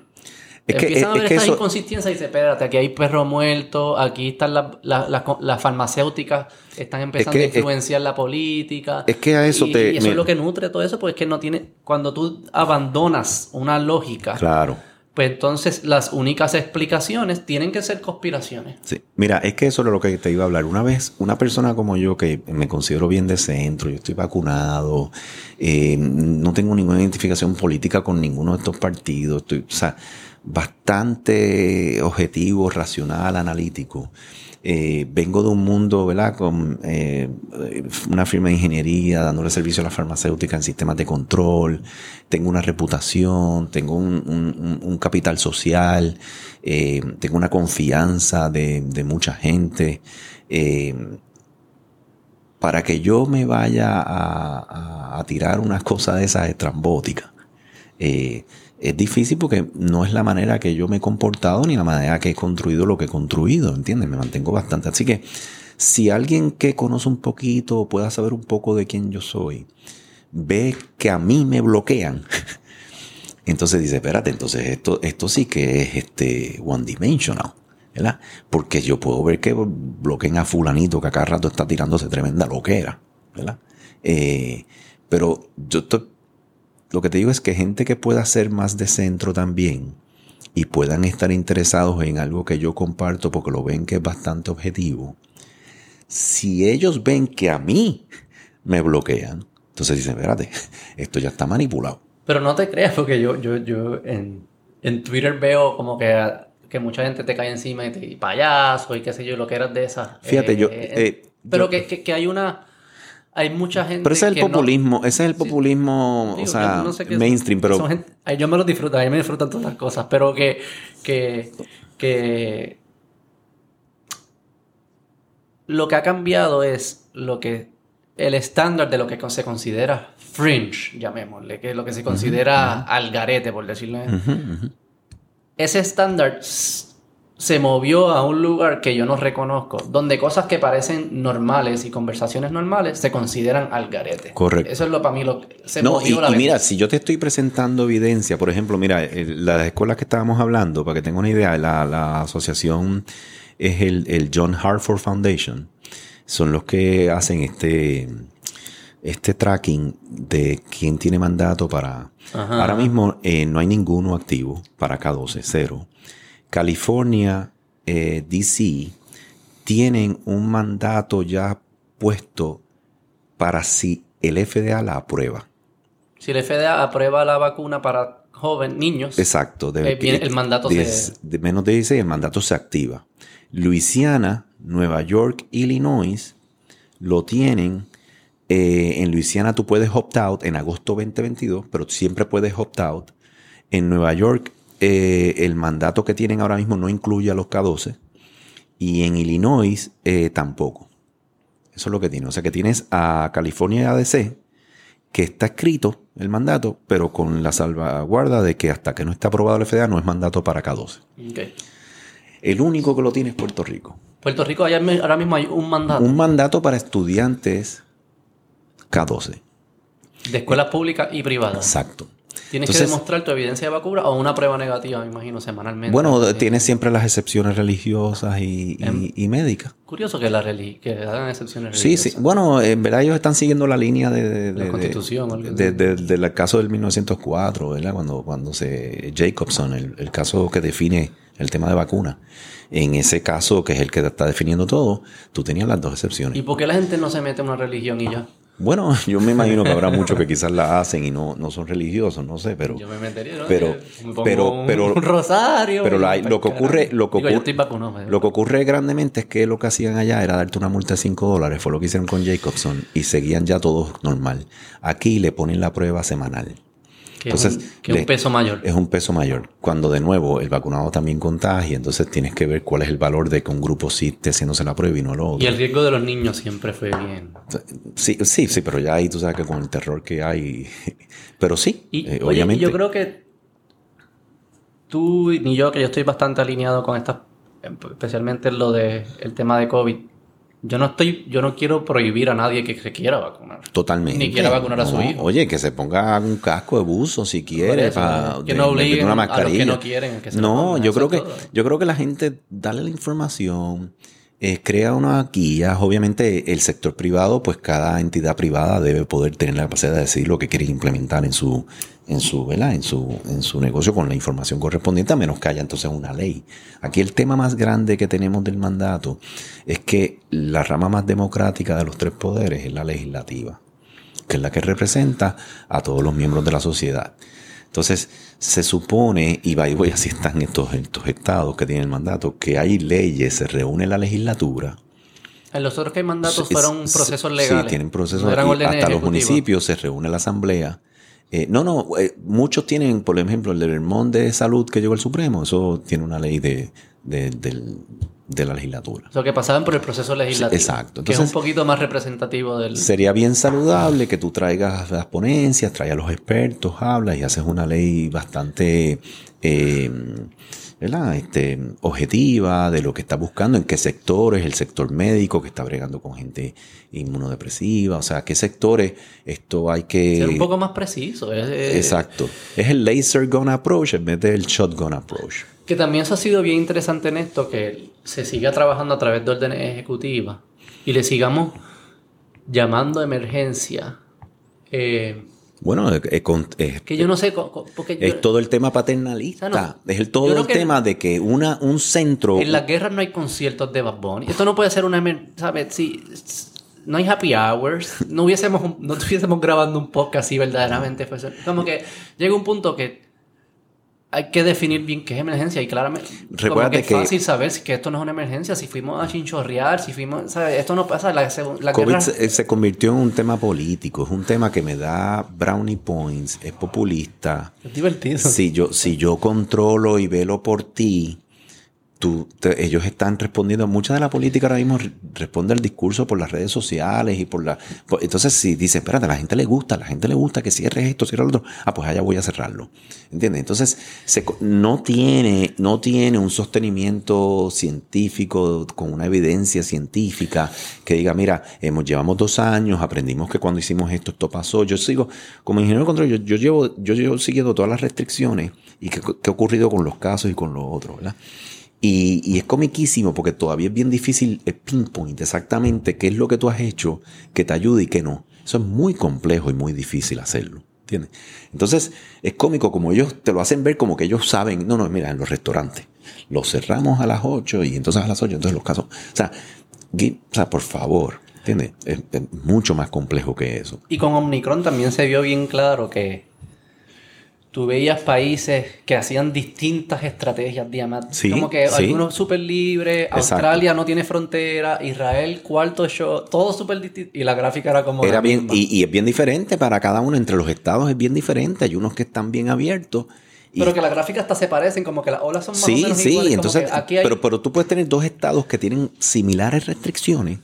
Es que, Empiezan a ver estas inconsistencias y dice, espérate, aquí hay perro muerto, aquí están las farmacéuticas, están empezando a influenciar la política. Es que a eso te... Y eso es lo que nutre todo eso, porque es que no tiene... Cuando tú abandonas una lógica... Claro pues entonces las únicas explicaciones tienen que ser conspiraciones. Sí, mira, es que eso es lo que te iba a hablar. Una vez, una persona como yo, que me considero bien de centro, yo estoy vacunado, eh, no tengo ninguna identificación política con ninguno de estos partidos, estoy, o sea, bastante objetivo, racional, analítico. Eh, vengo de un mundo, ¿verdad? Con eh, una firma de ingeniería, dándole servicio a la farmacéutica en sistemas de control. Tengo una reputación, tengo un, capital social, eh, tengo una confianza de, mucha gente. para que yo me vaya a, a, tirar unas cosas de esas estrambóticas es difícil porque no es la manera que yo me he comportado ni la manera que he construido lo que he construido, ¿entiendes? Me mantengo bastante. Así que si alguien que conoce un poquito o pueda saber un poco de quién yo soy, ve que a mí me bloquean, entonces dice, espérate, entonces esto, esto sí que es este one dimensional. ¿verdad? Porque yo puedo ver que bloqueen a fulanito que acá rato está tirándose tremenda loquera, ¿verdad? Eh, pero yo estoy lo que te digo es que gente que pueda ser más de centro también y puedan estar interesados en algo que yo comparto porque lo ven que es bastante objetivo, si ellos ven que a mí me bloquean, entonces dicen, espérate, esto ya está manipulado. Pero no te creas porque yo, yo, yo en, Twitter veo como que, que mucha gente te cae encima y te y payaso y qué sé yo, lo que eras de esa. Fíjate, yo... Eh, eh, pero que, que hay una hay mucha gente. Pero ese es el populismo, ese es el populismo, o sea, mainstream, pero. yo me lo disfruto, a mí me disfrutan todas las cosas, pero que. que, que lo que ha cambiado es lo que. el estándar de lo que se considera fringe, llamémosle, que es lo que se considera algarete, por decirlo. Ese estándar se movió a un lugar que yo no reconozco, donde cosas que parecen normales y conversaciones normales se consideran al garete. Correcto. Eso es lo para mí lo que se no, movió y, mira, si yo te estoy presentando evidencia, por ejemplo, mira, las escuelas que estábamos hablando, para que tenga una idea, la, asociación es el, John Hartford Foundation. Son los que hacen este, este tracking de quién tiene mandato para... Ahora mismo eh, no hay ninguno activo para K12, cero. California, eh, DC, tienen un mandato ya puesto para si el FDA la aprueba. Si el FDA aprueba la vacuna para jóvenes, niños, exacto, eh, el mandato se... de menos de 16 el mandato se activa. Luisiana, Nueva York, Illinois lo tienen. Eh, en Luisiana tú puedes opt out en agosto 2022, pero siempre puedes opt out. En Nueva York eh, el mandato que tienen ahora mismo no incluye a los K12 y en Illinois eh, tampoco. Eso es lo que tiene. O sea que tienes a California y ADC que está escrito el mandato, pero con la salvaguarda de que hasta que no esté aprobado el FDA no es mandato para K12. El único que lo tiene es Puerto Rico. Puerto Rico ahora mismo hay un mandato. Un mandato para estudiantes K12. De escuelas públicas y privadas. Exacto. Tienes que demostrar tu evidencia de vacuna o una prueba negativa, me imagino, semanalmente. Bueno, tienes siempre las excepciones religiosas y, em, médicas. Curioso que, la que hagan excepciones religiosas. Sí, sí. Bueno, en verdad ellos están siguiendo la línea de, la Constitución. del caso del 1904, ¿verdad? Cuando, cuando se... Jacobson, el, el caso que define el tema de vacuna. En ese caso, que es el que está definiendo todo, tú tenías las dos excepciones. ¿Y por qué la gente no se mete en una religión y ya? Bueno, yo me imagino que habrá muchos que quizás la hacen y no, no son religiosos, no sé, pero. Yo me metería, ¿no? Pero, pero, pero, un rosario. Pero lo que ocurre, lo que, ocurre, lo que ocurre grandemente es que lo que hacían allá era darte una multa de 5 dólares, fue lo que hicieron con Jacobson, y seguían ya todos normal. Aquí le ponen la prueba semanal. Entonces, es un, peso mayor. Es un peso mayor. Cuando de nuevo el vacunado también contagia, entonces tienes que ver cuál es el valor de que un grupo sí esté haciéndose la prueba y no lo otro. Y el riesgo de los niños siempre fue bien. Sí, sí, sí, pero ya ahí tú sabes que con el terror que hay. pero sí, y, eh, obviamente. Yo creo que tú ni yo, que yo estoy bastante alineado con estas especialmente lo de el tema de COVID, yo no estoy, yo no quiero prohibir a nadie que se quiera vacunar. Totalmente. Ni quiera vacunar a su hijo. Oye, que se ponga un casco de buzo si quiere, para que no obliguen una mascarilla. a los que no quieren. Que se no, yo creo que, yo creo que la gente, darle la información, eh, crea unas guías. Obviamente, el sector privado, pues cada entidad privada debe poder tener la capacidad de decir lo que quiere implementar en su, en su, ¿verdad? En su, en su negocio con la información correspondiente, a menos que haya entonces una ley. Aquí el tema más grande que tenemos del mandato es que la rama más democrática de los tres poderes es la legislativa, que es la que representa a todos los miembros de la sociedad. Entonces, se supone, y voy así están estos, estos estados que tienen el mandato, que hay leyes, se reúne la legislatura. En los otros que hay mandatos fueron procesos legales. Sí, tienen procesos. hasta los municipios se reúne la asamblea. Eh, no, no, eh, muchos tienen, por ejemplo, el de Vermont de salud que llegó al Supremo, eso tiene una ley de, de la legislatura. O sea, que pasaban por el proceso legislativo. exacto. que es un poquito más representativo del... Sería bien saludable que tú traigas las ponencias, traigas a los expertos, hablas y haces una ley bastante... Eh, ¿verdad? Este, objetiva de lo que está buscando, en qué sectores, el sector médico que está bregando con gente inmunodepresiva, o sea, qué sectores esto hay que... Ser un poco más preciso. Exacto. Es el laser gun approach en vez del shotgun approach. Que también eso ha sido bien interesante en esto, que se siga trabajando a través de órdenes ejecutivas y le sigamos llamando emergencia. Eh, bueno, es, que yo no sé. Porque es todo el tema paternalista. es el, todo el tema de que una, un centro. En las guerras no hay conciertos de Bad Bunny. Esto no puede ser una. ¿Sabes? Si, no hay happy hours. No hubiésemos, no estuviésemos grabando un podcast así verdaderamente. Como que llega un punto que hay que definir bien qué es emergencia y claramente como que es fácil saber si que esto no es una emergencia, si fuimos a chinchorrear, si fuimos, ¿sabes? Esto no pasa, la, la COVID se, convirtió en un tema político, es un tema que me da brownie points, es populista. Es divertido. Si yo, si yo controlo y velo por ti, ellos están respondiendo, mucha de la política ahora mismo responde al discurso por las redes sociales y por la... entonces si dice, espérate, a la gente le gusta, a la gente le gusta que cierre esto, cierre lo otro, ah, pues allá voy a cerrarlo. ¿Entiendes? Entonces no, tiene, no tiene un sostenimiento científico con una evidencia científica que diga, mira, hemos, llevamos dos años, aprendimos que cuando hicimos esto, esto pasó. Yo sigo, como ingeniero de control, yo, llevo, yo llevo siguiendo todas las restricciones y qué, ha ocurrido con los casos y con los otros, ¿verdad? Y, es comiquísimo porque todavía es bien difícil el pinpoint exactamente qué es lo que tú has hecho que te ayude y qué no. Eso es muy complejo y muy difícil hacerlo. ¿Entiendes? Entonces es cómico como ellos te lo hacen ver como que ellos saben. No, no, mira, en los restaurantes los cerramos a las 8 y entonces a las 8, entonces los casos. O sea, o sea por favor, ¿entiendes? es mucho más complejo que eso. Y con Omicron también se vio bien claro que tú veías países que hacían distintas estrategias, diamantes. como que algunos súper libres, Australia no tiene frontera, Israel cuarto show, todo súper distinto. Y la gráfica era como... Era bien, y, es bien diferente para cada uno, entre los estados es bien diferente. Hay unos que están bien abiertos. Pero que las gráficas hasta se parecen, como que las olas son más sí, o menos Sí, sí, entonces, pero, pero tú puedes tener dos estados que tienen similares restricciones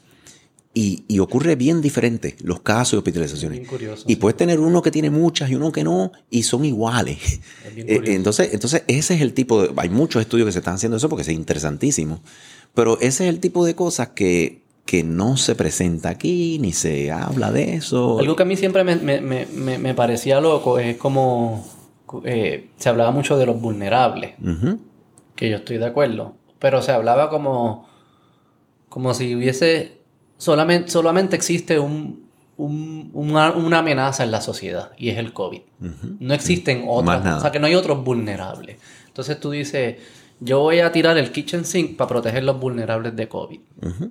y, ocurre bien diferente los casos de hospitalizaciones. y puedes tener uno que tiene muchas y uno que no, y son iguales. Eh, entonces, entonces, ese es el tipo de. Hay muchos estudios que se están haciendo eso porque es interesantísimo. Pero ese es el tipo de cosas que, que no se presenta aquí, ni se habla de eso. Algo que a mí siempre me, me, me, me parecía loco es como. Eh, se hablaba mucho de los vulnerables. Que yo estoy de acuerdo. Pero se hablaba como. Como si hubiese solamente, solamente existe un, una, amenaza en la sociedad y es el COVID. No existen otras, o sea que no hay otros vulnerables. Entonces tú dices, yo voy a tirar el kitchen sink para proteger los vulnerables de COVID.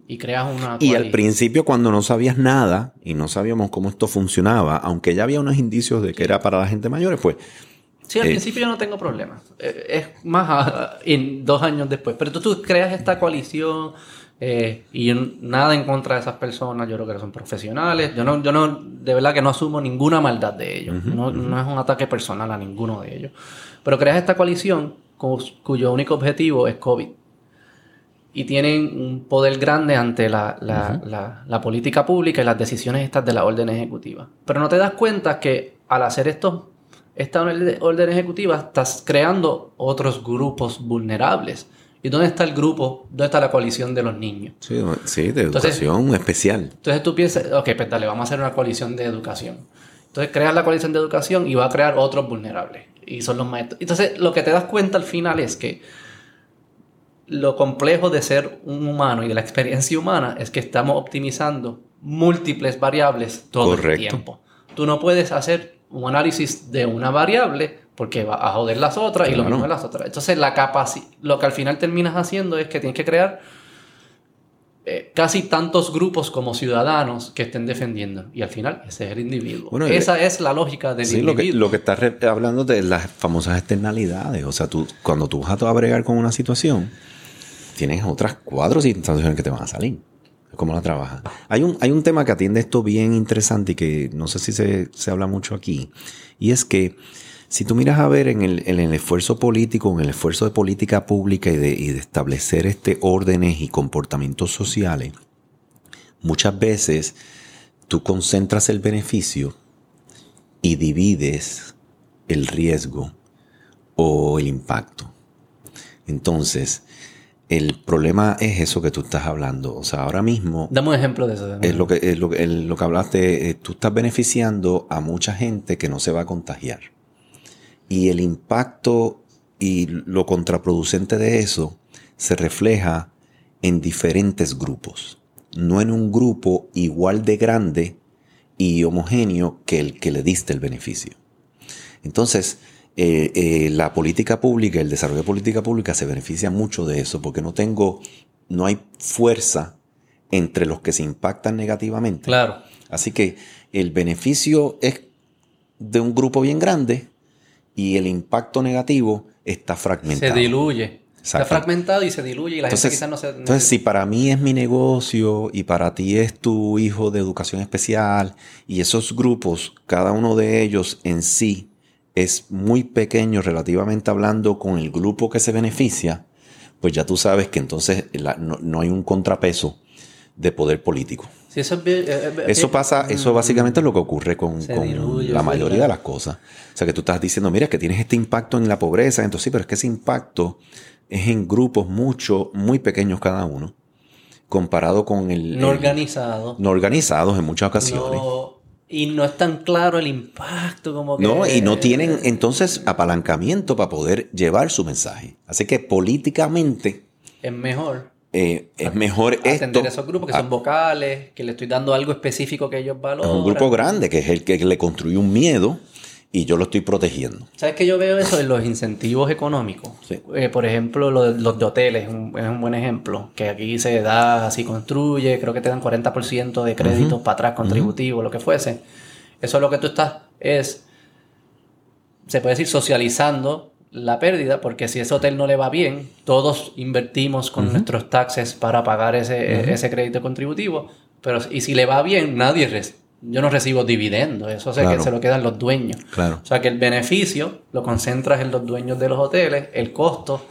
Y creas una... Y al principio cuando no sabías nada y no sabíamos cómo esto funcionaba, aunque ya había unos indicios de que era para la gente mayor, pues... Sí, al eh, principio yo no tengo problemas. Eh, es más en dos años después. Pero tú, tú creas esta coalición eh, y nada en contra de esas personas, yo creo que son profesionales. Yo no, yo no, de verdad que no asumo ninguna maldad de ellos. no, no, es un ataque personal a ninguno de ellos. Pero creas esta coalición cuyo único objetivo es COVID. Y tienen un poder grande ante la, la, la, política pública y las decisiones estas de la orden ejecutiva. Pero no te das cuenta que al hacer estos, esta orden ejecutiva estás creando otros grupos vulnerables ¿Y dónde está el grupo? ¿Dónde está la coalición de los niños? Sí, de educación especial. Entonces tú piensas, ok, pues dale, vamos a hacer una coalición de educación. Entonces creas la coalición de educación y va a crear otros vulnerables. Y son los maestros. Entonces lo que te das cuenta al final es que lo complejo de ser un humano y de la experiencia humana es que estamos optimizando múltiples variables todo el tiempo. Tú no puedes hacer un análisis de una variable porque va a joder las otras y lo mismo las otras. Entonces, la capacidad, lo que al final terminas haciendo es que tienes que crear eh, casi tantos grupos como ciudadanos que estén defendiendo. Y al final, ese es el individuo. Esa eh, es la lógica del sí, individuo. Lo que, lo que estás hablando de las famosas externalidades. O sea, tú, cuando tú vas a bregar con una situación, tienes otras cuatro situaciones que te van a salir. ¿Cómo la trabajas? Hay un, hay un tema que atiende esto bien interesante y que no sé si se, se habla mucho aquí. Y es que si tú miras a ver en el, esfuerzo político, en el esfuerzo de política pública y de, establecer este órdenes y comportamientos sociales, muchas veces tú concentras el beneficio y divides el riesgo o el impacto. Entonces, el problema es eso que tú estás hablando. O sea, ahora mismo. Dame un ejemplo de eso. Es lo que, es lo, lo que hablaste. Eh, tú estás beneficiando a mucha gente que no se va a contagiar. Y el impacto y lo contraproducente de eso se refleja en diferentes grupos, no en un grupo igual de grande y homogéneo que el que le diste el beneficio. Entonces, eh, eh, la política pública, el desarrollo de política pública se beneficia mucho de eso porque no tengo, no hay fuerza entre los que se impactan negativamente. Claro. Así que el beneficio es de un grupo bien grande y el impacto negativo está fragmentado. Se diluye. Está fragmentado y se diluye y la gente quizás no se... Entonces, si para mí es mi negocio y para ti es tu hijo de educación especial y esos grupos, cada uno de ellos en sí es muy pequeño relativamente hablando con el grupo que se beneficia, pues ya tú sabes que entonces no hay un contrapeso de poder político. Eso, eh, eh, eso pasa, eso básicamente es lo que ocurre con, la mayoría de las cosas. O sea, que tú estás diciendo, mira, que tienes este impacto en la pobreza, entonces sí, pero es que ese impacto es en grupos mucho, muy pequeños cada uno, comparado con el... No organizado. No organizados en muchas ocasiones. y no es tan claro el impacto como que... No, y no tienen entonces apalancamiento para poder llevar su mensaje. Así que políticamente... Es mejor eh, es mejor atender esos grupos que son vocales, que le estoy dando algo específico que ellos valoran. Es un grupo grande, que es el que le construyó un miedo y yo lo estoy protegiendo. ¿Sabes que yo veo eso en los incentivos económicos? Eh, por ejemplo, los de hoteles es un, buen ejemplo, que aquí se da, así construye, creo que te dan 40% de créditos para atrás contributivos, lo que fuese. Eso es lo que tú estás, es, se puede decir, socializando la pérdida, porque si ese hotel no le va bien, todos invertimos con nuestros taxes para pagar ese, ese, crédito contributivo, pero y si le va bien, nadie yo no recibo dividendos, eso sé que se lo quedan los dueños. Claro. O sea que el beneficio lo concentras en los dueños de los hoteles, el costo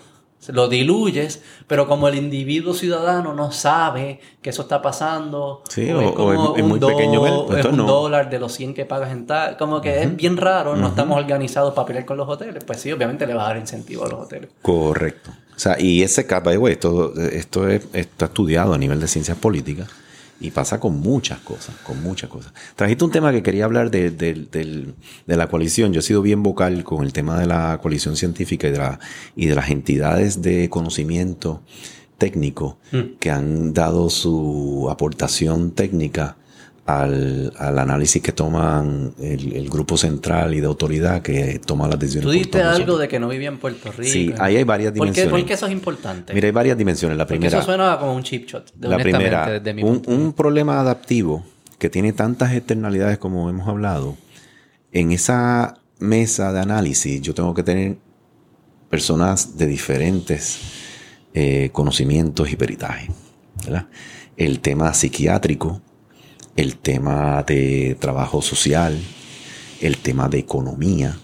lo diluyes, pero como el individuo ciudadano no sabe que eso está pasando, sí, o, es, muy pequeño pues es un dólar de los 100 que pagas en tal, como que es bien raro, no estamos organizados para pelear con los hoteles, pues sí, obviamente le va a dar incentivo a los hoteles. Correcto. O sea, y ese capa, esto, esto está estudiado a nivel de ciencias políticas. Y pasa con muchas cosas, con muchas cosas. Trajiste un tema que quería hablar de, de, la coalición. Yo he sido bien vocal con el tema de la coalición científica y de, la, y de las entidades de conocimiento técnico mm. que han dado su aportación técnica al, análisis que toman el, grupo central y de autoridad que toma las decisiones. Tú diste algo de que no vivía en Puerto Rico. Sí, ahí hay varias dimensiones. ¿Por qué, eso es importante? Mira, hay varias dimensiones. La primera. Porque eso suena como un chip shot. la primera, un, problema adaptivo que tiene tantas externalidades como hemos hablado. En esa mesa de análisis, yo tengo que tener personas de diferentes eh, conocimientos y peritaje. El tema psiquiátrico el tema de trabajo social, el tema de economía,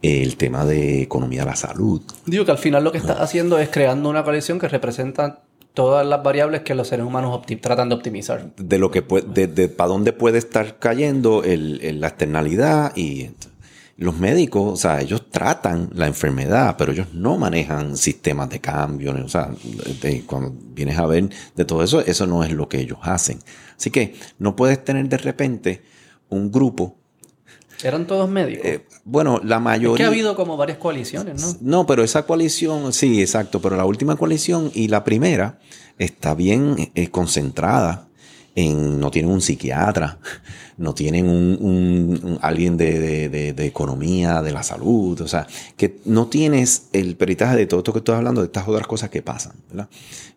el tema de economía de la salud. Digo que al final lo que estás haciendo es creando una coalición que representa todas las variables que los seres humanos tratan de optimizar. De lo que puede, de, para dónde puede estar cayendo la externalidad y, los médicos, o sea, ellos tratan la enfermedad, pero ellos no manejan sistemas de cambio. O sea, cuando vienes a ver de todo eso, eso no es lo que ellos hacen. Así que no puedes tener de repente un grupo. ¿Eran todos médicos? Eh, bueno, la mayoría. Es que ha habido como varias coaliciones, ¿no? No, pero esa coalición, sí, exacto. Pero la última coalición y la primera está bien eh, concentrada No tienen un psiquiatra, no tienen un, alguien de, economía, de la salud, o sea, que no tienes el peritaje de todo esto que estoy hablando, de estas otras cosas que pasan, ¿verdad?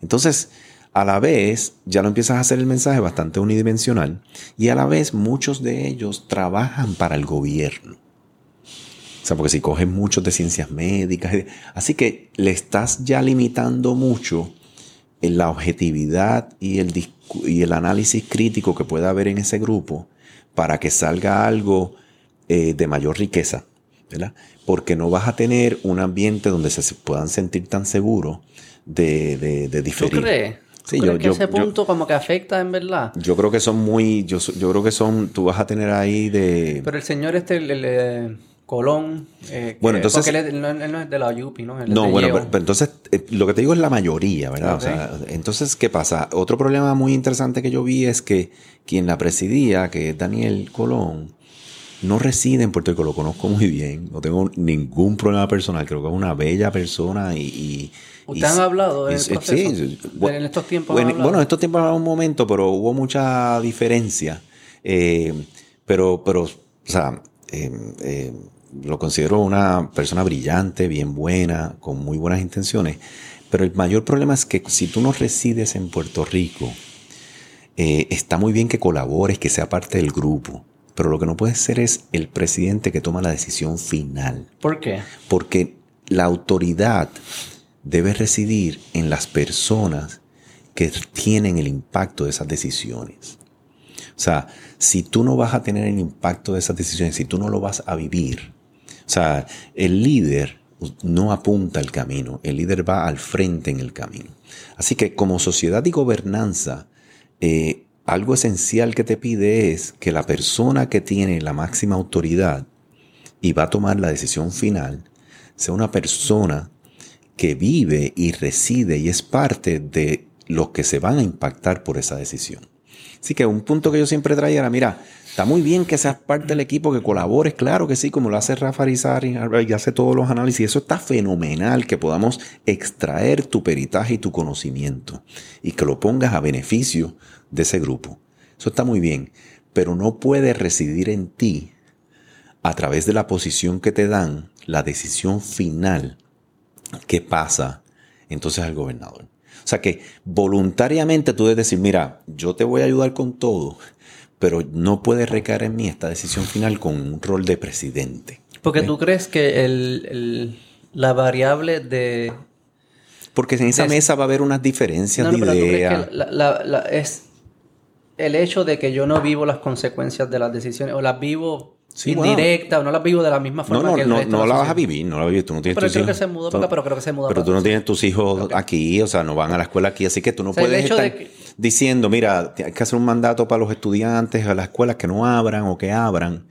Entonces, a la vez, ya lo empiezas a hacer el mensaje bastante unidimensional y a la vez muchos de ellos trabajan para el gobierno. O sea, porque si cogen muchos de ciencias médicas, así que le estás ya limitando mucho en la objetividad y el, y el análisis crítico que pueda haber en ese grupo para que salga algo eh, de mayor riqueza, ¿verdad? Porque no vas a tener un ambiente donde se puedan sentir tan seguros de, de, diferir. ¿Tú crees? Sí, yo, que ese punto como que afecta en verdad? Yo creo que son muy, yo, yo creo que son, tú vas a tener ahí de... Pero el señor este, el, Colón, eh, bueno, entonces... él, no, es de la UPI, ¿no? no, bueno, pero, entonces eh, lo que te digo es la mayoría, ¿verdad? O sea, entonces, ¿qué pasa? Otro problema muy interesante que yo vi es que quien la presidía, que es Daniel Colón, no reside en Puerto Rico, lo conozco muy bien, no tengo ningún problema personal, creo que es una bella persona y... ¿Ustedes han hablado en Sí, en estos tiempos. Bueno, bueno, en estos tiempos un momento, pero hubo mucha diferencia. Eh, pero, pero, o sea, eh, eh, lo considero una persona brillante, bien buena, con muy buenas intenciones. Pero el mayor problema es que si tú no resides en Puerto Rico, eh, está muy bien que colabores, que sea parte del grupo, pero lo que no puede ser es el presidente que toma la decisión final. ¿Por qué? Porque la autoridad debe residir en las personas que tienen el impacto de esas decisiones. O sea, si tú no vas a tener el impacto de esas decisiones, si tú no lo vas a vivir, o sea, el líder no apunta el camino, el líder va al frente en el camino. Así que como sociedad y gobernanza, eh, algo esencial que te pide es que la persona que tiene la máxima autoridad y va a tomar la decisión final sea una persona que vive y reside y es parte de los que se van a impactar por esa decisión. Así que un punto que yo siempre traía era, mira, Está muy bien que seas parte del equipo, que colabores, claro que sí, como lo hace Rafa Rizari y hace todos los análisis. Eso está fenomenal, que podamos extraer tu peritaje y tu conocimiento y que lo pongas a beneficio de ese grupo. Eso está muy bien, pero no puede residir en ti a través de la posición que te dan la decisión final que pasa entonces al gobernador. O sea que voluntariamente tú debes decir, mira, yo te voy a ayudar con todo, pero no puede recaer en mí esta decisión final con un rol de presidente. Porque tú crees que el, la variable de... Porque en esa mesa va a haber unas diferencias de idea. es el hecho de que yo no vivo las consecuencias de las decisiones o las vivo indirecta o no las vivo de la misma forma no, que el No, no la vas a vivir, no la vives, tú no tienes pero creo que se mudó para pero creo que se mudó Pero tú no tienes tus hijos aquí, o sea, no van a la escuela aquí, así que tú no puedes estar diciendo, mira, hay que hacer un mandato para los estudiantes, a las escuelas que no abran o que abran,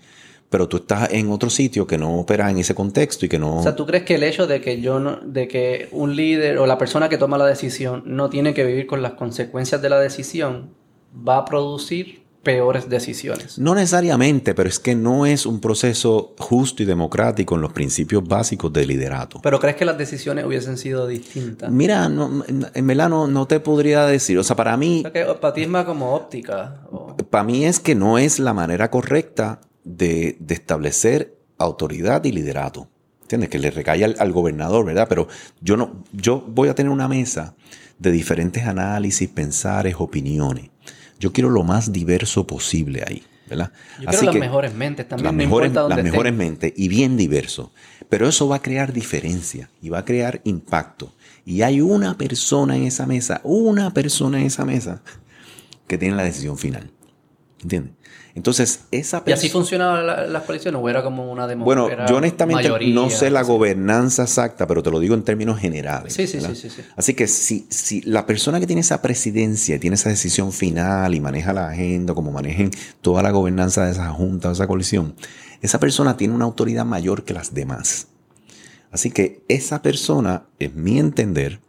pero tú estás en otro sitio que no opera en ese contexto y que no... O sea, ¿tú crees que el hecho de que yo no, de que un líder o la persona que toma la decisión no tiene que vivir con las consecuencias de la decisión va a producir peores decisiones. No necesariamente, pero es que no es un proceso justo y democrático en los principios básicos del liderato. ¿Pero crees que las decisiones hubiesen sido distintas? Mira, en verdad no, te podría decir. O sea, para mí... O que para ti es más como óptica. Para mí es que no es la manera correcta de, establecer autoridad y liderato. ¿Entiendes? Que le recae al, al, gobernador, ¿verdad? Pero yo no, yo voy a tener una mesa de diferentes análisis, pensares, opiniones. Yo quiero lo más diverso posible ahí. ¿verdad? Yo quiero las mejores mentes también. Las mejores, las mejores mentes y bien diverso. Pero eso va a crear diferencia y va a crear impacto. Y hay una persona en esa mesa, una persona en esa mesa que tiene la decisión final. ¿Entiendes? Entonces, esa ¿Y así funcionaban las coaliciones o era como una democracia? Bueno, yo honestamente no sé la gobernanza exacta, pero te lo digo en términos generales. Sí, sí, sí, sí, Así que si, si la persona que tiene esa presidencia, tiene esa decisión final y maneja la agenda, como manejen toda la gobernanza de esa junta, de esa coalición, esa persona tiene una autoridad mayor que las demás. Así que esa persona, es mi entender,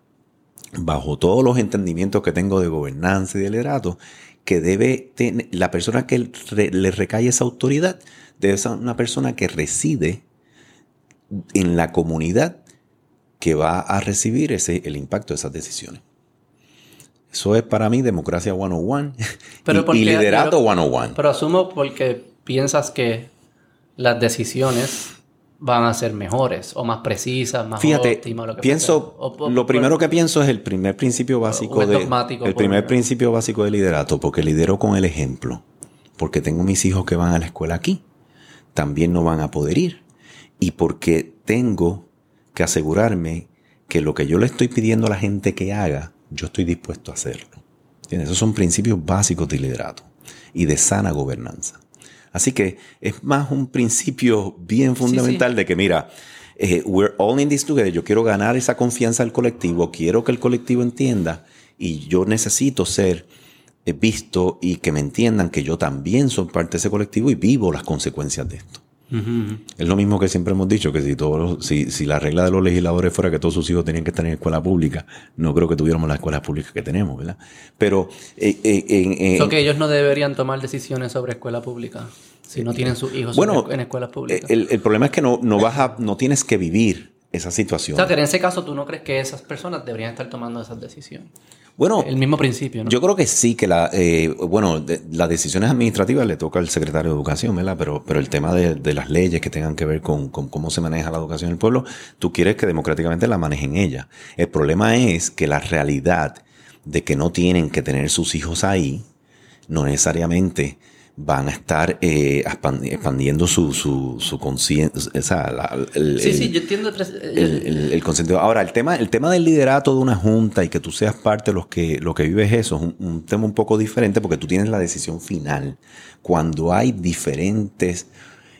bajo todos los entendimientos que tengo de gobernanza y de liderato, que debe tener, la persona que le recae esa autoridad debe ser una persona que reside en la comunidad que va a recibir ese, el impacto de esas decisiones. Eso es para mí democracia 101 pero y, y liderato 101. Pero asumo porque piensas que las decisiones van a ser mejores o más precisas, más Fíjate, óptimas. Lo que pienso, lo primero que pienso es el primer principio básico de el primer principio básico de liderato, porque lidero con el ejemplo, porque tengo mis hijos que van a la escuela aquí, también no van a poder ir y porque tengo que asegurarme que lo que yo le estoy pidiendo a la gente que haga, yo estoy dispuesto a hacerlo. Esos son principios básicos de liderato y de sana gobernanza. Así que es más un principio bien fundamental de que, mira, eh, we're all in this together. Yo quiero ganar esa confianza del colectivo, quiero que el colectivo entienda y yo necesito ser eh, visto y que me entiendan que yo también soy parte de ese colectivo y vivo las consecuencias de esto. Es lo mismo que siempre hemos dicho, que si, todos, si, si, la regla de los legisladores fuera que todos sus hijos tenían que estar en escuela pública, no creo que tuviéramos las escuelas públicas que tenemos, ¿verdad? Pero... Eh, eh, que ellos no deberían tomar decisiones sobre escuela pública si no tienen sus hijos en escuelas públicas. El, el, problema es que no, no, vas a, no tienes que vivir esa situación. O sea, que en ese caso tú no crees que esas personas deberían estar tomando esas decisiones. Bueno, el mismo principio, ¿no? Yo creo que sí, que la, eh, bueno, las decisiones administrativas le toca al secretario de Educación, ¿verdad? Pero, pero el tema de, las leyes que tengan que ver con, cómo se maneja la educación en el pueblo, tú quieres que democráticamente la manejen ella. El problema es que la realidad de que no tienen que tener sus hijos ahí, no necesariamente van a estar eh, expandiendo su, su, su conciencia. sí, sí, yo entiendo. El, el, Ahora, el tema, el tema del liderato de una junta y que tú seas parte de los que, lo que vives eso es un, tema un poco diferente porque tú tienes la decisión final. Cuando hay diferentes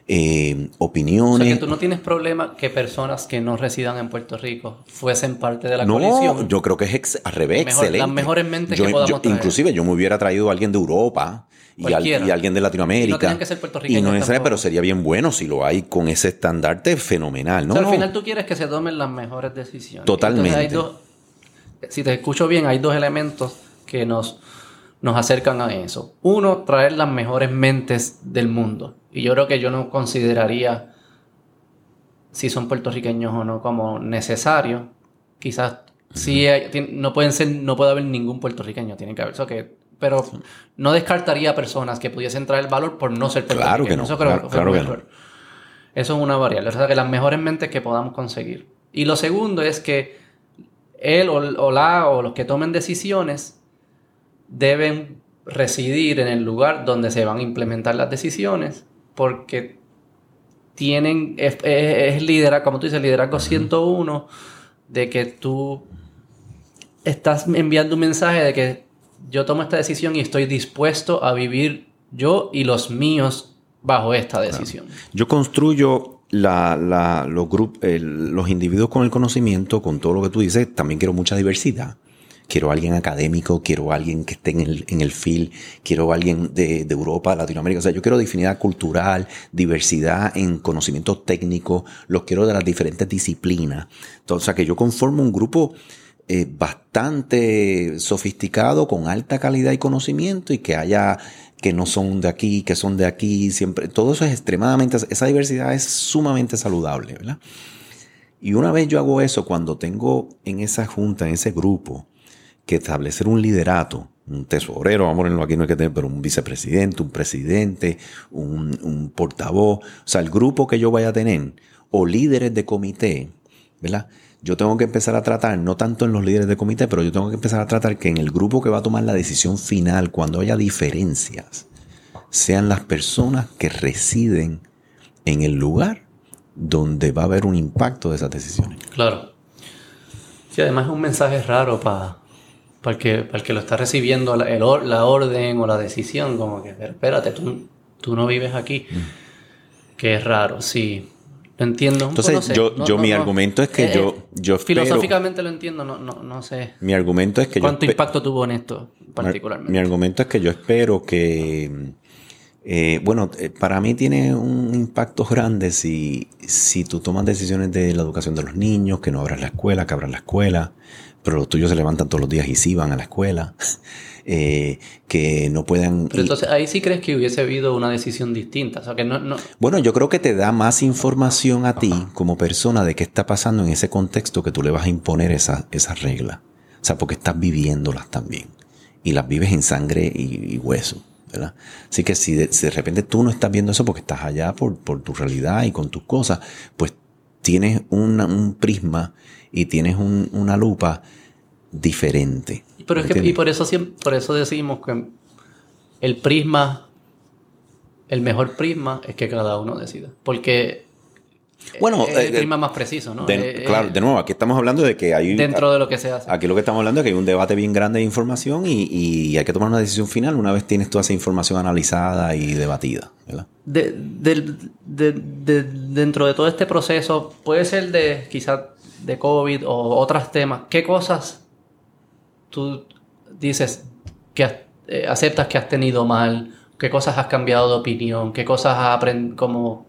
eh, opiniones. O sea, que tú no tienes problema que personas que no residan en Puerto Rico fuesen parte de la no, yo creo que es al revés, excelente. Las mejores mentes que podamos Inclusive yo me hubiera traído a alguien de Europa y, alguien de Latinoamérica. Y no tienen que ser puertorriqueños. Y no pero sería bien bueno si lo hay con ese estandarte fenomenal. ¿no? al final tú quieres que se tomen las mejores decisiones. Totalmente. si te escucho bien, hay dos elementos que nos, nos acercan a eso. Uno, traer las mejores mentes del mundo. Y yo creo que yo no consideraría si son puertorriqueños o no como necesario. Quizás sí, no pueden ser, no puede haber ningún puertorriqueño, tiene que haber. Eso que pero no descartaría personas que pudiesen traer el valor por no ser Claro que no. Eso, creo, claro, que no. Eso es una variable. O sea, que las mejores mentes que podamos conseguir. Y lo segundo es que él o, la o los que tomen decisiones deben residir en el lugar donde se van a implementar las decisiones porque tienen, es, es, liderazgo, como tú dices, liderazgo 101 de que tú estás enviando un mensaje de que yo tomo esta decisión y estoy dispuesto a vivir yo y los míos bajo esta decisión. Yo construyo la, los, los individuos con el conocimiento, con todo lo que tú dices, también quiero mucha diversidad. Quiero alguien académico, quiero alguien que esté en el, en el field, quiero alguien de, de Europa, Latinoamérica. O sea, yo quiero difinidad cultural, diversidad en conocimiento técnico, los quiero de las diferentes disciplinas. Entonces, o sea, que yo conformo un grupo eh, bastante sofisticado, con alta calidad y conocimiento y que haya que no son de aquí, que son de aquí, siempre, todo eso es extremadamente, esa diversidad es sumamente saludable, ¿verdad? Y una vez yo hago eso, cuando tengo en esa junta, en ese grupo, que establecer un liderato, un tesorero, vamos a ponerlo aquí, no hay que tener, pero un vicepresidente, un presidente, un, un portavoz, o sea, el grupo que yo vaya a tener, o líderes de comité, ¿verdad? Yo tengo que empezar a tratar, no tanto en los líderes de comité, pero yo tengo que empezar a tratar que en el grupo que va a tomar la decisión final, cuando haya diferencias, sean las personas que residen en el lugar donde va a haber un impacto de esas decisiones. Claro. Sí, además es un mensaje raro para, el, que, el que lo está recibiendo la, la orden o la decisión, como que, espérate, tú, tú no vives aquí. Que es raro, sí. Lo entiendo. Entonces, yo, yo mi argumento es que eh, yo, yo Filosóficamente lo entiendo, no, no, no sé. Mi argumento es que ¿Cuánto impacto tuvo en esto particularmente? Mi, argumento es que yo espero que... Eh, bueno, eh, para mí tiene un impacto grande si, si tú tomas decisiones de la educación de los niños, que no abras la escuela, que abras la escuela, pero los tuyos se levantan todos los días y sí van a la escuela. Eh, que no puedan... Pero entonces ahí sí crees que hubiese habido una decisión distinta. O sea, que no, no... Bueno, yo creo que te da más información a ti como persona de qué está pasando en ese contexto que tú le vas a imponer esas esa reglas. O sea, porque estás viviéndolas también. Y las vives en sangre y, hueso. ¿verdad? Así que si de, repente tú no estás viendo eso porque estás allá por, por tu realidad y con tus cosas, pues tienes un prisma y tienes una lupa diferente. Pero es que, y por eso, por eso decimos que el prisma, el mejor prisma es que cada uno decida. Porque bueno, es el eh, prisma más preciso, ¿no? Eh, claro, de nuevo, aquí estamos hablando de que hay... Dentro de lo que se hace. Aquí lo que estamos hablando es que hay un debate bien grande de información y, hay que tomar una decisión final una vez tienes toda esa información analizada y debatida, ¿verdad? dentro de todo este proceso, puede ser de quizás de COVID o otros temas, ¿qué cosas tú dices que eh, aceptas que has tenido mal, qué cosas has cambiado de opinión, qué cosas has aprendido, como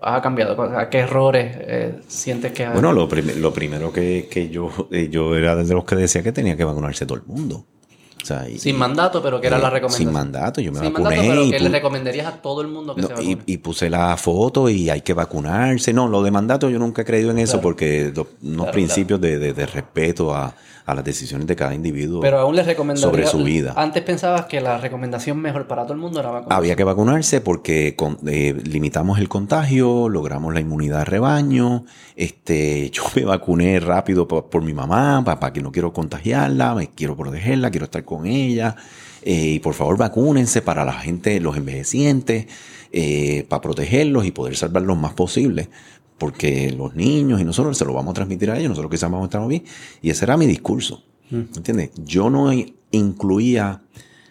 has cambiado, qué errores eh, sientes que has... Bueno, lo, lo primero que, yo, eh, yo era de los que decía que tenía que vacunarse todo el mundo. sin mandato, pero que era la recomendación. Sin mandato, yo me sin vacuné. Mandato, pero que le recomendarías a todo el mundo que se vacune. Y, puse la foto y hay que vacunarse. No, lo de mandato yo nunca he creído en eso porque unos principios de, de, respeto a, a las decisiones de cada individuo Pero aún les sobre su vida. Antes pensabas que la recomendación mejor para todo el mundo era vacunarse. Había que vacunarse porque eh, limitamos el contagio, logramos la inmunidad de rebaño. Este, yo me vacuné rápido por, mi mamá, para, que no quiero contagiarla, me quiero protegerla, quiero estar con ella. Eh, y por favor vacúnense para la gente, los envejecientes, eh, para protegerlos y poder salvarlos más posible porque los niños y nosotros se lo vamos a transmitir a ellos, nosotros quizás vamos a estar bien. Y ese era mi discurso. Mm. ¿Entiendes? Yo no incluía...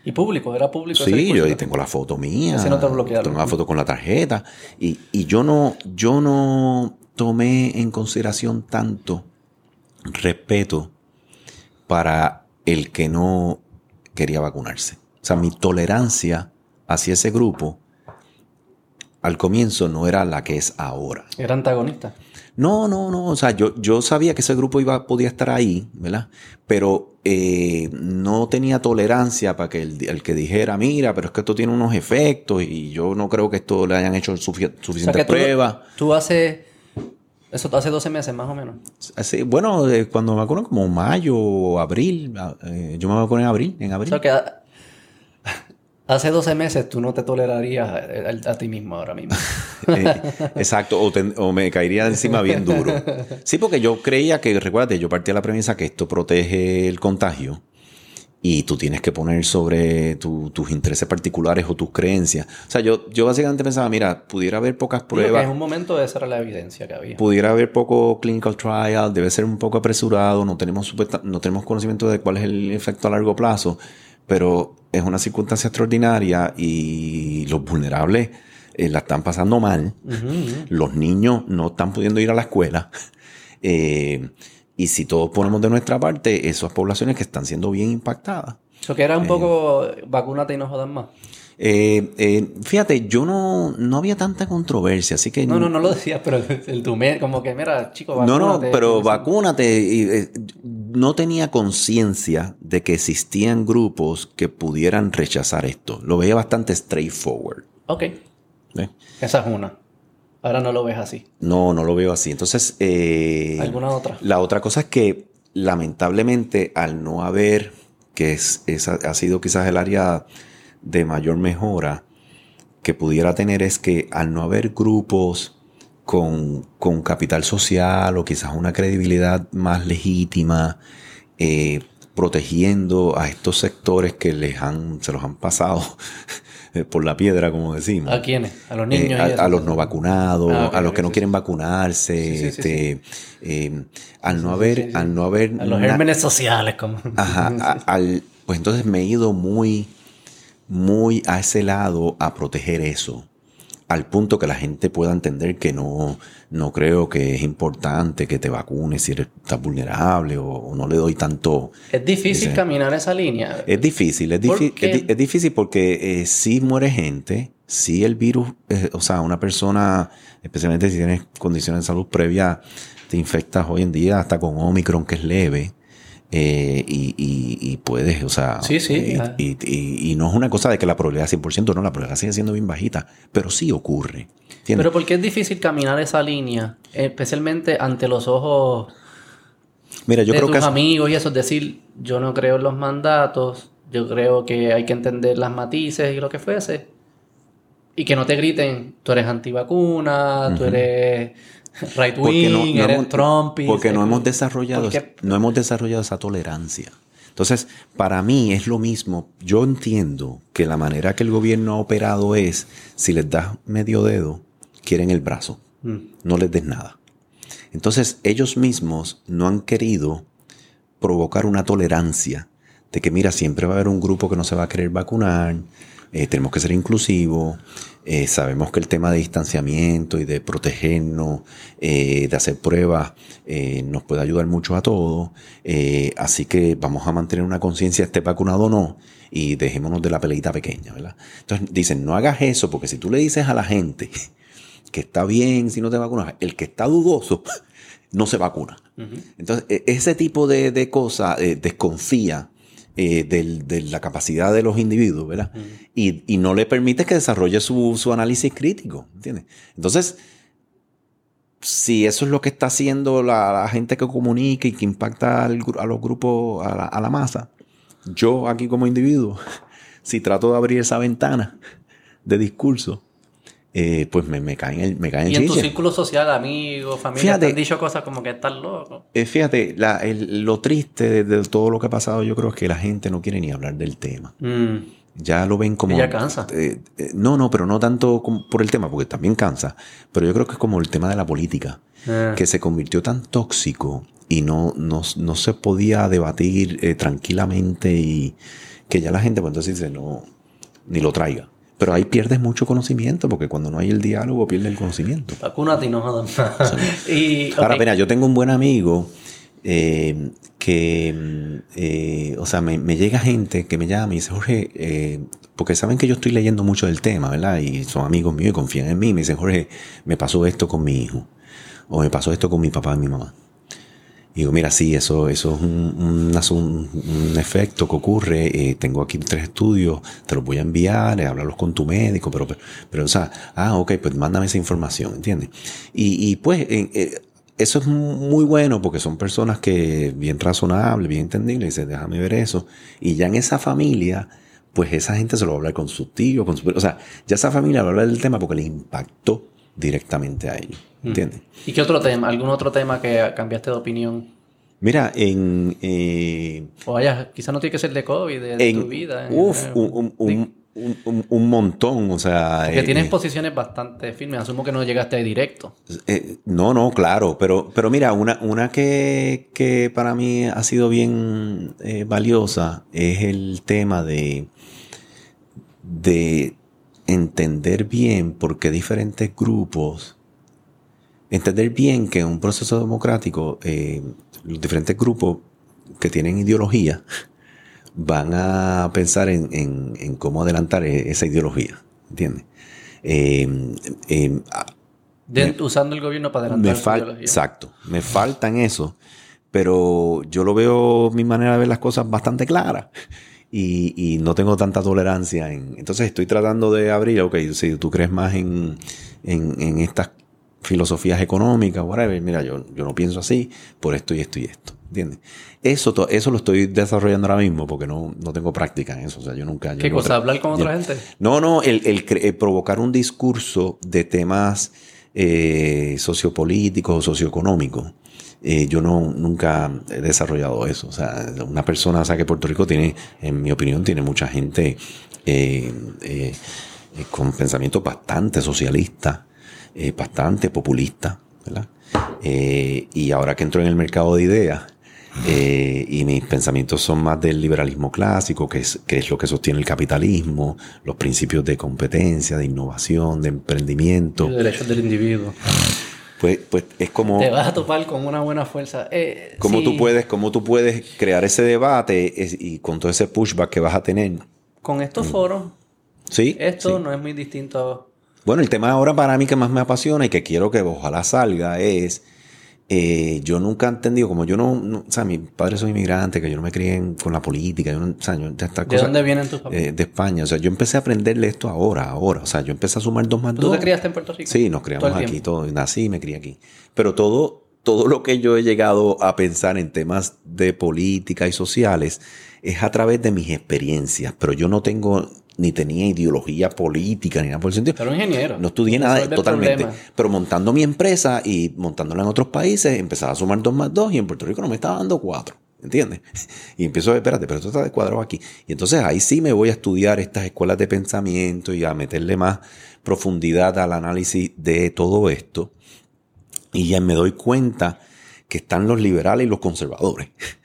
¿Y público? ¿Era público? Sí, yo tengo la foto mía. Ese no te Tengo la foto con la tarjeta. Y, y yo, no, yo no tomé en consideración tanto respeto para el que no quería vacunarse. O sea, mi tolerancia hacia ese grupo al comienzo no era la que es ahora. ¿Era antagonista? No, no, no. O sea, yo, yo sabía que ese grupo iba, podía estar ahí, ¿verdad? Pero eh, no tenía tolerancia para que el, que dijera, mira, pero es que esto tiene unos efectos y yo no creo que esto le hayan hecho suficiente prueba. Tú, hace. Eso hace 12 meses más o menos. Así, bueno, eh, cuando me vacuné como mayo o abril. Eh, yo me vacuné en abril, en abril. O sea que Hace 12 meses tú no te tolerarías a, ti mismo ahora mismo. Eh, exacto, o, me caería encima bien duro. Sí, porque yo creía que, recuérdate, yo partía de la premisa que esto protege el contagio y tú tienes que poner sobre tus intereses particulares o tus creencias. O sea, yo, yo básicamente pensaba, mira, pudiera haber pocas pruebas. en un momento esa era la evidencia que había. Pudiera haber poco clinical trial, debe ser un poco apresurado, no tenemos, no tenemos conocimiento de cuál es el efecto a largo plazo pero es una circunstancia extraordinaria y los vulnerables eh, la están pasando mal. Los niños no están pudiendo ir a la escuela. Eh, y si todos ponemos de nuestra parte, esas poblaciones que están siendo bien impactadas. Eso que era un poco vacúnate y no jodan más. Eh, eh, fíjate, yo no, no había tanta controversia, así que... No, no, no lo decías, pero el tumé, como que, mira, chico, vacúnate. No, no, pero vacúnate. Y, eh, no tenía conciencia de que existían grupos que pudieran rechazar esto. Lo veía bastante straightforward. Ok. Esa es una. Ahora no lo ves así. No, no lo veo así. Entonces... ¿Alguna otra? La otra cosa es que, lamentablemente, al no haber, que es, ha sido quizás el área de mayor mejora que pudiera tener es que al no haber grupos con, capital social o quizás una credibilidad más legítima, eh, protegiendo a estos sectores que les han, se los han pasado por la piedra, como decimos. ¿A quiénes? ¿A los niños? Eh, a, los no vacunados, ah, a los que no quieren vacunarse, este, eh, al no haber, al no haber... A los gérmenes sociales, como... Ajá, al, pues entonces me he ido muy muy a ese lado a proteger eso al punto que la gente pueda entender que no, no creo que es importante que te vacunes si eres, estás vulnerable o, no le doy tanto... Es difícil caminar esa línea. Es difícil, es, es, difícil porque eh, si muere gente, si el virus, eh, o sea, una persona, especialmente si tienes condiciones de salud previa, te infectas hoy en día hasta con Omicron que es leve. Eh, y, puedes, o sea, sí, sí, y, no es una cosa de que la probabilidad es 100%, no, la probabilidad sigue siendo bien bajita, pero sí ocurre. Pero ¿por qué es difícil caminar esa línea, especialmente ante los ojos Mira, yo de creo tus que amigos y eso? Es decir, yo no creo en los mandatos, yo creo que hay que entender las matices y lo que fuese, y que no te griten, tú eres antivacuna, tú eres right wing, no, hemos, Trump. porque no hemos desarrollado, no hemos desarrollado esa tolerancia. Entonces, para mí es lo mismo. Yo entiendo que la manera que el gobierno ha operado es, si les das medio dedo, quieren el brazo. Mm. No les des nada. Entonces, ellos mismos no han querido provocar una tolerancia de que, mira, siempre va a haber un grupo que no se va a querer vacunar, eh, tenemos que ser inclusivos, eh, sabemos que el tema de distanciamiento y de protegernos, eh, de hacer pruebas, nos puede ayudar mucho a todos, así que vamos a mantener una conciencia, esté vacunado o no, y dejémonos de la peleita pequeña, ¿verdad? Entonces dicen, no hagas eso, porque si tú le dices a la gente que está bien si no te vacunas, el que está dudoso no se vacuna. Entonces, e, ese tipo de, de cosas desconfía eh, de la capacidad de los individuos, ¿verdad? y, no le permite que desarrolle su, análisis crítico, ¿entiendes? Entonces, si eso es lo que está haciendo la, gente que comunica y que impacta a los grupos, a la, masa, yo aquí como individuo, si trato de abrir esa ventana de discurso, eh, pues me, me caen el, me caen Y en tu círculo social, amigos, familia, te han dicho cosas como que estás loco. Eh, fíjate, lo triste de, todo lo que ha pasado, yo creo es que la gente no quiere ni hablar del tema. Mm. Ya lo ven como. ya cansa. Eh, no, no, pero no tanto por el tema, porque también cansa. Pero yo creo que es como el tema de la política, ah. que se convirtió tan tóxico y no, no, no se podía debatir tranquilamente y que ya la gente, pues entonces dice, no, ni lo traiga. Pero ahí pierdes mucho conocimiento, porque cuando no hay el diálogo, pierdes el conocimiento. Vacúnate y no jodas y, Ahora, mira, yo tengo un buen amigo eh, que, eh, o sea, me, llega gente que me llama y dice, Jorge, eh, porque saben que yo estoy leyendo mucho del tema, ¿verdad? Y son amigos míos y confían en mí. Me dicen, Jorge, me pasó esto con mi hijo. O me pasó esto con mi papá y mi mamá. Y digo, mira, sí, eso, eso es un, un, efecto que ocurre. Eh, tengo aquí tres estudios, te los voy a enviar, eh, háblalos con tu médico, pero, pero, o sea, ah, ok, pues mándame esa información, ¿entiendes? Y, y pues, eh, eso es muy bueno porque son personas que bien razonables, bien entendibles, dicen, déjame ver eso. Y ya en esa familia, pues esa gente se lo va a hablar con su tío, con su... O sea, ya esa familia va a hablar del tema porque le impactó directamente a ellos. ¿Entiendes? ¿Y qué otro tema? ¿Algún otro tema que cambiaste de opinión? Mira, en... Eh, o vaya, quizás no tiene que ser de COVID, de, tu vida. Uf, un, montón, o sea... Que tienes eh, posiciones bastante firmes, asumo que no llegaste ahí directo. Eh, no, no, claro, pero, pero mira, una, una que, que para mí ha sido bien valiosa es el tema de, de entender bien por qué diferentes grupos entender bien que en un proceso democrático eh, los diferentes grupos que tienen ideología van a pensar en, cómo adelantar e, esa ideología, ¿entiendes? Eh, eh, usando el gobierno para adelantar esa ideología. Exacto, me faltan eso, pero yo lo veo, mi manera de ver las cosas bastante clara. Y, no tengo tanta tolerancia en... Entonces estoy tratando de abrir, ok, si tú crees más en, en, en estas filosofías económicas, whatever. Mira, yo, yo no pienso así por esto y esto y esto. ¿Entiendes? Eso, eso lo estoy desarrollando ahora mismo porque no, no tengo práctica en eso. O sea, yo nunca. ¿Qué cosa? ¿Hablar con otra gente? No, no, el, el, provocar un discurso de temas eh, sociopolíticos o socioeconómicos. Eh, yo no, nunca he desarrollado eso. O sea, una persona, o sea, que Puerto Rico tiene, en mi opinión, tiene mucha gente eh, con pensamiento bastante socialista eh, bastante populista, ¿verdad? Eh, y ahora que entro en el mercado de ideas, Eh, y mis pensamientos son más del liberalismo clásico, que es, que es lo que sostiene el capitalismo, los principios de competencia, de innovación, de emprendimiento. Los derechos del individuo. Pues, pues es como... Te vas a topar con una buena fuerza. Eh, ¿cómo, tú puedes, ¿Cómo tú puedes crear ese debate y con todo ese pushback que vas a tener? Con estos mm. foros. Sí. Esto no es muy distinto. Bueno, el tema ahora para mí que más me apasiona y que quiero que ojalá salga es eh, yo nunca he entendido, como yo no, o sea, mis padres son inmigrantes, que yo no me crié con la política, yo no, o sea, yo, ¿De dónde vienen tus papás? Eh, de España, o sea, yo empecé a aprenderle esto ahora, ahora, o sea, yo empecé a sumar dos más dos. ¿Tú te criaste en Puerto Rico? Sí, nos criamos aquí, todo, nací y me crié aquí. Pero todo, todo lo que yo he llegado a pensar en temas de política y sociales es a través de mis experiencias, pero yo no tengo ni tenía ideología política ni nada por el sentido. Pero ingeniero. No estudié nada totalmente. Pero montando mi empresa y montándola en otros países, empezaba a sumar dos más dos y en Puerto Rico no me estaba dando cuatro. ¿Entiendes? Y empiezo a ver, espérate, pero esto está descuadrado aquí. Y entonces ahí sí me voy a estudiar estas escuelas de pensamiento y a meterle más profundidad al análisis de todo esto. Y ya me doy cuenta que están los liberales y los conservadores.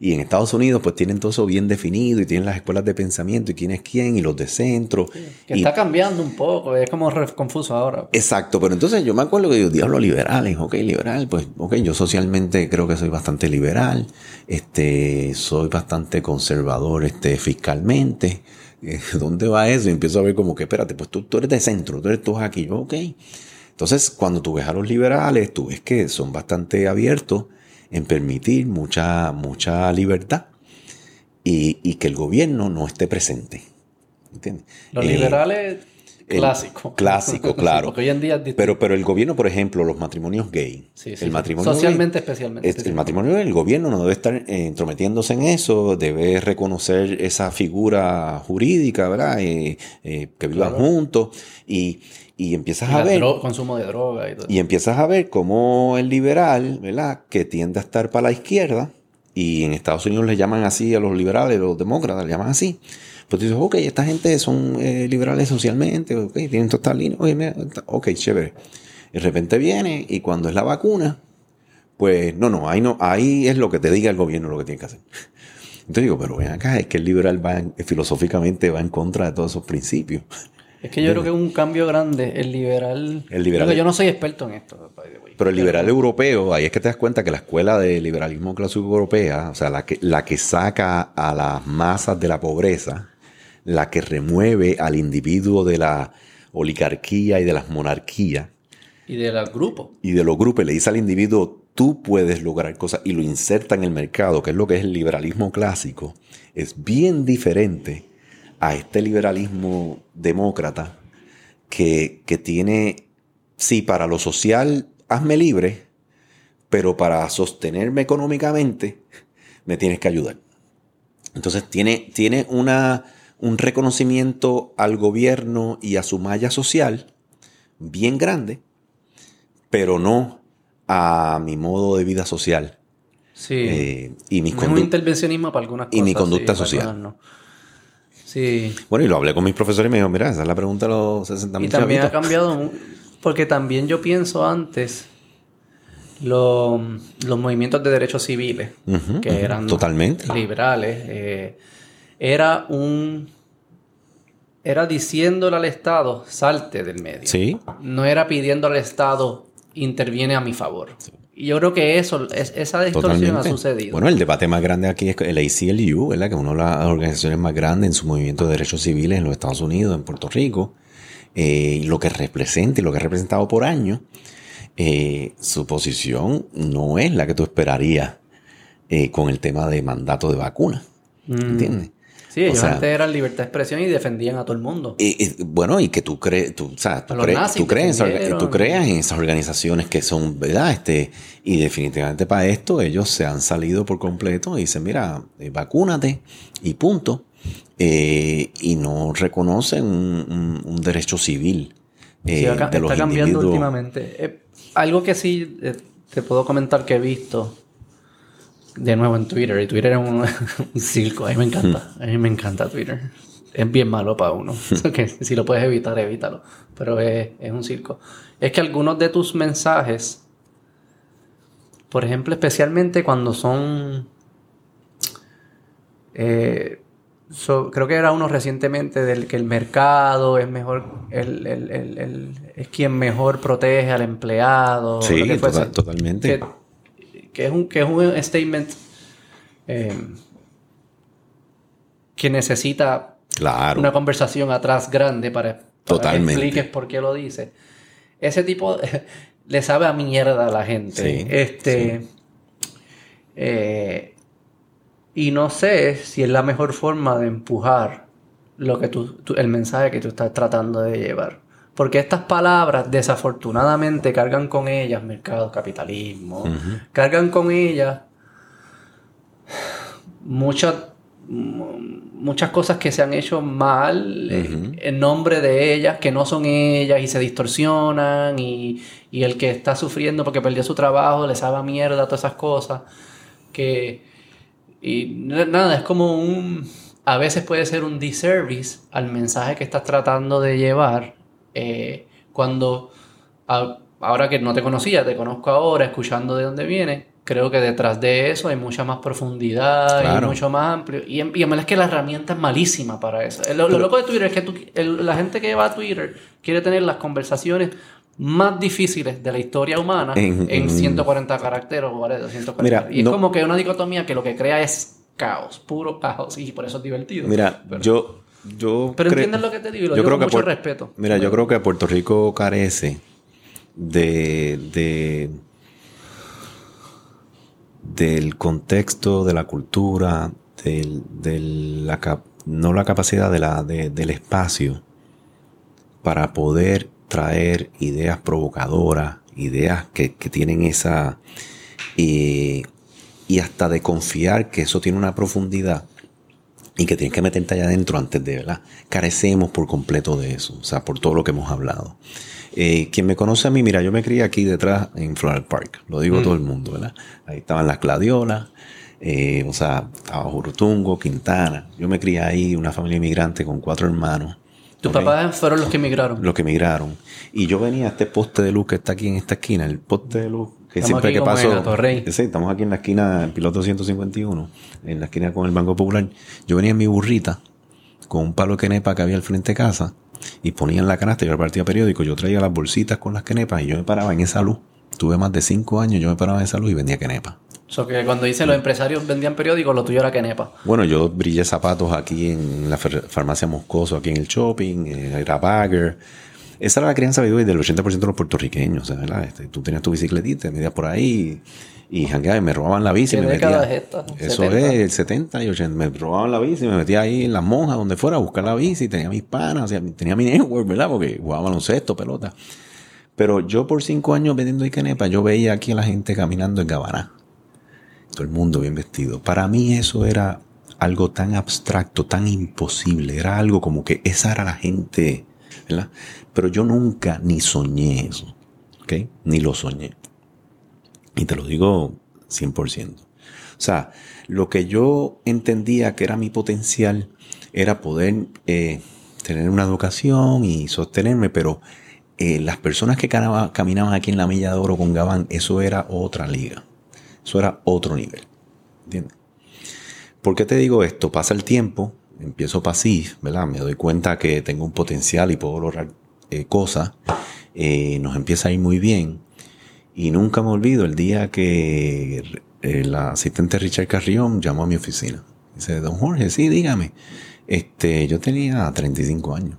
Y en Estados Unidos pues tienen todo eso bien definido y tienen las escuelas de pensamiento y quién es quién y los de centro. que está cambiando un poco, es como confuso ahora. Exacto, pero entonces yo me acuerdo que yo, diablo, liberales, ok, liberal, pues ok, yo socialmente creo que soy bastante liberal, este, soy bastante conservador este, fiscalmente. ¿Dónde va eso? Y empiezo a ver como que, espérate, pues tú, tú eres de centro, tú eres tú aquí, yo, ok. Entonces, cuando tú ves a los liberales, tú ves que son bastante abiertos en permitir mucha, mucha libertad y, que el gobierno no esté presente. ¿Entiendes? Los liberales clásico. Clásico, claro. hoy en día pero, pero el gobierno, por ejemplo, los matrimonios gay. el matrimonio Socialmente, especialmente. el matrimonio el gobierno no debe estar eh, entrometiéndose en eso, debe reconocer esa figura jurídica, ¿verdad? Eh, eh, que vivan juntos. Y, y empiezas a ver. consumo de droga y todo. Y empiezas a ver cómo el liberal, ¿verdad? Que tiende a estar para la izquierda, y en Estados Unidos le llaman así a los liberales, los demócratas le llaman así. Pues tú dices, ok, esta gente son eh, liberales socialmente, ok, tienen total línea, ok, chévere. Y de repente viene y cuando es la vacuna, pues no, no, ahí no, ahí es lo que te diga el gobierno lo que tiene que hacer. Entonces digo, pero ven acá, es que el liberal va filosóficamente va en contra de todos esos principios. Es que yo creo que es un cambio grande. El liberal. El liberal. Yo no soy experto en esto. Pero el liberal europeo, ahí es que te das cuenta que la escuela de liberalismo clásico europea, o sea, la que, la que saca a las masas de la pobreza, la que remueve al individuo de la oligarquía y de las monarquías. Y de los grupos. Y de los grupos. Le dice al individuo, tú puedes lograr cosas y lo inserta en el mercado, que es lo que es el liberalismo clásico. Es bien diferente a este liberalismo demócrata que, tiene, sí, para lo social, hazme libre, pero para sostenerme económicamente, me tienes que ayudar. Entonces tiene, tiene una, un reconocimiento al gobierno y a su malla social bien grande, pero no a mi modo de vida social. Sí. Eh, y un intervencionismo para algunas cosas. Y mi conducta social. Bueno, y lo hablé con mis profesores y me dijo, mira, esa es la pregunta de los 60 mil Y también ha cambiado, porque también yo pienso antes los movimientos de derechos civiles, que eran Totalmente. liberales, eh, era un... Era diciéndole al Estado, salte del medio. Sí. No era pidiendo al Estado, interviene a mi favor. Y yo creo que eso, esa distorsión ha sucedido. Bueno, el debate más grande aquí es el ACLU, ¿verdad? que es una de las organizaciones más grandes en su movimiento de derechos civiles en los Estados Unidos, en Puerto Rico, eh, lo que representa y lo que ha representado por años, eh, su posición no es la que tú esperarías eh, con el tema de mandato de vacuna. Mm. Sí, ellos antes eran libertad de expresión y defendían a todo el mundo. Y, bueno, y que tú crees, tú, o sea, tú, tú, crees, tú creas en esas organizaciones que son, ¿verdad? Este, y definitivamente para esto ellos se han salido por completo y dicen, mira, eh, vacúnate y punto. Eh, y no reconocen un, derecho civil. Eh, sí, acá, está cambiando últimamente. algo que sí te puedo comentar que he visto de nuevo en Twitter. Y Twitter es un, circo. A mí me encanta. A mí me encanta Twitter. Es bien malo para uno. que si lo puedes evitar, evítalo. Pero es, un circo. Es que algunos de tus mensajes por ejemplo, especialmente cuando son... Eh, creo que era uno recientemente del que el mercado es mejor, es quien mejor protege al empleado. Sí, totalmente. Que, es un, que es un statement eh, que necesita una conversación atrás grande para, que expliques por qué lo dice. Ese tipo le sabe a mierda a la gente. este. Eh, y no sé si es la mejor forma de empujar lo que tú, el mensaje que tú estás tratando de llevar. Porque estas palabras, desafortunadamente, cargan con ellas mercado, capitalismo, cargan con ellas muchas, muchas cosas que se han hecho mal en nombre de ellas, que no son ellas y se distorsionan y, y el que está sufriendo porque perdió su trabajo le sabe a mierda todas esas cosas que y nada, es como un... A veces puede ser un disservice al mensaje que estás tratando de llevar eh, cuando... ahora que no te conocía, te conozco ahora, escuchando de dónde viene, creo que detrás de eso hay mucha más profundidad y mucho más amplio. Y, y además es que la herramienta es malísima para eso. Lo, loco de Twitter es que la gente que va a Twitter quiere tener las conversaciones más difíciles de la historia humana en, 140 caracteres o 240. y es como que una dicotomía que lo que crea es caos, puro caos, y por eso es divertido. Mira, yo, yo. Pero entiendes lo que te digo, lo yo digo creo con mucho respeto. Mira, yo creo que Puerto Rico carece de, de del contexto, de la cultura, del, de la, no la capacidad de la, del espacio para poder traer ideas provocadoras, ideas que, tienen esa... Eh, y hasta de confiar que eso tiene una profundidad y que tienes que meterte allá adentro antes de, ¿verdad? Carecemos por completo de eso, o sea, por todo lo que hemos hablado. Eh, quien me conoce a mí, mira, yo me crié aquí detrás en Floral Park, lo digo mm. todo el mundo, ¿verdad? Ahí estaban las gladiolas, eh, o sea, estaba Jurutungo, Quintana. Yo me crié ahí, una familia inmigrante con cuatro hermanos. ¿Tus papás fueron los que emigraron? Los que emigraron. Y yo venía a este poste de luz que está aquí en esta esquina, el poste de luz que siempre que pasó. Sí, estamos aquí en la esquina, en piloto 151, en la esquina con el Banco Popular. Yo venía en mi burrita con un palo de quenepa que había al frente de casa y ponía en la canasta, yo repartía periódico, yo traía las bolsitas con las quenepas y yo me paraba en esa luz. Tuve más de cinco años, yo me paraba en esa luz y vendía quenepa. So que cuando dice los empresarios vendían periódicos, lo tuyo era Kenepa. Bueno, yo brillé zapatos aquí en la farmacia Moscoso, aquí en el shopping, era bagger. Esa era la crianza del 80% de los puertorriqueños, ¿verdad? Este, tú tenías tu bicicletita, te medías por ahí y y me robaban la bici. ¿Qué me metía, es? Eso es el 70 y 80. Me robaban la bici, me metía ahí en las monjas, donde fuera, a buscar la bici. Tenía mis panas, tenía mi network, ¿verdad? Porque jugaba baloncesto, pelota. Pero yo por cinco años vendiendo Ikenepa, yo veía aquí a la gente caminando en Gabaná todo el mundo bien vestido. Para mí eso era algo tan abstracto, tan imposible. Era algo como que esa era la gente, Pero yo nunca ni soñé eso, ¿ok? Ni lo soñé. Y te lo digo 100%. O sea, lo que yo entendía que era mi potencial era poder eh, tener una educación y sostenerme, pero eh, las personas que caminaban aquí en la Milla de Oro con Gabán, eso era otra liga. Eso era otro nivel. ¿Entiendes? ¿Por qué te digo esto? Pasa el tiempo, empiezo pasivo, ¿verdad? Me doy cuenta que tengo un potencial y puedo lograr eh, cosas. Eh, nos empieza a ir muy bien. Y nunca me olvido el día que el asistente Richard Carrión llamó a mi oficina. Dice, don Jorge, sí, dígame. Este, yo tenía 35 años.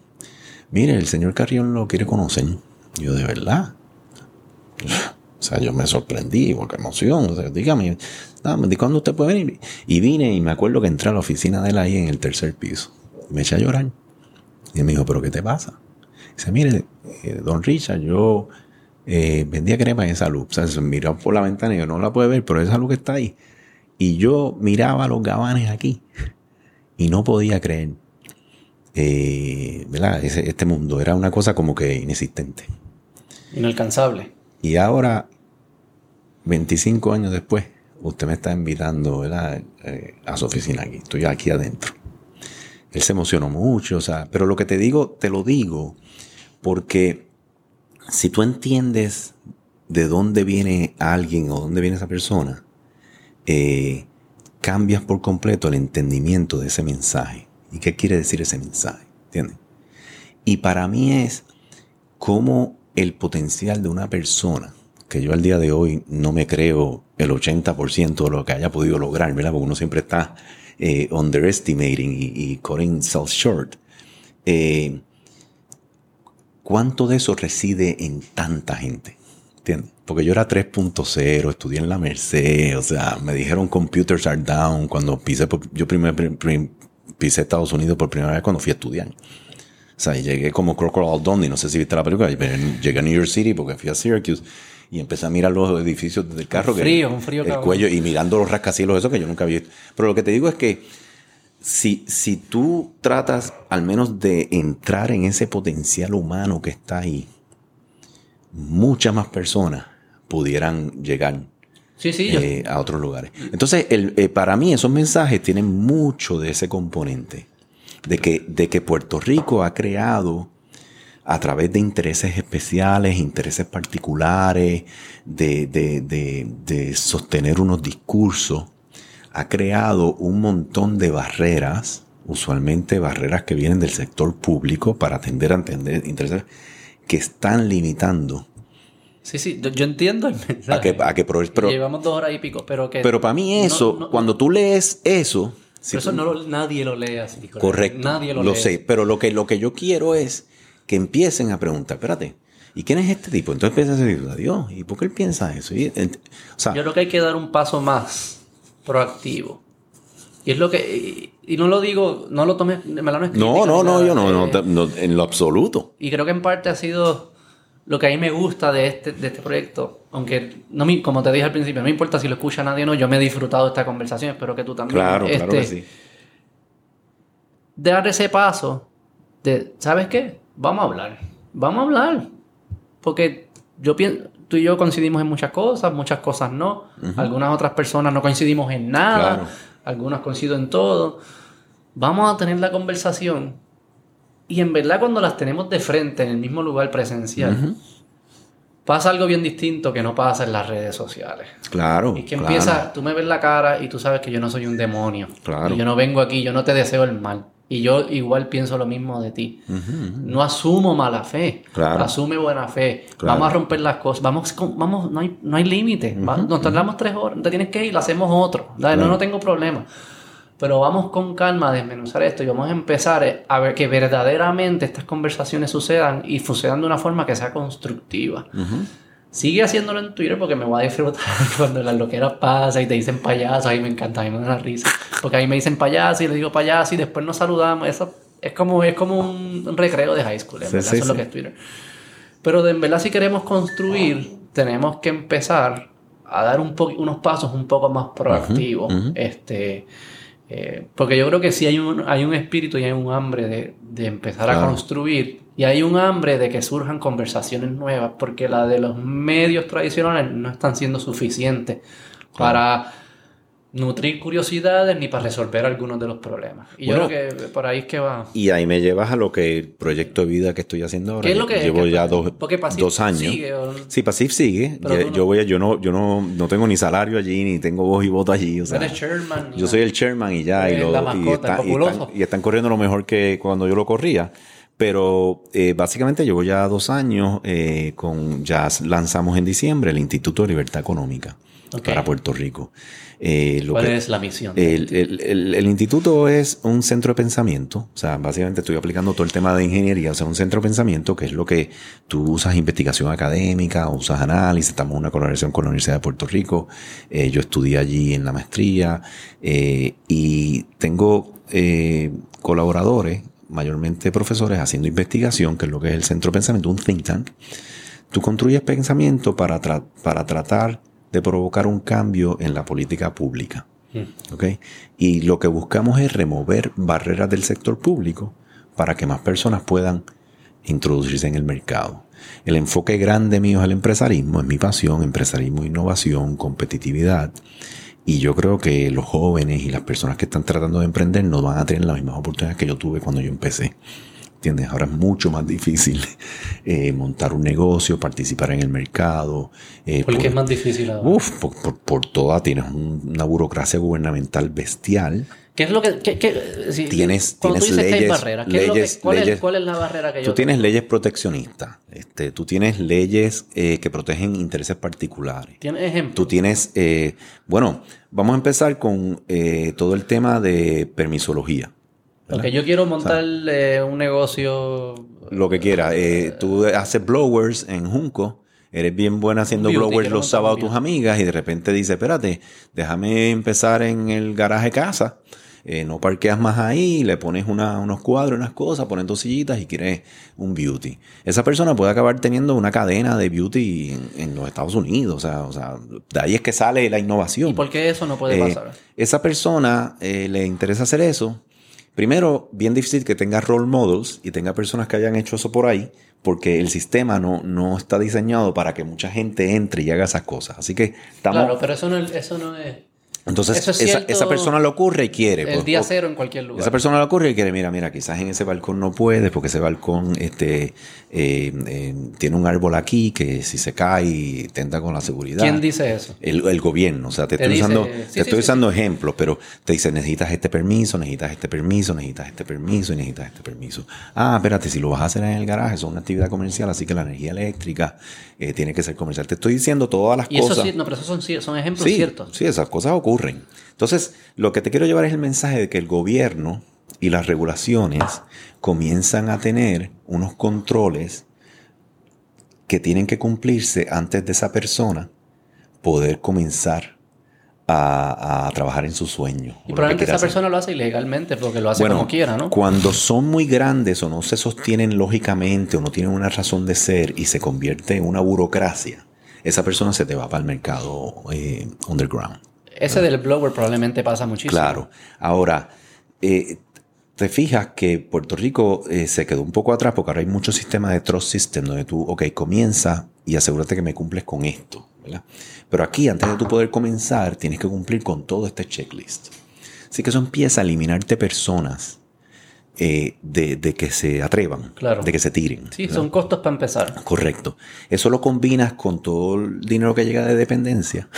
Mire, el señor Carrión lo quiere conocer. Yo, de verdad. O sea, yo me sorprendí, porque emoción. O sea, dígame, ¿cuándo usted puede venir? Y vine y me acuerdo que entré a la oficina de él ahí en el tercer piso. Me eché a llorar. Y él me dijo, ¿pero qué te pasa? Dice, mire, eh, don Richard, yo eh, vendía crema en esa luz. O sea, se miró por la ventana y yo no la puedo ver, pero esa luz que está ahí. Y yo miraba los gabanes aquí y no podía creer. Eh, ¿Verdad? este mundo era una cosa como que inexistente. Inalcanzable. Y ahora 25 años después, usted me está invitando eh, a su oficina aquí. Estoy aquí adentro. Él se emocionó mucho, o sea, pero lo que te digo, te lo digo porque si tú entiendes de dónde viene alguien o dónde viene esa persona, eh, cambias por completo el entendimiento de ese mensaje. ¿Y qué quiere decir ese mensaje? ¿Entiendes? Y para mí es como el potencial de una persona, que yo al día de hoy no me creo el 80% de lo que haya podido lograr, ¿verdad? Porque uno siempre está eh, underestimating y, cutting self short. Eh, ¿Cuánto de eso reside en tanta gente? ¿Entiendes? Porque yo era 3.0, estudié en la Merced, o sea, me dijeron computers are down cuando pisé, yo primero pisé Estados Unidos por primera vez cuando fui a estudiar. O sea, llegué como Crocodile Dundee, no sé si viste la película, llegué a New York City porque fui a Syracuse y empecé a mirar los edificios del carro. Un frío, un frío. El cuello y mirando los rascacielos, eso que yo nunca había visto. Pero lo que te digo es que si, si tú tratas al menos de entrar en ese potencial humano que está ahí, muchas más personas pudieran llegar sí, sí, eh, a otros lugares. Entonces, el, eh, para mí esos mensajes tienen mucho de ese componente de que, de que Puerto Rico ha creado a través de intereses especiales, intereses particulares, de, de, sostener unos discursos, ha creado un montón de barreras, usualmente barreras que vienen del sector público para atender a entender intereses que están limitando. Sí, sí, yo, entiendo el mensaje. A que, pero, Llevamos dos horas y pico, pero que... Pero para mí eso, cuando tú lees eso, pero eso no nadie lo lee así. Correcto. Nadie lo, lo sé. Pero lo que, lo que yo quiero es que empiecen a preguntar, espérate, ¿y quién es este tipo? Entonces empiezan a decir, Dios, ¿y por qué él piensa eso? yo creo que hay que dar un paso más proactivo. Y es lo que. Y, no lo digo, no lo tomes. Me no, no, no, no, yo no, no, en lo absoluto. Y creo que en parte ha sido lo que a mí me gusta de este, de este proyecto, aunque no me, como te dije al principio, no me importa si lo escucha nadie o no, yo me he disfrutado de esta conversación, espero que tú también. Claro, claro que este, sí. Dar ese paso de, ¿sabes qué? Vamos a hablar, vamos a hablar. Porque yo pienso, tú y yo coincidimos en muchas cosas, muchas cosas no. Algunas otras personas no coincidimos en nada, algunas coinciden en todo. Vamos a tener la conversación y en verdad cuando las tenemos de frente en el mismo lugar presencial, pasa algo bien distinto que no pasa en las redes sociales. Claro. Y que empieza, tú me ves la cara y tú sabes que yo no soy un demonio. Claro. Y yo no vengo aquí, yo no te deseo el mal. Y yo igual pienso lo mismo de ti. No asumo mala fe. Claro. Asume buena fe. Vamos a romper las cosas. Vamos, vamos no hay, no hay límite. Nos tardamos tres horas. Te tienes que ir, lo hacemos otro. No, no tengo problema. Pero vamos con calma a desmenuzar esto y vamos a empezar a ver que verdaderamente estas conversaciones sucedan y sucedan de una forma que sea constructiva. Sigue haciéndolo en Twitter porque me voy a disfrutar cuando las loqueras pasan y te dicen payaso. Ahí me encanta, a mí me da una risa. Porque ahí me dicen payaso y le digo payaso y después nos saludamos. Eso es como, es como un recreo de high school. eso es lo que es Twitter. Pero de en verdad, si queremos construir, tenemos que empezar a dar un unos pasos un poco más proactivos. Este eh, porque yo creo que sí hay un, hay un espíritu y hay un hambre de, de empezar a construir y hay un hambre de que surjan conversaciones nuevas porque la de los medios tradicionales no están siendo suficientes para nutrir curiosidades ni para resolver algunos de los problemas. Y yo creo que por ahí es que va. Y ahí me llevas a lo que el proyecto de vida que estoy haciendo ahora. ¿Qué es lo que Llevo ya dos, dos años. Sigue, Sí, Pasif sigue. yo, voy yo no, yo no, no tengo ni salario allí, ni tengo voz y voto allí. O sea, eres chairman. Yo soy el chairman y ya. Y, lo, y, están, y, están, corriendo lo mejor que cuando yo lo corría. Pero eh, básicamente llevo ya dos años eh, con, ya lanzamos en diciembre el Instituto de Libertad Económica para Puerto Rico. Eh, ¿Cuál es la misión? El, instituto es un centro de pensamiento, o sea, básicamente estoy aplicando todo el tema de ingeniería, o sea, un centro de pensamiento que es lo que tú usas investigación académica, usas análisis, estamos en una colaboración con la Universidad de Puerto Rico, eh, yo estudié allí en la maestría. Eh, y tengo colaboradores, mayormente profesores, haciendo investigación, que es lo que es el centro de pensamiento, un think tank. Tú construyes pensamiento para, para tratar de provocar un cambio en la política pública. Mm. Y lo que buscamos es remover barreras del sector público para que más personas puedan introducirse en el mercado. El enfoque grande mío es el empresarismo, es mi pasión, empresarismo, innovación, competitividad. Y yo creo que los jóvenes y las personas que están tratando de emprender no van a tener las mismas oportunidades que yo tuve cuando yo empecé. ¿Entiendes? Ahora es mucho más difícil eh, montar un negocio, participar en el mercado. Eh, ¿Por qué es más difícil ahora? Uf, por, por, toda tienes una burocracia gubernamental bestial. ¿Qué es lo que, tienes, tienes leyes, barreras, leyes, cuál, es, cuál, es, la barrera que yo Tú tienes leyes proteccionistas, este, tú tienes leyes eh, que protegen intereses particulares. ¿Tienes ejemplos? Tú tienes, eh, bueno, vamos a empezar con eh, todo el tema de permisología. Porque yo quiero montar un negocio. Lo que quieras. tú haces blowers en Junco. Eres bien buena haciendo blowers los sábados a tus amigas y de repente dices, espérate, déjame empezar en el garaje casa. Eh, no parqueas más ahí, le pones unos cuadros, unas cosas, pones dos sillitas y quieres un beauty. Esa persona puede acabar teniendo una cadena de beauty en, los Estados Unidos. O sea, o sea, de ahí es que sale la innovación. ¿Y por qué eso no puede eh, pasar? Esa persona eh, le interesa hacer eso Primero, bien difícil que tenga role models y tenga personas que hayan hecho eso por ahí, porque el sistema no, no está diseñado para que mucha gente entre y haga esas cosas. Así que estamos... Claro, pero eso no, eso no es... Entonces, esa, persona lo ocurre y quiere. El pues, día cero en cualquier lugar. Esa persona lo ocurre y quiere, mira, mira, quizás en ese balcón no puede, porque ese balcón este, eh, eh, tiene un árbol aquí que si se cae tenta con la seguridad. ¿Quién dice eso? El, gobierno. O sea, te, estoy usando, te estoy usando ejemplos, pero te dice, necesitas este permiso, necesitas este permiso, necesitas este permiso y necesitas este permiso. Ah, espérate, si lo vas a hacer en el garaje, es una actividad comercial, así que la energía eléctrica eh, tiene que ser comercial. Te estoy diciendo todas las cosas. Eso no, pero esos son, son ejemplos ciertos. Sí, esas cosas ocurren. Entonces, lo que te quiero llevar es el mensaje de que el gobierno y las regulaciones comienzan a tener unos controles que tienen que cumplirse antes de esa persona poder comenzar a, trabajar en su sueño. Y probablemente esa persona lo hace ilegalmente porque lo hace como quiera, ¿no? Cuando son muy grandes o no se sostienen lógicamente o no tienen una razón de ser y se convierte en una burocracia, esa persona se te va para el mercado eh, underground. Ese del blower probablemente pasa muchísimo. Claro. Ahora, eh, te fijas que Puerto Rico eh, se quedó un poco atrás porque ahora hay muchos sistemas de trust system donde tú, ok, comienza y asegúrate que me cumples con esto. ¿verdad? Pero aquí, antes de tú poder comenzar, tienes que cumplir con todo este checklist. Así que eso empieza a eliminarte personas eh, de, que se atrevan, de que se tiren. Sí, son costos para empezar. Correcto. Eso lo combinas con todo el dinero que llega de dependencia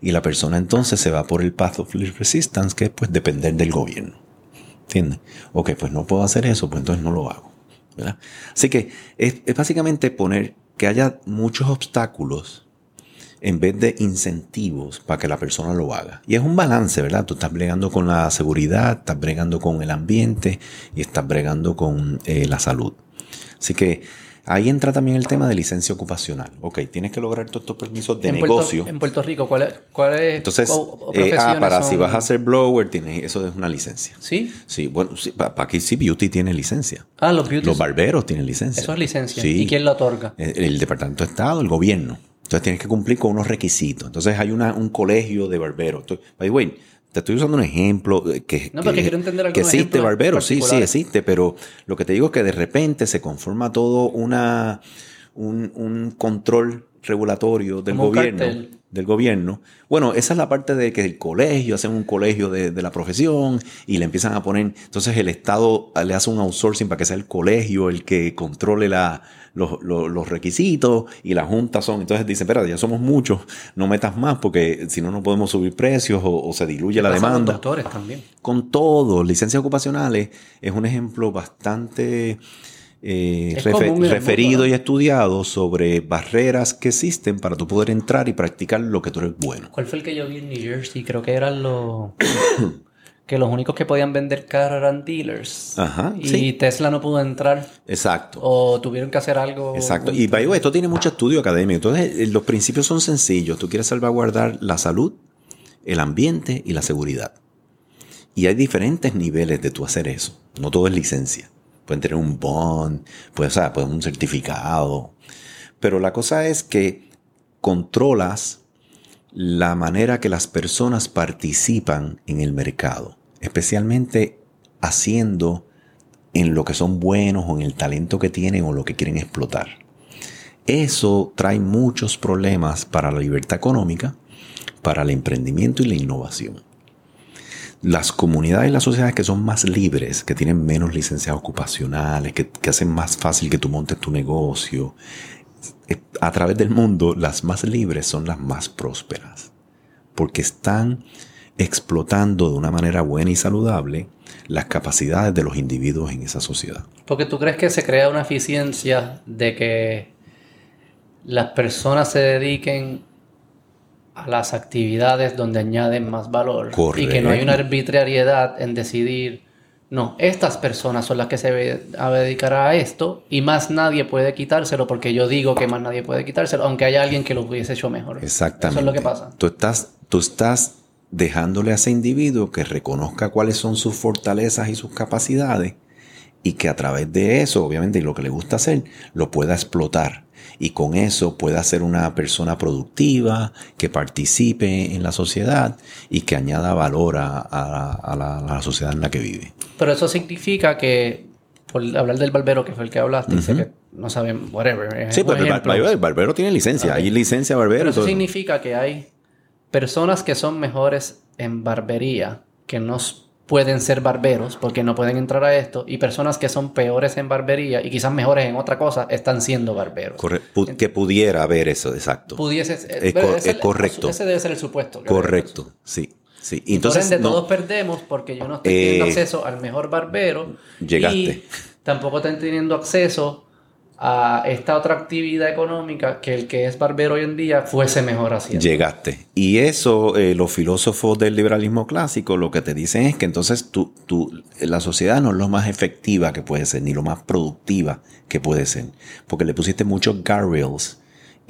y la persona entonces se va por el path of least resistance, que es pues depender del gobierno. ¿Entiendes? Ok, pues no puedo hacer eso, pues entonces no lo hago. ¿verdad? Así que es, básicamente poner que haya muchos obstáculos en vez de incentivos para que la persona lo haga. Y es un balance, ¿verdad? Tú estás bregando con la seguridad, estás bregando con el ambiente y estás bregando con eh, la salud. Así que Ahí entra también el tema de licencia ocupacional. Ok, tienes que lograr todos estos permisos de negocio. en Puerto Rico, ¿cuál es? Cuál es Entonces, eh, ah, para si vas a hacer blower, tienes, eso es una licencia. ¿Sí? Sí, bueno, para aquí sí Beauty tiene licencia. Ah, los Beauty. Los barberos tienen licencia. Eso es licencia. ¿Y quién la otorga? El, Departamento de Estado, el gobierno. Entonces tienes que cumplir con unos requisitos. Entonces hay una, un colegio de barberos. By the way, te estoy usando un ejemplo que, no, que, quiero entender que existe barbero, sí, sí existe, pero lo que te digo es que de repente se conforma todo una, un, control regulatorio del gobierno. Del gobierno. Bueno, esa es la parte de que el colegio, hacen un colegio de, de, la profesión y le empiezan a poner, entonces el Estado le hace un outsourcing para que sea el colegio el que controle la, los, requisitos y la junta son, entonces dicen, espera, ya somos muchos, no metas más porque si no, no podemos subir precios o, se diluye la demanda. doctores también. Con todo, licencias ocupacionales es un ejemplo bastante... Eh, referido y estudiado sobre barreras que existen para tú poder entrar y practicar lo que tú eres bueno. ¿Cuál fue el que yo vi en New Jersey? Creo que eran los... que los únicos que podían vender carros eran dealers. Ajá. Y Tesla no pudo entrar. Exacto. O tuvieron que hacer algo. Exacto. Y by esto tiene mucho estudio académico. Entonces, eh, los principios son sencillos. Tú quieres salvaguardar la salud, el ambiente y la seguridad. Y hay diferentes niveles de tú hacer eso. No todo es licencia. Pueden tener un bond, puede, o pueden un certificado. Pero la cosa es que controlas la manera que las personas participan en el mercado especialmente haciendo en lo que son buenos o en el talento que tienen o lo que quieren explotar. Eso trae muchos problemas para la libertad económica, para el emprendimiento y la innovación. las comunidades y las sociedades que son más libres, que tienen menos licencias ocupacionales, que, que hacen más fácil que tú montes tu negocio, a través del mundo, las más libres son las más prósperas, porque están explotando de una manera buena y saludable las capacidades de los individuos en esa sociedad. Porque tú crees que se crea una eficiencia de que las personas se dediquen a las actividades donde añaden más valor y que no hay una arbitrariedad en decidir, no, estas personas son las que se van a dedicar a esto y más nadie puede quitárselo porque yo digo que más nadie puede quitárselo, aunque haya alguien que lo hubiese hecho mejor. Exactamente. Eso es lo que pasa. Tú estás, tú estás dejándole a ese individuo que reconozca cuáles son sus fortalezas y sus capacidades y que a través de eso, obviamente, y lo que le gusta hacer, lo pueda explotar. Y con eso pueda ser una persona productiva, que participe en la sociedad y que añada valor a, la, sociedad en la que vive. Pero eso significa que, por hablar del barbero, que fue el que hablaste, dice que no saben, whatever. Sí, pues el, barbero tiene licencia, hay licencia barbero. Pero eso significa que hay personas que son mejores en barbería, que no pueden ser barberos porque no pueden entrar a esto, y personas que son peores en barbería y quizás mejores en otra cosa, están siendo barberos. que pudiera haber eso, exacto. Pudiese es, correcto. Ese debe ser el supuesto. Correcto, sí. Sí. Entonces, por ende, todos perdemos porque yo no estoy teniendo eh, acceso al mejor barbero. Llegaste. Y tampoco estoy teniendo acceso a esta otra actividad económica que el que es barbero hoy en día fuese mejor haciendo. Llegaste. Y eso, eh, los filósofos del liberalismo clásico lo que te dicen es que entonces tú, tú, la sociedad no es lo más efectiva que puede ser, ni lo más productiva que puede ser, porque le pusiste muchos guardrails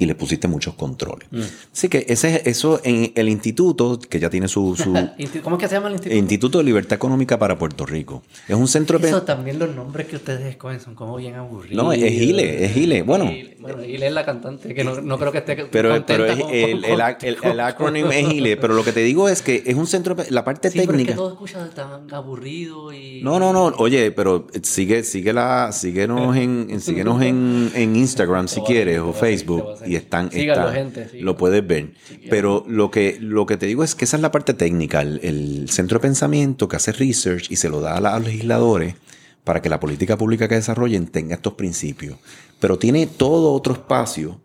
y le pusiste muchos controles. Mm. Así que ese, eso en el instituto, que ya tiene su... ¿Cómo es que se llama el instituto? Instituto de Libertad Económica para Puerto Rico. Es un centro... Eso también los nombres que ustedes escogen son como bien aburridos. No, es Gile, es Gile. Bueno... Bueno, Gile es la cantante, que no, no creo que esté Pero, pero es, el, el, el, acrónimo es Gile, pero lo que te digo es que es un centro... La parte técnica... Pero es que todo escucha tan aburrido y... No, no, no. Oye, pero sigue, sigue la, síguenos, en, síguenos en, en Instagram si quieres o Facebook y están, lo puedes ver. Pero lo que, lo que te digo es que esa es la parte técnica, el, centro de pensamiento que hace research y se lo da a, los legisladores para que la política pública que desarrollen tenga estos principios. Pero tiene todo otro espacio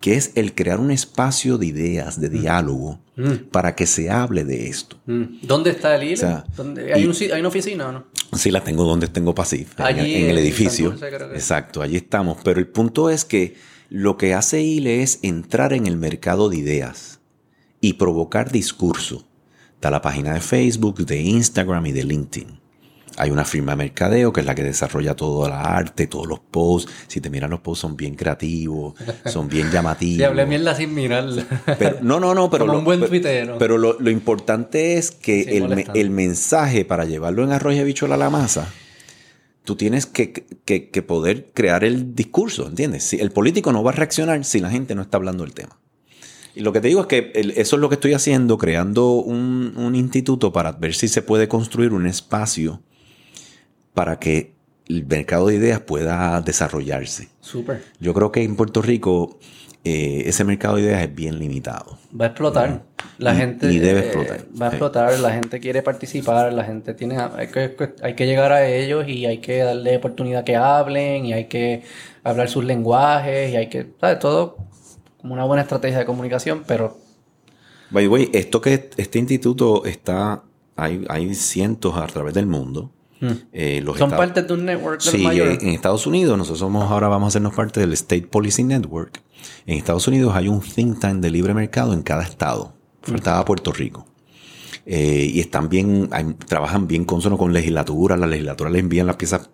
que es el crear un espacio de ideas, de mm. diálogo, mm. para que se hable de esto. Mm. ¿Dónde está el ILE? ¿Hay, una oficina o no? Sí, la tengo donde tengo Pasif, en, el edificio. Exacto, allí estamos. Pero el punto es que lo que hace ILE es entrar en el mercado de ideas y provocar discurso. Está la página de Facebook, de Instagram y de LinkedIn. Hay una firma de mercadeo que es la que desarrolla toda la arte, todos los posts. Si te miran los posts son bien creativos, son bien llamativos. Te hablé mierda sin mirarla. no, no, no, pero, lo, un buen tuitero. pero lo, importante es que el, el, mensaje para llevarlo en arroz y bichuela a la masa tú tienes que, poder crear el discurso, ¿entiendes? Si el político no va a reaccionar si la gente no está hablando del tema. Y lo que te digo es que eso es lo que estoy haciendo, creando un, instituto para ver si se puede construir un espacio para que el mercado de ideas pueda desarrollarse. Súper. Yo creo que en Puerto Rico eh, ese mercado de ideas es bien limitado. Va a explotar. La gente y debe explotar. va a explotar, la gente quiere participar, la gente tiene hay que, hay que llegar a ellos y hay que darle oportunidad que hablen y hay que hablar sus lenguajes y hay que, ¿sabes? Todo como una buena estrategia de comunicación, pero By the way, esto que este instituto está hay, hay cientos a través del mundo. Hmm. Eh, Son parte de un network sí, en Estados Unidos nosotros somos ahora vamos a hacernos parte del State Policy Network en Estados Unidos hay un think tank de libre mercado en cada estado. Faltaba Puerto Rico. Eh, y están bien, trabajan bien consono con legislatura. La legislatura les envían las piezas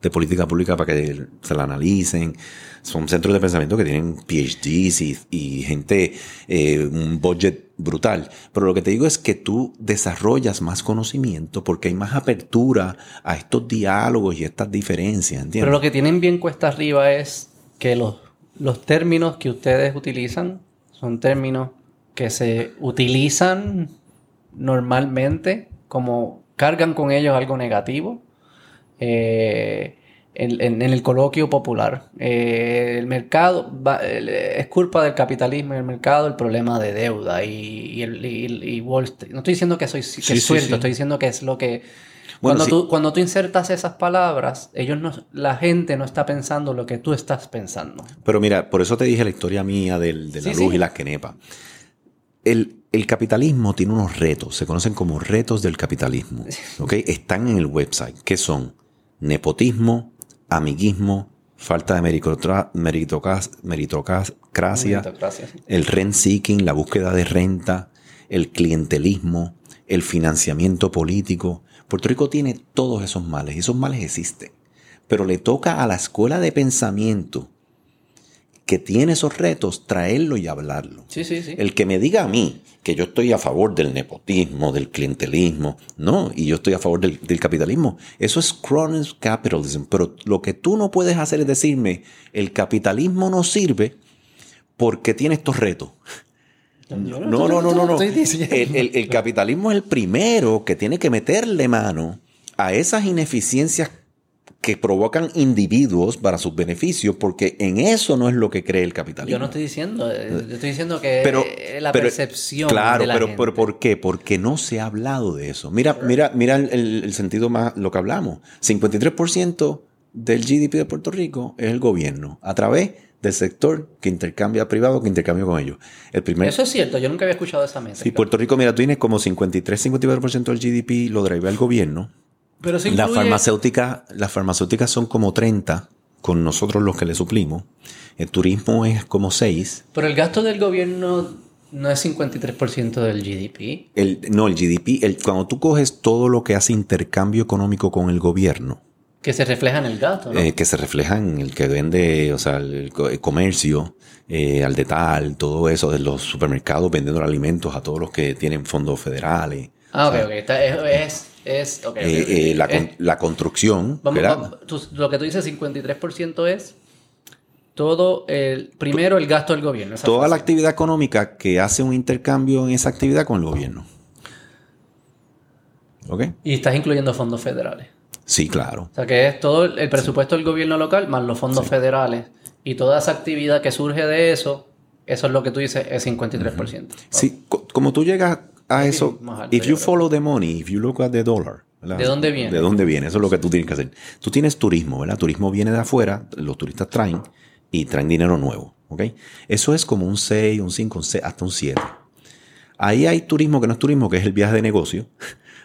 de política pública para que se la analicen. Son centros de pensamiento que tienen PhDs y, gente, eh, un budget brutal. Pero lo que te digo es que tú desarrollas más conocimiento porque hay más apertura a estos diálogos y estas diferencias, ¿entiendes? Pero lo que tienen bien cuesta arriba es que los los términos que ustedes utilizan son términos que se utilizan normalmente como cargan con ellos algo negativo. Eh, en, el coloquio popular. Eh, el mercado es culpa del capitalismo y el mercado el problema de deuda y, y, Wall Street. No estoy diciendo que, soy, que es cierto, estoy diciendo que es lo que... cuando, tú, cuando tú insertas esas palabras, ellos no, la gente no está pensando lo que tú estás pensando. Pero mira, por eso te dije la historia mía del, de la luz y la quenepa. El, el, capitalismo tiene unos retos, se conocen como retos del capitalismo. ¿okay? Están en el website. ¿Qué son? Nepotismo, amiguismo, falta de meritocracia, el rent seeking, la búsqueda de renta, el clientelismo, el financiamiento político. Puerto Rico tiene todos esos males y esos males existen. Pero le toca a la escuela de pensamiento que tiene esos retos traerlo y hablarlo. Sí, sí, sí. El que me diga a mí que yo estoy a favor del nepotismo, del clientelismo, no, y yo estoy a favor del, capitalismo. Eso es crony capitalism. Pero lo que tú no puedes hacer es decirme, el capitalismo no sirve porque tiene estos retos. No, no, no, no, no. El, el capitalismo es el primero que tiene que meterle mano a esas ineficiencias que provocan individuos para sus beneficios, porque en eso no es lo que cree el capitalismo. Yo no estoy diciendo, eh, yo estoy diciendo que pero, la percepción. Claro, pero, pero ¿por qué? Porque no se ha hablado de eso. Mira, mira, mira el, sentido más, lo que hablamos. 53% del GDP de Puerto Rico es el gobierno, a través del sector que intercambia privado, que intercambia con ellos. El primer, eso es cierto, yo nunca había escuchado esa mesa. Sí, Puerto Rico, mira, tú tienes como 53-54% del GDP, lo drive el gobierno pero las farmacéuticas, las farmacéuticas son como 30 con nosotros los que le suplimos. El turismo es como 6. Pero el gasto del gobierno no es 53% del GDP. El, no, el GDP, el, cuando tú coges todo lo que hace intercambio económico con el gobierno. Que se refleja en el gasto, ¿no? Eh, que se refleja en el que vende, o sea, el, comercio, eh, al detal, todo eso, de los supermercados vendiendo alimentos a todos los que tienen fondos federales. Ah, ok, ok. es es, eh, eh, la, la, construcción. lo que tú dices, 53% es todo el. Primero, el gasto del gobierno. Toda la actividad económica que hace un intercambio en esa actividad con el gobierno. ¿Ok? Y estás incluyendo fondos federales. Sí, claro. O sea, que es todo el presupuesto del gobierno local más los fondos federales. Y toda esa actividad que surge de eso, eso es lo que tú dices, es 53%. Sí, como tú llegas a eso, if you follow the money, if you look at the dollar, ¿De dónde viene? ¿De dónde viene? Eso es lo que tú tienes que hacer. Tú tienes turismo, ¿verdad? Turismo viene de afuera, los turistas traen y traen dinero nuevo, ¿ok? Eso es como un 6, un 5, un 6, hasta un 7. Ahí hay turismo que no es turismo, que es el viaje de negocio.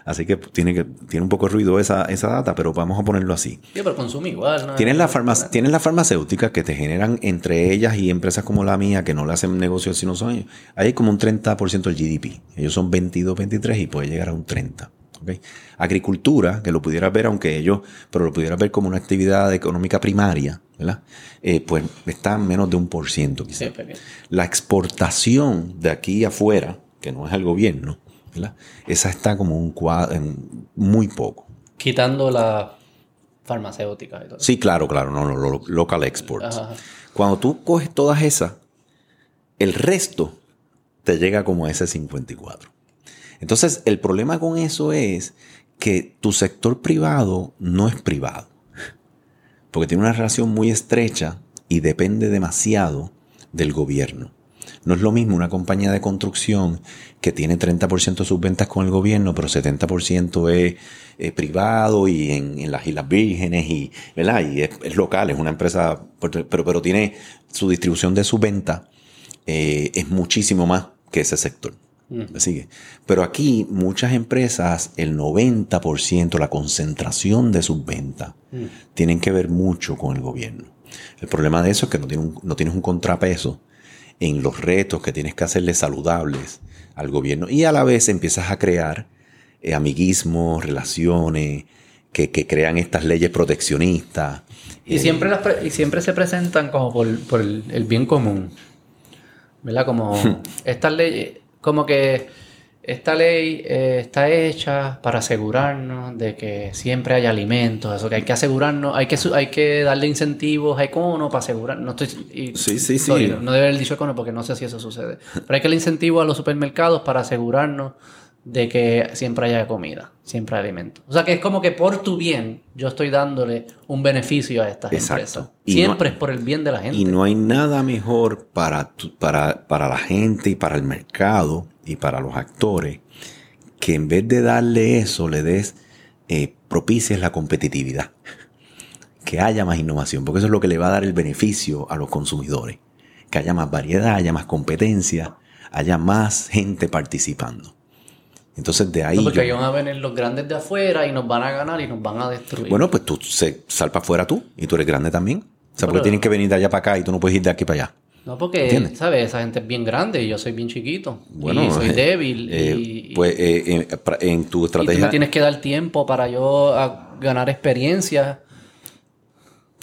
Así que tiene, que, tiene un poco de ruido esa, esa data, pero vamos a ponerlo así. Sí, pero consume igual. ¿no? Tienes, las farmacéuticas que te generan entre ellas y empresas como la mía que no le hacen negocios sino son ellos. hay como un 30% del GDP. Ellos son 22, 23 y puede llegar a un 30. Agricultura, que lo pudieras ver, aunque ellos, pero lo pudieras ver como una actividad económica primaria, ¿verdad? Eh, pues está menos de un por ciento quizás. la exportación de aquí afuera, que no es el gobierno, esa está como un cuadro, muy poco. Quitando la farmacéutica y todo. Sí, claro, claro, no, no, local exports. Cuando tú coges todas esas, el resto te llega como ese 54. Entonces, el problema con eso es que tu sector privado no es privado, porque tiene una relación muy estrecha y depende demasiado del gobierno. No es lo mismo una compañía de construcción que tiene 30% de sus ventas con el gobierno, pero 70% es, privado y en, las Islas Vírgenes y, ¿verdad? y es, local, es una empresa, pero, pero tiene su distribución de su venta eh, es muchísimo más que ese sector. Sigue. Pero aquí muchas empresas, el 90%, la concentración de sus ventas, mm. tienen que ver mucho con el gobierno. El problema de eso es que no, no tienes un contrapeso en los retos que tienes que hacerle saludables al gobierno y a la vez empiezas a crear eh, amiguismos, relaciones que, crean estas leyes proteccionistas. Y, siempre, y siempre se presentan como por, por el, bien común. ¿Verdad? Como estas leyes, como que esta ley eh, está hecha para asegurarnos de que siempre hay alimentos, eso que hay que asegurarnos, hay que hay que darle incentivos a Econo para asegurar, no estoy sí, sí, sí. No, debe haber dicho Econo porque no sé si eso sucede. Pero hay que darle incentivos a los supermercados para asegurarnos de que siempre haya comida, siempre hay alimento. O sea que es como que por tu bien yo estoy dándole un beneficio a estas empresas. siempre es por el bien de la gente. Y no hay nada mejor para, para, para la gente y para el mercado y para los actores que en vez de darle eso le des, eh, propicies la competitividad. Que haya más innovación, porque eso es lo que le va a dar el beneficio a los consumidores. Que haya más variedad, haya más competencia, haya más gente participando. Entonces de ahí. No, porque van a venir los grandes de afuera y nos van a ganar y nos van a destruir. Bueno, pues tú se, sal para afuera tú y tú eres grande también. O sea, porque tienen que venir de allá para acá y tú no puedes ir de aquí para allá. No, porque, ¿sabes? Esa gente es bien grande y yo soy bien chiquito. Bueno, y soy eh, débil. Eh, y, pues eh, en, tu estrategia. Y tú me tienes que dar tiempo para yo ganar experiencia.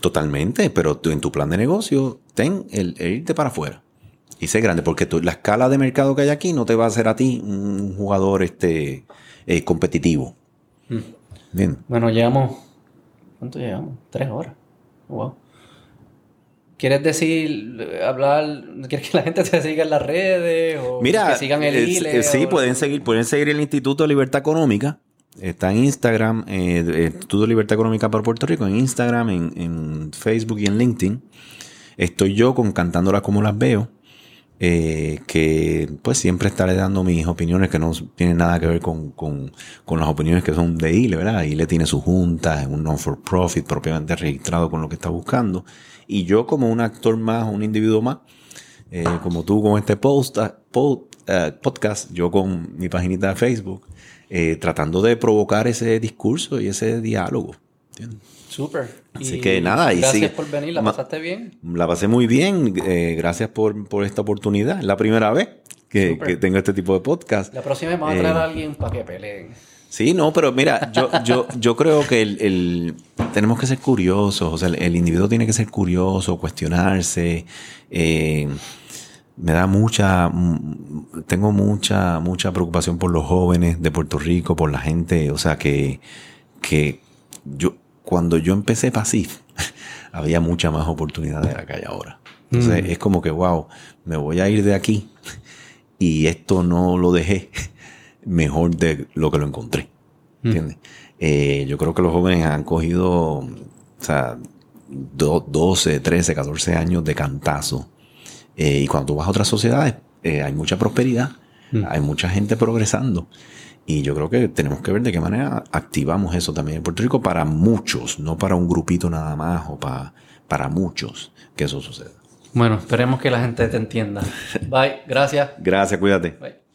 Totalmente, pero tú, en tu plan de negocio, ten el irte para afuera y sé grande, porque la escala de mercado que hay aquí no te va a hacer a ti un jugador este, competitivo. Hmm. Bien. Bueno, llegamos. ¿Cuánto llegamos? Tres horas. Wow. ¿Quieres decir, hablar, quieres que la gente se siga en las redes o Mira, que sigan el ILE? sí, pueden seguir, pueden seguir el Instituto de Libertad Económica. Está en Instagram, eh, Instituto de Libertad Económica para Puerto Rico, en Instagram, en, en, Facebook y en LinkedIn. Estoy yo con Cantándolas como las veo. Eh, que pues siempre estaré dando mis opiniones que no tienen nada que ver con, con, con las opiniones que son de ILE, ¿verdad? ILE tiene su junta, es un non-for-profit propiamente registrado con lo que está buscando. Y yo como un actor más, un individuo más, eh, como tú con este post, ah, eh, podcast, yo con mi paginita de Facebook, tratando de provocar ese discurso y ese diálogo. ¿entiendes? Súper. Así que nada. Y gracias por venir, ¿la pasaste bien? La pasé muy bien. Eh, gracias por, esta oportunidad. Es la primera vez que, tengo este tipo de podcast. La próxima vez vamos a traer a eh, alguien para que peleen. Sí, no, pero mira, yo, yo, yo creo que el, tenemos que ser curiosos. O sea, el, individuo tiene que ser curioso, cuestionarse. Eh, me da mucha, tengo mucha, mucha preocupación por los jóvenes de Puerto Rico, por la gente, o sea, que, que yo, cuando yo empecé PASIF, había mucha más oportunidad de la que hay ahora. Entonces mm. es como que, wow, me voy a ir de aquí y esto no lo dejé mejor de lo que lo encontré. Mm. ¿Entiendes? Eh, yo creo que los jóvenes han cogido, o sea, 12, 13, 14 años de cantazo. Eh, y cuando tú vas a otras sociedades, eh, hay mucha prosperidad, mm. hay mucha gente progresando. Y yo creo que tenemos que ver de qué manera activamos eso también en Puerto Rico para muchos, no para un grupito nada más o para, para muchos que eso suceda. Bueno, esperemos que la gente te entienda. Bye, gracias. Gracias, cuídate. Bye.